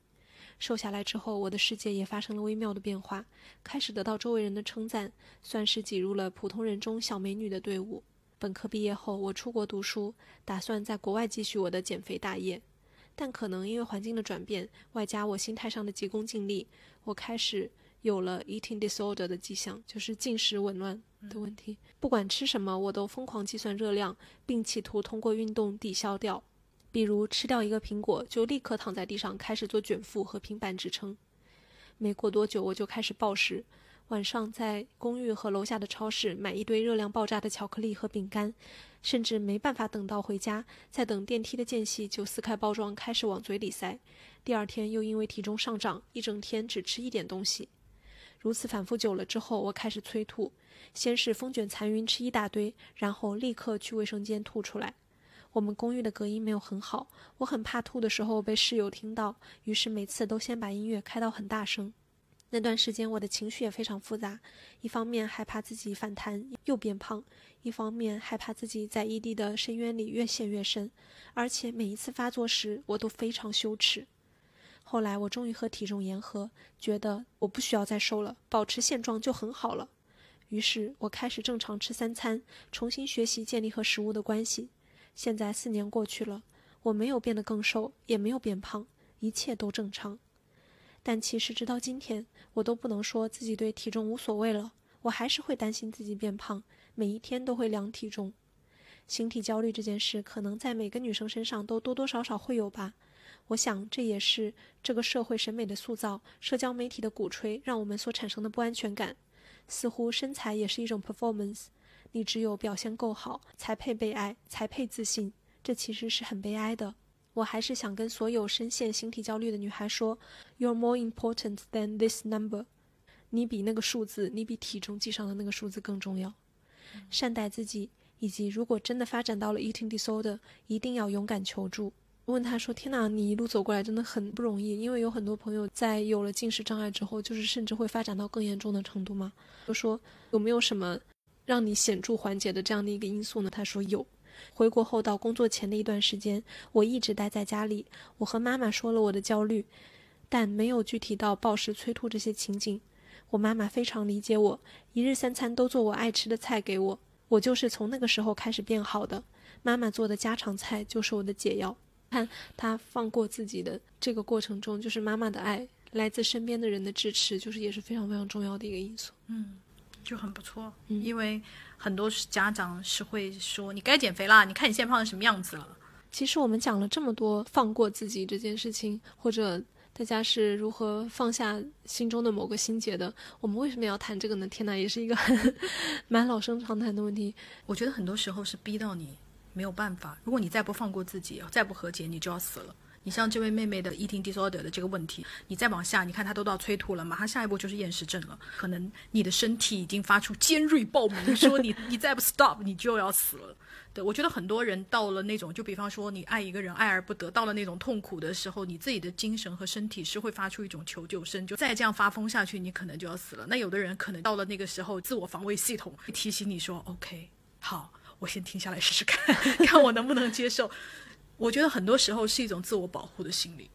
瘦下来之后，我的世界也发生了微妙的变化，开始得到周围人的称赞，算是挤入了普通人中小美女的队伍。本科毕业后，我出国读书，打算在国外继续我的减肥大业。但可能因为环境的转变，外加我心态上的急功近利，我开始有了 eating disorder 的迹象，就是进食紊乱的问题。不管吃什么，我都疯狂计算热量，并企图通过运动抵消掉。比如吃掉一个苹果，就立刻躺在地上开始做卷腹和平板支撑。没过多久，我就开始暴食。晚上在公寓和楼下的超市买一堆热量爆炸的巧克力和饼干，甚至没办法等到回家，在等电梯的间隙就撕开包装开始往嘴里塞。第二天又因为体重上涨，一整天只吃一点东西。如此反复久了之后，我开始催吐，先是风卷残云吃一大堆，然后立刻去卫生间吐出来。我们公寓的隔音没有很好，我很怕吐的时候被室友听到，于是每次都先把音乐开到很大声。那段时间我的情绪也非常复杂，一方面害怕自己反弹又变胖，一方面害怕自己在异地的深渊里越陷越深，而且每一次发作时我都非常羞耻。后来我终于和体重言和，觉得我不需要再瘦了，保持现状就很好了。于是我开始正常吃三餐，重新学习建立和食物的关系。现在四年过去了，我没有变得更瘦，也没有变胖，一切都正常。但其实直到今天，我都不能说自己对体重无所谓了。我还是会担心自己变胖，每一天都会量体重。形体焦虑这件事，可能在每个女生身上都多多少少会有吧。我想，这也是这个社会审美的塑造、社交媒体的鼓吹，让我们所产生的不安全感。似乎身材也是一种 performance，你只有表现够好，才配被爱，才配自信。这其实是很悲哀的。我还是想跟所有深陷形体焦虑的女孩说：You're more important than this number。你比那个数字，你比体重计上的那个数字更重要。善待自己，以及如果真的发展到了 eating disorder，一定要勇敢求助。问他说：“天哪，你一路走过来真的很不容易，因为有很多朋友在有了进食障碍之后，就是甚至会发展到更严重的程度吗？”就说有没有什么让你显著缓解的这样的一个因素呢？他说有。回国后到工作前的一段时间，我一直待在家里。我和妈妈说了我的焦虑，但没有具体到暴食催吐这些情景。我妈妈非常理解我，一日三餐都做我爱吃的菜给我。我就是从那个时候开始变好的。妈妈做的家常菜就是我的解药。看她放过自己的这个过程中，就是妈妈的爱，来自身边的人的支持，就是也是非常非常重要的一个因素。嗯，就很不错，嗯因为。很多家长是会说：“你该减肥啦！你看你现在胖成什么样子了。”其实我们讲了这么多放过自己这件事情，或者大家是如何放下心中的某个心结的，我们为什么要谈这个呢？天哪，也是一个很 蛮老生常谈的问题。我觉得很多时候是逼到你没有办法。如果你再不放过自己，再不和解，你就要死了。你像这位妹妹的 eating disorder 的这个问题，你再往下，你看她都到催吐了，马上下一步就是厌食症了。可能你的身体已经发出尖锐报鸣，说你你再不 stop，你就要死了。对我觉得很多人到了那种，就比方说你爱一个人爱而不得，到了那种痛苦的时候，你自己的精神和身体是会发出一种求救声，就再这样发疯下去，你可能就要死了。那有的人可能到了那个时候，自我防卫系统提醒你说，OK，好，我先停下来试试看，看我能不能接受。我觉得很多时候是一种自我保护的心理，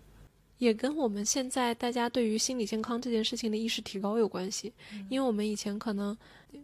也跟我们现在大家对于心理健康这件事情的意识提高有关系。因为我们以前可能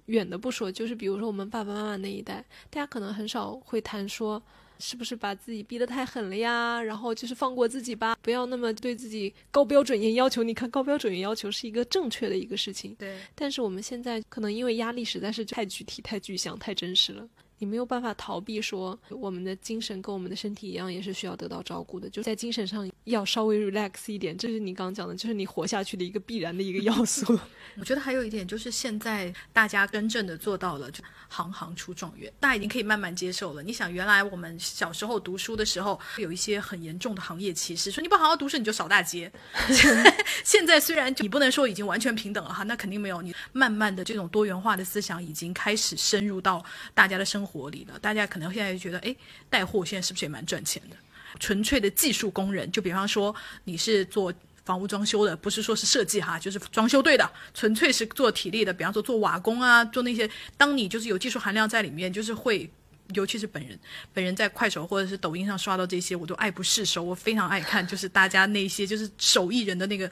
远的不说，就是比如说我们爸爸妈妈那一代，大家可能很少会谈说是不是把自己逼得太狠了呀，然后就是放过自己吧，不要那么对自己高标准严要求。你看高标准严要求是一个正确的一个事情，对。但是我们现在可能因为压力实在是太具体、太具象、太真实了。你没有办法逃避说，我们的精神跟我们的身体一样，也是需要得到照顾的。就在精神上要稍微 relax 一点，这是你刚讲的，就是你活下去的一个必然的一个要素。我觉得还有一点就是，现在大家真正的做到了，就行行出状元，大家已经可以慢慢接受了。你想，原来我们小时候读书的时候，有一些很严重的行业歧视，说你不好好读书你就扫大街。现在虽然你不能说已经完全平等了哈，那肯定没有。你慢慢的这种多元化的思想已经开始深入到大家的生活里了。大家可能现在就觉得，哎，带货现在是不是也蛮赚钱的？纯粹的技术工人，就比方说你是做。房屋装修的不是说是设计哈，就是装修队的，纯粹是做体力的。比方说做瓦工啊，做那些，当你就是有技术含量在里面，就是会，尤其是本人，本人在快手或者是抖音上刷到这些，我都爱不释手。我非常爱看，就是大家那些就是手艺人的那个。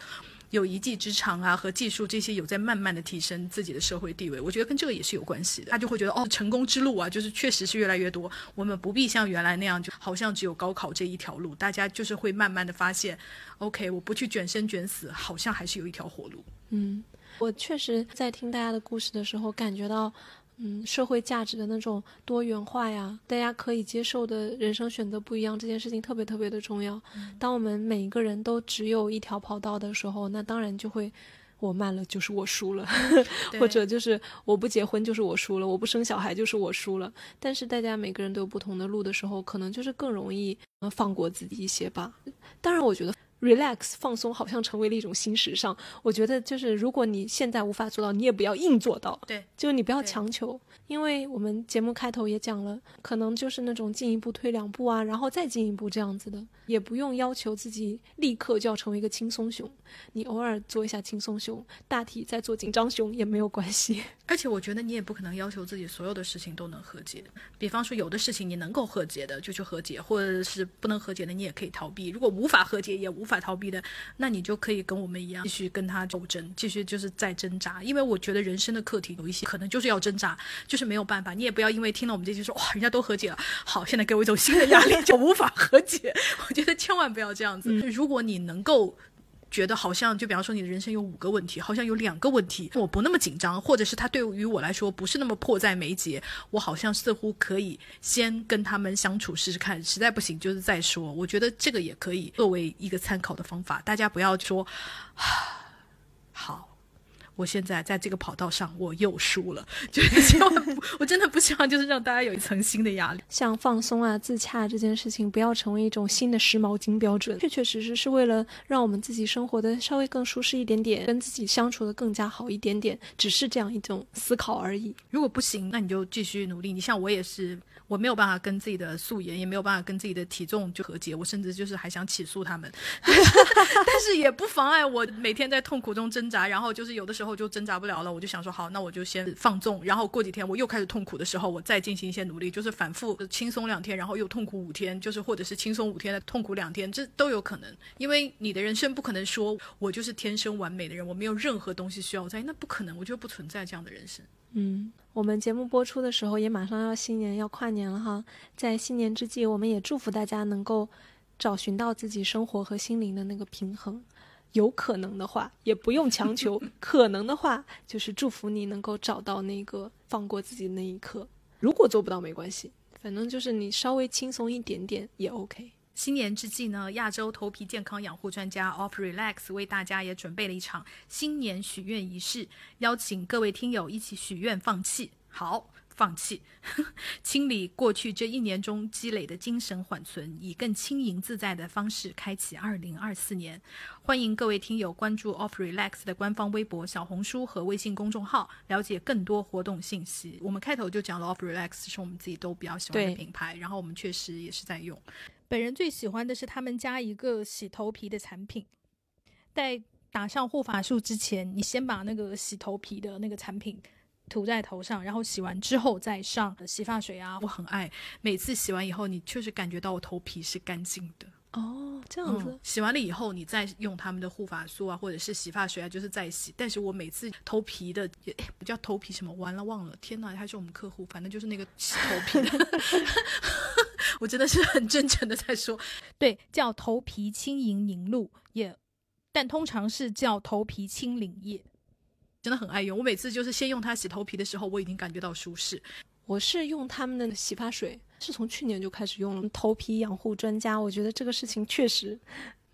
有一技之长啊，和技术这些有在慢慢的提升自己的社会地位，我觉得跟这个也是有关系的。他就会觉得哦，成功之路啊，就是确实是越来越多。我们不必像原来那样，就好像只有高考这一条路。大家就是会慢慢的发现，OK，我不去卷生卷死，好像还是有一条活路。嗯，我确实在听大家的故事的时候，感觉到。嗯，社会价值的那种多元化呀，大家可以接受的人生选择不一样，这件事情特别特别的重要。当我们每一个人都只有一条跑道的时候，那当然就会，我慢了就是我输了 或者就是我不结婚就是我输了，我不生小孩就是我输了。但是大家每个人都有不同的路的时候，可能就是更容易放过自己一些吧。当然，我觉得。Relax 放松好像成为了一种新时尚。我觉得就是如果你现在无法做到，你也不要硬做到，对，就你不要强求，因为我们节目开头也讲了，可能就是那种进一步退两步啊，然后再进一步这样子的，也不用要求自己立刻就要成为一个轻松熊，你偶尔做一下轻松熊，大体再做紧张熊也没有关系。而且我觉得你也不可能要求自己所有的事情都能和解。比方说，有的事情你能够和解的就去和解，或者是不能和解的你也可以逃避。如果无法和解也无法逃避的，那你就可以跟我们一样，继续跟他斗争，继续就是在挣扎。因为我觉得人生的课题有一些可能就是要挣扎，就是没有办法。你也不要因为听了我们这句说哇，人家都和解了，好，现在给我一种新的压力，就无法和解。我觉得千万不要这样子。如果你能够。觉得好像就比方说你的人生有五个问题，好像有两个问题我不那么紧张，或者是他对于我来说不是那么迫在眉睫，我好像似乎可以先跟他们相处试试看，实在不行就是再说。我觉得这个也可以作为一个参考的方法，大家不要说，好。我现在在这个跑道上，我又输了，就是千万不，我真的不希望就是让大家有一层新的压力。像放松啊、自洽这件事情，不要成为一种新的时髦金标准，确确实实是为了让我们自己生活的稍微更舒适一点点，跟自己相处的更加好一点点，只是这样一种思考而已。如果不行，那你就继续努力。你像我也是，我没有办法跟自己的素颜，也没有办法跟自己的体重就和解，我甚至就是还想起诉他们，但是也不妨碍我每天在痛苦中挣扎，然后就是有的时候我就挣扎不了了，我就想说好，那我就先放纵，然后过几天我又开始痛苦的时候，我再进行一些努力，就是反复轻松两天，然后又痛苦五天，就是或者是轻松五天的痛苦两天，这都有可能。因为你的人生不可能说我就是天生完美的人，我没有任何东西需要在，那不可能，我觉得不存在这样的人生。嗯，我们节目播出的时候也马上要新年要跨年了哈，在新年之际，我们也祝福大家能够找寻到自己生活和心灵的那个平衡。有可能的话，也不用强求；可能的话，就是祝福你能够找到那个放过自己的那一刻。如果做不到没关系，反正就是你稍微轻松一点点也 OK。新年之际呢，亚洲头皮健康养护专家 Off Relax 为大家也准备了一场新年许愿仪式，邀请各位听友一起许愿放弃。好。放弃，清理过去这一年中积累的精神缓存，以更轻盈自在的方式开启二零二四年。欢迎各位听友关注 Off Relax 的官方微博、小红书和微信公众号，了解更多活动信息。我们开头就讲了 Off Relax 是我们自己都比较喜欢的品牌，然后我们确实也是在用。本人最喜欢的是他们家一个洗头皮的产品，在打上护发素之前，你先把那个洗头皮的那个产品。涂在头上，然后洗完之后再上洗发水啊。我很爱，每次洗完以后，你确实感觉到我头皮是干净的。哦，这样子。嗯、洗完了以后，你再用他们的护发素啊，或者是洗发水啊，就是再洗。但是我每次头皮的，也，不叫头皮什么？完了忘了，天哪，还是我们客户，反正就是那个洗头皮的。我真的是很真诚的在说，对，叫头皮轻盈凝露液，但通常是叫头皮清灵液。真的很爱用，我每次就是先用它洗头皮的时候，我已经感觉到舒适。我是用他们的洗发水，是从去年就开始用了。头皮养护专家，我觉得这个事情确实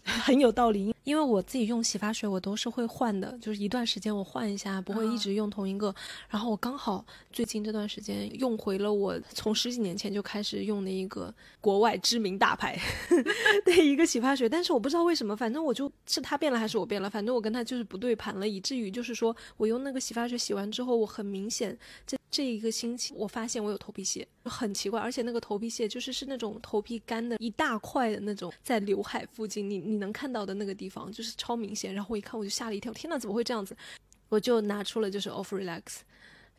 很有道理。因为我自己用洗发水，我都是会换的，就是一段时间我换一下，不会一直用同一个。然后我刚好最近这段时间用回了我从十几年前就开始用的一个国外知名大牌 的一个洗发水，但是我不知道为什么，反正我就是它变了还是我变了，反正我跟它就是不对盘了，以至于就是说我用那个洗发水洗完之后，我很明显这这一个星期我发现我有头皮屑，很奇怪，而且那个头皮屑就是是那种头皮干的一大块的那种，在刘海附近，你你能看到的那个地方。就是超明显，然后我一看我就吓了一跳，天呐，怎么会这样子？我就拿出了就是 Off Relax，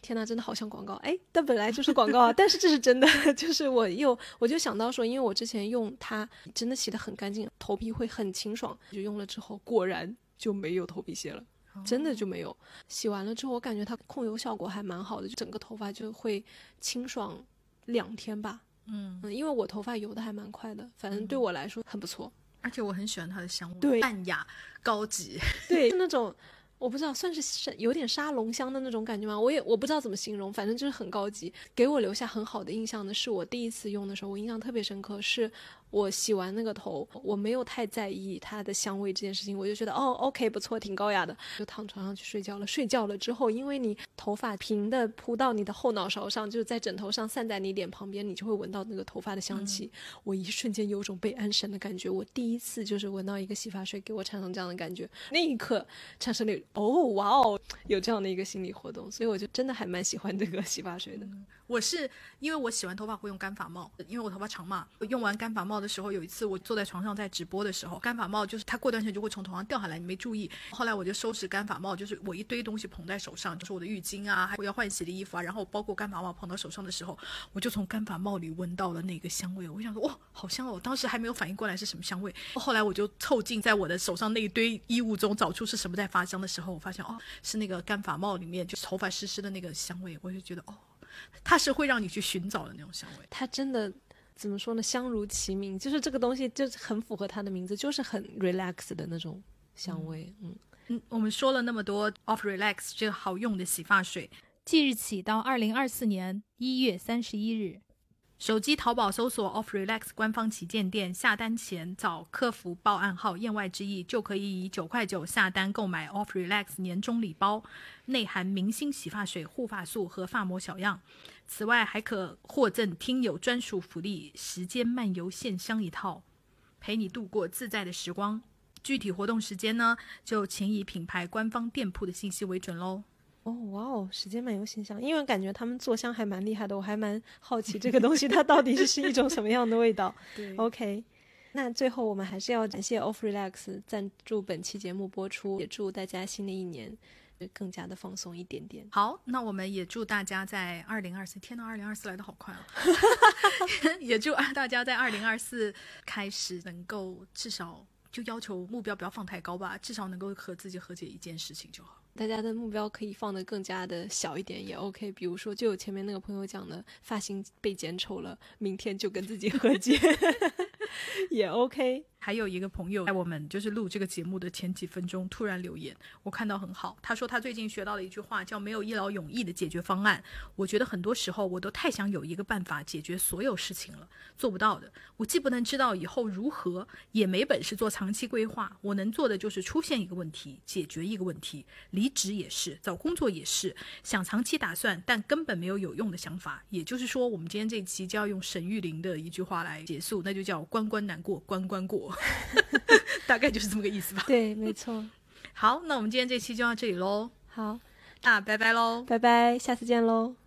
天呐，真的好像广告，哎，但本来就是广告啊，但是这是真的，就是我又我就想到说，因为我之前用它真的洗得很干净，头皮会很清爽，就用了之后果然就没有头皮屑了，真的就没有。洗完了之后，我感觉它控油效果还蛮好的，就整个头发就会清爽两天吧。嗯嗯，因为我头发油的还蛮快的，反正对我来说很不错。而且我很喜欢它的香味，对，淡雅高级，对，那种我不知道算是有点沙龙香的那种感觉吗？我也我不知道怎么形容，反正就是很高级，给我留下很好的印象的是我第一次用的时候，我印象特别深刻，是我洗完那个头，我没有太在意它的香味这件事情，我就觉得哦，OK，不错，挺高雅的，就躺床上去睡觉了。睡觉了之后，因为你头发平的铺到你的后脑勺上，就是在枕头上散在你脸旁边，你就会闻到那个头发的香气。我一瞬间有种被安神的感觉。我第一次就是闻到一个洗发水给我产生这样的感觉，那一刻产生了哦，哇哦，有这样的一个心理活动，所以我就真的还蛮喜欢这个洗发水的。我是因为我洗完头发会用干发帽，因为我头发长嘛。我用完干发帽的时候，有一次我坐在床上在直播的时候，干发帽就是它过段时间就会从头上掉下来，你没注意。后来我就收拾干发帽，就是我一堆东西捧在手上，就是我的浴巾啊，还有要换洗的衣服啊，然后包括干发帽捧到手上的时候，我就从干发帽里闻到了那个香味。我想说哇，好香哦！当时还没有反应过来是什么香味。后来我就凑近在我的手上那一堆衣物中找出是什么在发香的时候，我发现哦，是那个干发帽里面就是头发湿湿的那个香味。我就觉得哦。它是会让你去寻找的那种香味，它真的怎么说呢？相如其名，就是这个东西就是很符合它的名字，就是很 relax 的那种香味。嗯嗯，我们说了那么多 off relax 这个好用的洗发水，即日起到二零二四年一月三十一日。手机淘宝搜索 Off Relax 官方旗舰店，下单前找客服报暗号“言外之意”，就可以以九块九下单购买 Off Relax 年终礼包，内含明星洗发水、护发素和发膜小样。此外，还可获赠听友专属福利——时间漫游线香一套，陪你度过自在的时光。具体活动时间呢，就请以品牌官方店铺的信息为准喽。哦，哇哦，时间漫游线香，因为感觉他们做香还蛮厉害的，我还蛮好奇这个东西它到底是是一种什么样的味道。对，OK，那最后我们还是要感谢 Off Relax 赞助本期节目播出，也祝大家新的一年更加的放松一点点。好，那我们也祝大家在二零二四，天呐，二零二四来的好快啊！也祝大家在二零二四开始能够至少就要求目标不要放太高吧，至少能够和自己和解一件事情就好。大家的目标可以放得更加的小一点也 OK，比如说就有前面那个朋友讲的，发型被剪丑了，明天就跟自己和解，也 OK。还有一个朋友在我们就是录这个节目的前几分钟突然留言，我看到很好。他说他最近学到了一句话，叫“没有一劳永逸的解决方案”。我觉得很多时候我都太想有一个办法解决所有事情了，做不到的。我既不能知道以后如何，也没本事做长期规划。我能做的就是出现一个问题，解决一个问题。离职也是，找工作也是，想长期打算，但根本没有有用的想法。也就是说，我们今天这期就要用沈玉琳的一句话来结束，那就叫“关关难过关关过”。大概就是这么个意思吧。对，没错。好，那我们今天这期就到这里喽。好，那拜拜喽，拜拜，下次见喽。